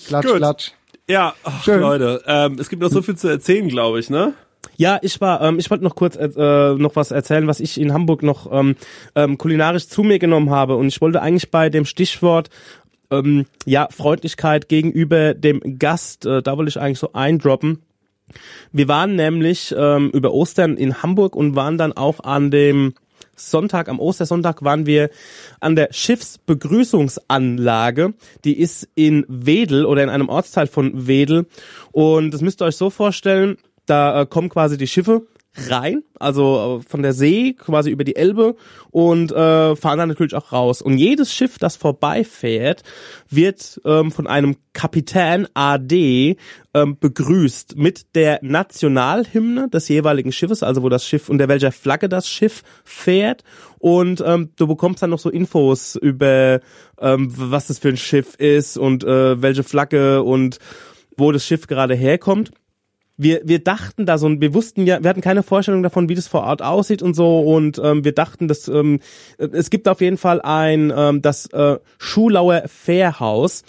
Klatsch, Gut. klatsch. Ja, ach, Schön. Leute, ähm, es gibt noch so viel zu erzählen, glaube ich, ne? Ja, ich war, ähm, ich wollte noch kurz äh, noch was erzählen, was ich in Hamburg noch ähm, ähm, kulinarisch zu mir genommen habe. Und ich wollte eigentlich bei dem Stichwort ähm, ja Freundlichkeit gegenüber dem Gast, äh, da wollte ich eigentlich so eindroppen. Wir waren nämlich ähm, über Ostern in Hamburg und waren dann auch an dem Sonntag, am Ostersonntag waren wir an der Schiffsbegrüßungsanlage. Die ist in Wedel oder in einem Ortsteil von Wedel. Und das müsst ihr euch so vorstellen, da äh, kommen quasi die Schiffe rein, also äh, von der See quasi über die Elbe und äh, fahren dann natürlich auch raus. Und jedes Schiff, das vorbeifährt, wird ähm, von einem Kapitän AD ähm, begrüßt mit der Nationalhymne des jeweiligen Schiffes, also wo das Schiff unter welcher Flagge das Schiff fährt. Und ähm, du bekommst dann noch so Infos über ähm, was das für ein Schiff ist und äh, welche Flagge und wo das Schiff gerade herkommt. Wir, wir dachten da so, und wir wussten ja, wir hatten keine Vorstellung davon, wie das vor Ort aussieht und so, und ähm, wir dachten, dass ähm, es gibt auf jeden Fall ein ähm, das äh, Schulauer Fairhaus.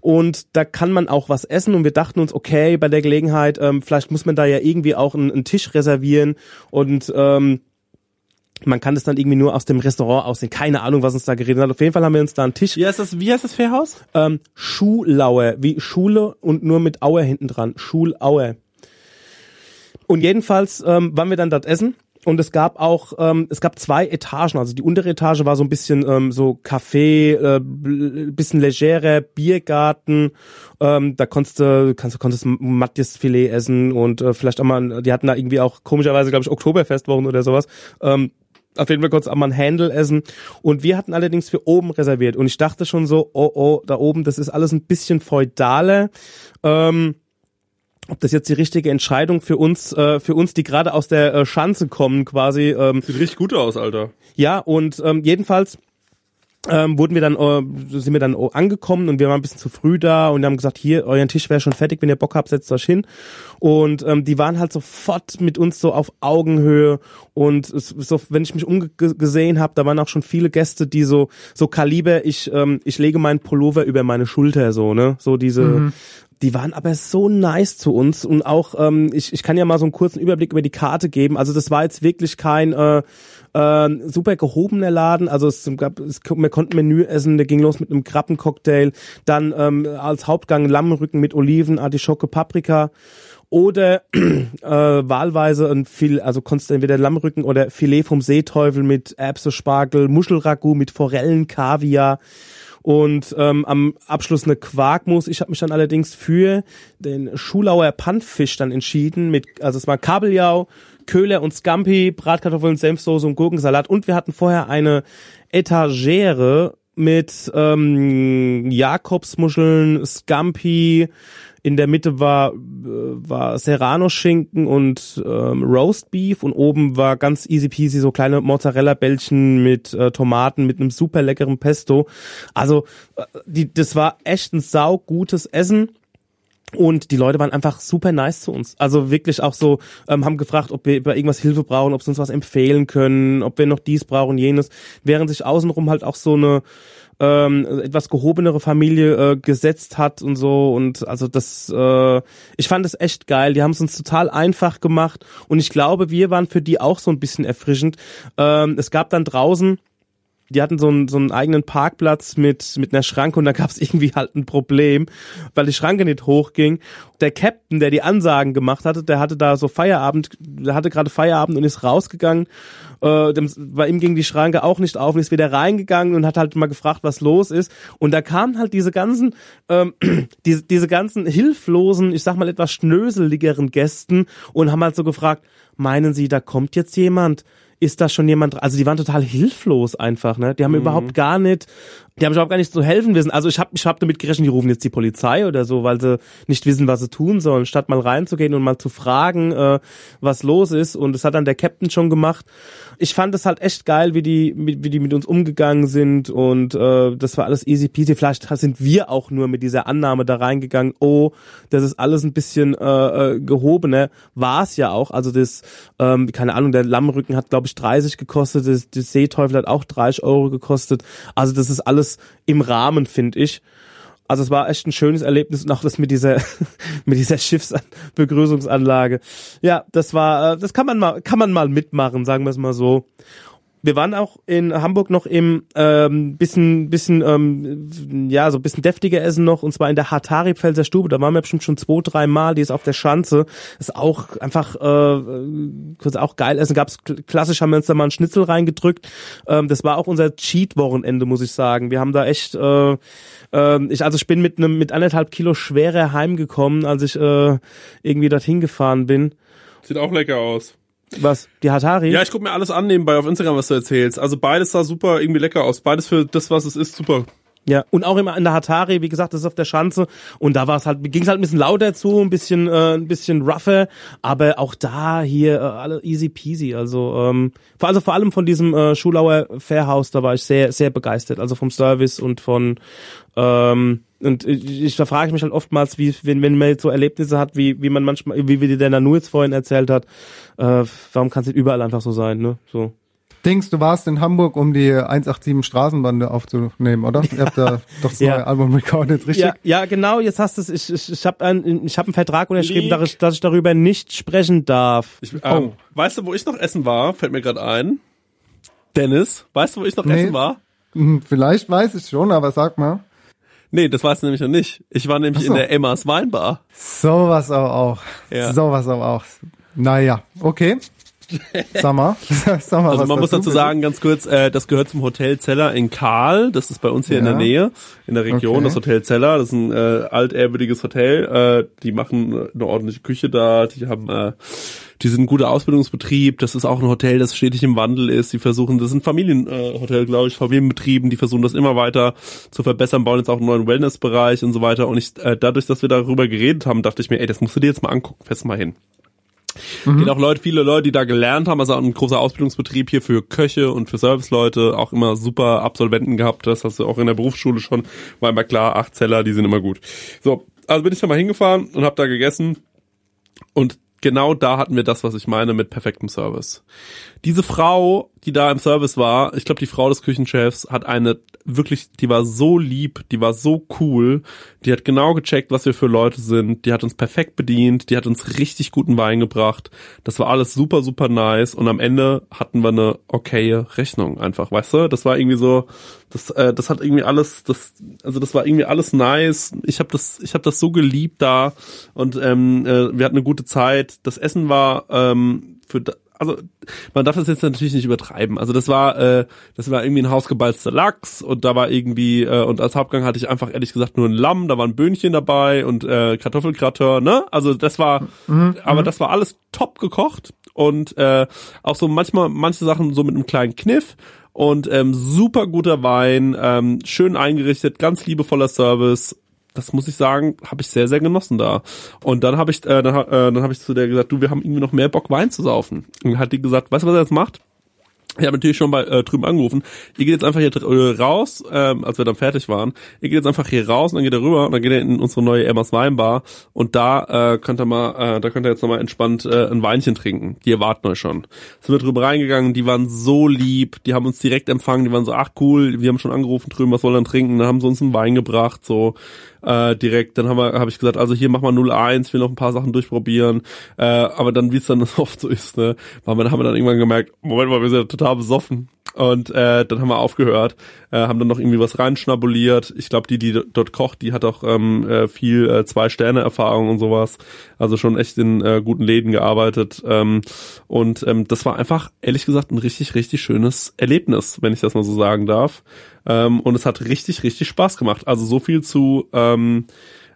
Und da kann man auch was essen und wir dachten uns, okay, bei der Gelegenheit, ähm, vielleicht muss man da ja irgendwie auch einen, einen Tisch reservieren und ähm, man kann das dann irgendwie nur aus dem Restaurant aussehen. Keine Ahnung, was uns da geredet hat. Auf jeden Fall haben wir uns da einen Tisch. Wie heißt das, wie heißt das Fährhaus? Ähm, Schulauer, wie Schule und nur mit Auer hinten dran. Schulauer. Und jedenfalls ähm, waren wir dann dort essen und es gab auch, ähm, es gab zwei Etagen. Also die untere Etage war so ein bisschen ähm, so Café, äh, bisschen legerer, Biergarten. Ähm, da konntest du, kannst, konntest Matjesfilet essen und äh, vielleicht auch mal, die hatten da irgendwie auch komischerweise, glaube ich, Oktoberfestwochen oder sowas. Ähm, auf jeden Fall kurz auch mal ein Handle essen. Und wir hatten allerdings für oben reserviert. Und ich dachte schon so, oh, oh, da oben, das ist alles ein bisschen feudale. Ähm, ob das jetzt die richtige Entscheidung für uns, äh, für uns, die gerade aus der äh, Schanze kommen, quasi. Ähm, Sieht richtig gut aus, Alter. Ja, und ähm, jedenfalls ähm, wurden wir dann, äh, sind wir dann angekommen und wir waren ein bisschen zu früh da und haben gesagt, hier, euren Tisch wäre schon fertig, wenn ihr Bock habt, setzt euch hin. Und ähm, die waren halt sofort mit uns so auf Augenhöhe und es, so, wenn ich mich umgesehen habe, da waren auch schon viele Gäste, die so so Kaliber, ich ähm, ich lege meinen Pullover über meine Schulter so, ne, so diese mhm. Die waren aber so nice zu uns und auch, ähm, ich, ich kann ja mal so einen kurzen Überblick über die Karte geben. Also das war jetzt wirklich kein äh, äh, super gehobener Laden. Also es gab, es, wir konnten Menü essen, der ging los mit einem Krabbencocktail, dann ähm, als Hauptgang Lammrücken mit Oliven, Artischocke, Paprika oder [CLEARS THROAT] äh, wahlweise ein viel, also konntest du entweder Lammrücken oder Filet vom Seeteufel mit Erbse, Spargel, Muschelragout mit Forellen, Kaviar und ähm, am Abschluss eine Quarkmus. Ich habe mich dann allerdings für den Schulauer Pannfisch dann entschieden mit, also es war Kabeljau, Köhler und Scampi, Bratkartoffeln, Senfsoße und Gurkensalat und wir hatten vorher eine Etagere mit ähm, Jakobsmuscheln, Scampi, in der Mitte war, äh, war Serrano-Schinken und ähm, Roast Beef und oben war ganz easy peasy so kleine Mozzarella-Bällchen mit äh, Tomaten, mit einem super leckeren Pesto. Also äh, die, das war echt ein saugutes Essen. Und die Leute waren einfach super nice zu uns. Also wirklich auch so, ähm, haben gefragt, ob wir bei irgendwas Hilfe brauchen, ob sie uns was empfehlen können, ob wir noch dies brauchen, jenes. Während sich außenrum halt auch so eine ähm, etwas gehobenere Familie äh, gesetzt hat und so und also das äh, ich fand es echt geil die haben es uns total einfach gemacht und ich glaube wir waren für die auch so ein bisschen erfrischend ähm, es gab dann draußen die hatten so einen, so einen eigenen Parkplatz mit, mit einer Schranke und da gab es [LAUGHS] irgendwie halt ein Problem, weil die Schranke nicht hochging. Der Captain, der die Ansagen gemacht hatte, der hatte da so Feierabend, der hatte gerade Feierabend und ist rausgegangen. Äh, dem, bei ihm ging die Schranke auch nicht auf und ist wieder reingegangen und hat halt mal gefragt, was los ist. Und da kamen halt diese ganzen, ähm, [CLEARS THROAT] diese, diese ganzen hilflosen, ich sag mal etwas schnöseligeren Gästen und haben halt so gefragt, meinen Sie, da kommt jetzt jemand? Ist da schon jemand, also die waren total hilflos einfach, ne? Die haben mhm. überhaupt gar nicht die haben überhaupt gar nicht zu helfen wissen. Also ich habe ich hab damit gerechnet, die rufen jetzt die Polizei oder so, weil sie nicht wissen, was sie tun sollen, statt mal reinzugehen und mal zu fragen, äh, was los ist. Und das hat dann der Captain schon gemacht. Ich fand es halt echt geil, wie die, wie, die mit uns umgegangen sind und äh, das war alles easy peasy. Vielleicht sind wir auch nur mit dieser Annahme da reingegangen, oh, das ist alles ein bisschen äh, äh gehobener. War es ja auch. Also das, ähm, keine Ahnung, der Lammrücken hat, glaube ich, 30 gekostet, das, das Seeteufel hat auch 30 Euro gekostet. Also das ist alles alles im Rahmen, finde ich. Also es war echt ein schönes Erlebnis und auch das mit dieser [LAUGHS] mit dieser Schiffsbegrüßungsanlage. Ja, das war äh, das kann man mal kann man mal mitmachen, sagen wir es mal so wir waren auch in Hamburg noch im ähm, bisschen, bisschen, ähm, ja, so bisschen deftiger Essen noch, und zwar in der Hatari Pfälzer Stube. Da waren wir bestimmt schon zwei, drei Mal. Die ist auf der Schanze. ist auch einfach äh, auch geil essen. Gab's klassisch haben wir uns da mal einen Schnitzel reingedrückt. Ähm, das war auch unser Cheat-Wochenende, muss ich sagen. Wir haben da echt, äh, äh, ich also ich bin mit einem mit anderthalb Kilo schwerer heimgekommen, als ich äh, irgendwie dorthin gefahren bin. Sieht auch lecker aus. Was? Die Hatari? Ja, ich guck mir alles an nebenbei auf Instagram, was du erzählst. Also beides sah super irgendwie lecker aus. Beides für das, was es ist, super. Ja, und auch immer in der Hatari, wie gesagt, das ist auf der Schanze und da war es halt, ging es halt ein bisschen lauter zu, ein bisschen, äh, ein bisschen rougher, aber auch da hier äh, alle easy peasy. Also, ähm, also vor allem von diesem äh, Schulauer Fairhaus, da war ich sehr, sehr begeistert. Also vom Service und von ähm, und ich, ich da frage ich mich halt oftmals, wie wenn, wenn man jetzt so Erlebnisse hat, wie wie man manchmal, wie wie der Nanu jetzt vorhin erzählt hat, äh, warum kann es nicht überall einfach so sein, ne? So. Dings, du warst in Hamburg, um die 187 Straßenbande aufzunehmen, oder? Ihr habt da [LAUGHS] doch das Ja. neue Album recorded, richtig? Ja, ja, genau. Jetzt hast du es. Ich, ich, ich habe einen, ich hab einen Vertrag unterschrieben, dass ich, dass ich darüber nicht sprechen darf. Ich, ähm, Weißt du, wo ich noch essen war? Fällt mir gerade ein. Dennis, weißt du, wo ich noch Nee. essen war? Hm, Vielleicht weiß ich schon, aber sag mal. Nee, das weißt du nämlich noch nicht. Ich war nämlich so. in der Emmas Weinbar. Sowas aber auch. Ja. Sowas aber auch. Naja, okay. Sag mal. [LAUGHS] Sag mal Also man muss dazu sagen, ganz kurz, äh, das gehört zum Hotel Zeller in Karl. Das ist bei uns hier in Ja. der Nähe, in der Region, Okay. das Hotel Zeller. Das ist ein äh, altehrwürdiges Hotel. Äh, die machen eine ordentliche Küche da. Die haben, äh, die sind ein guter Ausbildungsbetrieb. Das ist auch ein Hotel, das stetig im Wandel ist. Die versuchen, das ist ein Familienhotel, äh, glaube ich, Familienbetrieben. Die versuchen das immer weiter zu verbessern, bauen jetzt auch einen neuen Wellnessbereich und so weiter. Und ich, äh, dadurch, dass wir darüber geredet haben, dachte ich mir, ey, das musst du dir jetzt mal angucken. Fest mal hin. Geht auch Leute, viele Leute, die da gelernt haben, also ein großer Ausbildungsbetrieb hier für Köche und für Serviceleute, auch immer super Absolventen gehabt, das hast du auch in der Berufsschule schon, war immer klar, acht Zeller, die sind immer gut. So, also bin ich da mal hingefahren und habe da gegessen und genau da hatten wir das, was ich meine mit perfektem Service. Diese Frau, die da im Service war, ich glaube, die Frau des Küchenchefs hat eine wirklich, die war so lieb, die war so cool, die hat genau gecheckt, was wir für Leute sind, die hat uns perfekt bedient, die hat uns richtig guten Wein gebracht. Das war alles super, super nice und am Ende hatten wir eine okaye Rechnung einfach, weißt du? Das war irgendwie so, das, äh, das hat irgendwie alles, das, also das war irgendwie alles nice. Ich habe das, ich habe das so geliebt da und ähm, äh, wir hatten eine gute Zeit. Das Essen war ähm, für also man darf das jetzt natürlich nicht übertreiben. Also das war äh, das war irgendwie ein hausgebalzter Lachs und da war irgendwie äh, und als Hauptgang hatte ich einfach ehrlich gesagt nur ein Lamm, da waren Böhnchen dabei und äh, Kartoffelgratin, ne? Also das war aber das war alles top gekocht und äh, auch so manchmal manche Sachen so mit einem kleinen Kniff und ähm, super guter Wein, ähm, schön eingerichtet, ganz liebevoller Service. Das muss ich sagen, habe ich sehr sehr genossen da. Und dann habe ich äh, dann, äh, dann habe ich zu der gesagt, du, wir haben irgendwie noch mehr Bock Wein zu saufen. Und hat die gesagt, weißt du, was er jetzt macht? Ich habe natürlich schon bei äh, drüben angerufen. Ihr geht jetzt einfach hier äh, raus, ähm, als wir dann fertig waren. Ihr geht jetzt einfach hier raus und dann geht er rüber und dann geht er in unsere neue Emmas Weinbar und da äh, könnt ihr mal, äh, da könnt ihr jetzt nochmal entspannt äh, ein Weinchen trinken. Die erwarten euch schon. Sind wir drüber reingegangen, die waren so lieb, die haben uns direkt empfangen, die waren so, ach cool, wir haben schon angerufen drüben, was wir dann trinken? Dann haben sie uns einen Wein gebracht, so äh, direkt. Dann habe ich gesagt, also hier mach mal 01, ich will noch ein paar Sachen durchprobieren. Äh, aber dann, wie es dann [LAUGHS] oft so ist, ne, haben wir dann irgendwann gemerkt, Moment mal, wir sind ja total besoffen. Und äh, dann haben wir aufgehört, äh, haben dann noch irgendwie was reinschnabuliert. Ich glaube, die, die dort kocht, die hat auch ähm, äh, viel äh, Zwei-Sterne-Erfahrung und sowas. Also schon echt in äh, guten Läden gearbeitet. Ähm, und ähm, das war einfach, ehrlich gesagt, ein richtig, richtig schönes Erlebnis, wenn ich das mal so sagen darf. Ähm, und es hat richtig, richtig Spaß gemacht. Also so viel zu ähm,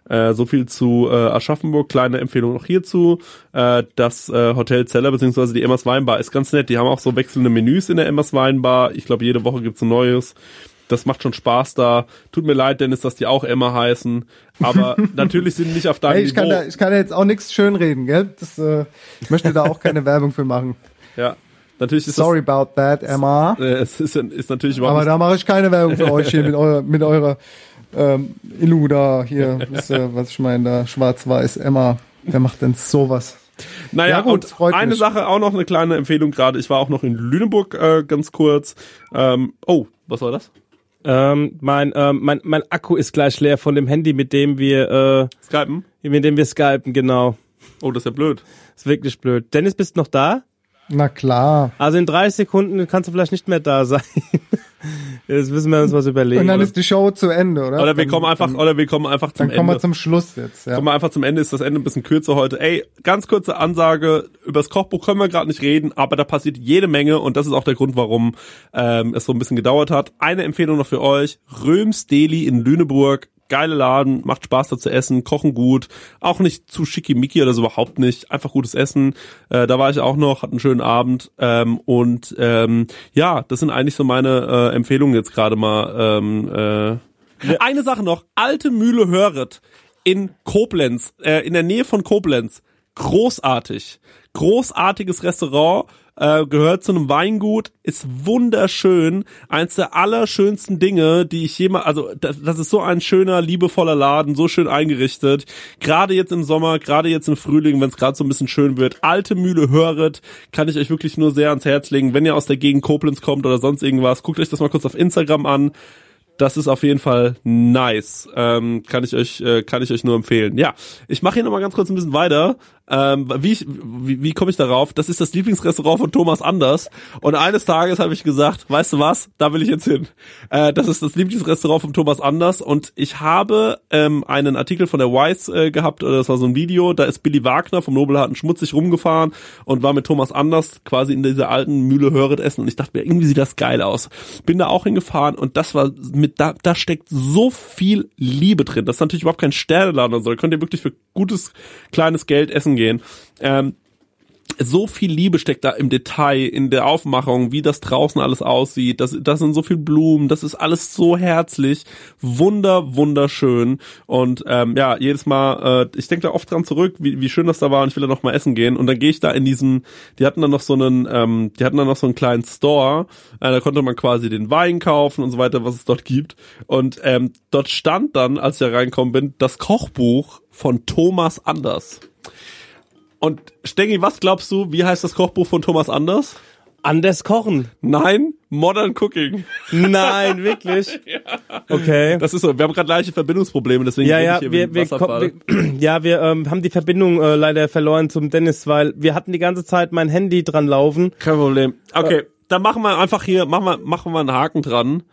äh, so viel zu äh, Aschaffenburg, kleine Empfehlung noch hierzu. Äh, das äh, Hotel Zeller beziehungsweise die Emmers Weinbar ist ganz nett. Die haben auch so wechselnde Menüs in der Emmers Weinbar. Ich glaube, jede Woche gibt's ein neues. Das macht schon Spaß da. Tut mir leid, Dennis, dass die auch Emma heißen. Aber [LAUGHS] natürlich sind die nicht auf deinem Hey, ich, kann Niveau. da, ich kann da jetzt auch nichts schönreden, gell? Das, äh, ich möchte da auch keine [LAUGHS] Werbung für machen. ja, natürlich ist Sorry about that, Emma. das, äh, es ist, ist natürlich überhaupt Aber da mache ich keine Werbung für euch hier mit eurer, mit eurer ähm, Illu da hier, wisst ihr, was ich meine, da schwarz-weiß Emma. Wer macht denn sowas? Naja, Ja, gut, und eine mich. Sache auch noch eine kleine Empfehlung gerade. Ich war auch noch in Lüneburg äh, ganz kurz. Ähm, oh, was war das? Ähm, mein, ähm, mein, mein Akku ist gleich leer von dem Handy, mit dem wir äh, Skypen? Mit dem wir skypen, genau. Oh, das ist ja blöd. Ist wirklich blöd. Dennis, bist du noch da? Na klar. Also in 30 Sekunden kannst du vielleicht nicht mehr da sein. [LAUGHS] Jetzt müssen wir uns was überlegen. Und dann ist die Show zu Ende, oder? Oder wir Dann- kommen einfach, dann, oder wir kommen einfach zum dann kommen wir Ende. zum Schluss jetzt. Ja. Kommen wir einfach zum Ende, ist das Ende ein bisschen kürzer heute. Ey, ganz kurze Ansage, übers Kochbuch können wir gerade nicht reden, aber da passiert jede Menge und das ist auch der Grund, warum ähm, es so ein bisschen gedauert hat. Eine Empfehlung noch für euch, Röms Deli in Lüneburg. Geile Laden, macht Spaß da zu essen, kochen gut, auch nicht zu schickimicki oder so überhaupt nicht, einfach gutes Essen. Äh, da war ich auch noch, hatte einen schönen Abend ähm, und ähm, ja, das sind eigentlich so meine äh, Empfehlungen jetzt gerade mal. Ähm, äh, Eine Sache noch, alte Mühle Höret in Koblenz, äh, in der Nähe von Koblenz. großartig. Großartiges Restaurant, äh, gehört zu einem Weingut, ist wunderschön. Eins der allerschönsten Dinge, die ich jemals, also das, das ist so ein schöner, liebevoller Laden, so schön eingerichtet. Gerade jetzt im Sommer, gerade jetzt im Frühling, wenn es gerade so ein bisschen schön wird. Alte Mühle Höret, kann ich euch wirklich nur sehr ans Herz legen. Wenn ihr aus der Gegend Koblenz kommt oder sonst irgendwas, guckt euch das mal kurz auf Instagram an das ist auf jeden Fall nice. Ähm, kann ich euch, äh, kann ich euch nur empfehlen. Ja, ich mache hier nochmal ganz kurz ein bisschen weiter. Ähm, wie, wie, wie komme ich darauf? Das ist das Lieblingsrestaurant von Thomas Anders. Und eines Tages habe ich gesagt, weißt du was, da will ich jetzt hin. Äh, das ist das Lieblingsrestaurant von Thomas Anders. Und ich habe ähm, einen Artikel von der Wise äh, gehabt, oder das war so ein Video, da ist Billy Wagner vom Nobelharten schmutzig rumgefahren und war mit Thomas Anders quasi in dieser alten Mühle Höret essen. Und ich dachte mir, irgendwie sieht das geil aus. Bin da auch hingefahren und das war mit, da, da steckt so viel Liebe drin. Das ist natürlich überhaupt kein Sterneladen oder so. Da könnt ihr wirklich für gutes, kleines Geld essen gehen. Ähm, so viel Liebe steckt da im Detail, in der Aufmachung, wie das draußen alles aussieht. Das, das sind so viel Blumen, das ist alles so herzlich, wunder, wunderschön. Und ähm, ja, jedes Mal, äh, ich denke da oft dran zurück, wie, wie schön das da war und ich will da noch mal essen gehen. Und dann gehe ich da in diesen, die hatten dann noch so einen, ähm, die hatten dann noch so einen kleinen Store, äh, da konnte man quasi den Wein kaufen und so weiter, was es dort gibt. Und ähm, dort stand dann, als ich da reinkommen bin, das Kochbuch von Thomas Anders. Und Stengi, was glaubst du, wie heißt das Kochbuch von Thomas Anders? Anders kochen. Nein, Modern Cooking. Nein, [LAUGHS] wirklich? ja. Okay. Das ist so. Wir haben gerade leichte Verbindungsprobleme, deswegen ja, ja, ich hier wir, wir, wir, [CLEARS THROAT] ja, wir ähm, haben die Verbindung äh, leider verloren zum Dennis, weil wir hatten die ganze Zeit mein Handy dran laufen. Kein Problem. Okay, dann machen wir einfach hier, machen wir, machen wir einen Haken dran.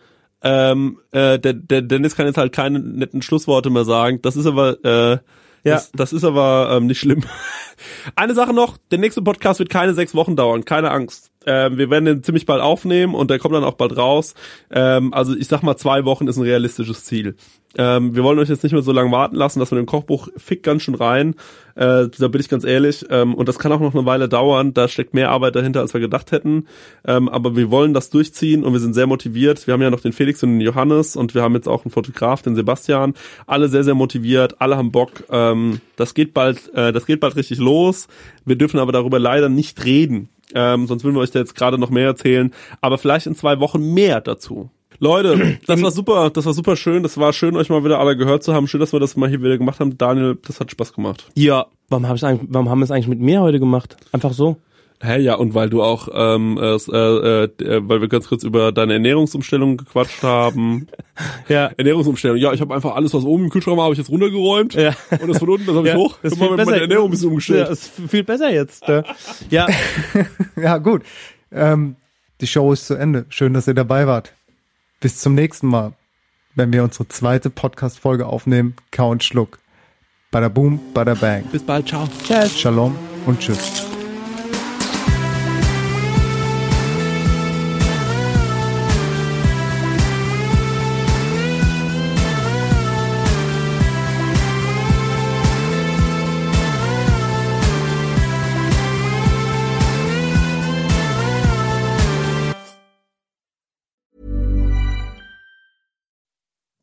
Ähm, äh, der, der Dennis kann jetzt halt keine netten Schlussworte mehr sagen. Das ist aber, äh, Ja. das, das ist aber ähm, nicht schlimm. [LAUGHS] Eine Sache noch, der nächste Podcast wird keine sechs Wochen dauern, keine Angst. Ähm, wir werden den ziemlich bald aufnehmen und der kommt dann auch bald raus. Ähm, also ich sag mal, zwei Wochen ist ein realistisches Ziel. Ähm, wir wollen euch jetzt nicht mehr so lange warten lassen, dass wir den Kochbuch fick ganz schön rein. Äh, da bin ich ganz ehrlich. Ähm, und das kann auch noch eine Weile dauern. Da steckt mehr Arbeit dahinter, als wir gedacht hätten. Ähm, aber wir wollen das durchziehen und wir sind sehr motiviert. Wir haben ja noch den Felix und den Johannes und wir haben jetzt auch einen Fotograf, den Sebastian. Alle sehr, sehr motiviert. Alle haben Bock. Ähm, das geht bald, äh, das geht bald richtig los. Wir dürfen aber darüber leider nicht reden. Ähm, sonst würden wir euch da jetzt gerade noch mehr erzählen. Aber vielleicht in zwei Wochen mehr dazu. Leute, [CLEARS THROAT] das war super, das war super schön. Das war schön, euch mal wieder alle gehört zu haben. Schön, dass wir das mal hier wieder gemacht haben. Daniel, das hat Spaß gemacht. Ja. Warum, hab ich eigentlich, warum haben wir es eigentlich mit mir heute gemacht? Einfach so? Hä, ja, und weil du auch, ähm, äh, äh, äh, weil wir ganz kurz über deine Ernährungsumstellung gequatscht haben. [LAUGHS] ja. Ernährungsumstellung. Ja, ich habe einfach alles, was oben im Kühlschrank war, habe ich jetzt runtergeräumt. Ja. Und das von unten, das habe ich Ja, hoch. das ist viel besser. Ernährung ein bisschen umgestellt. Ja, ist viel besser jetzt. ne? Ja. [LAUGHS] ja, gut. Ähm, die Show ist zu Ende. Schön, dass ihr dabei wart. Bis zum nächsten Mal, wenn wir unsere zweite Podcast-Folge aufnehmen. Kau und Schluck. Bada boom, bada bang. Bis bald, ciao. Tschüss. Shalom und tschüss.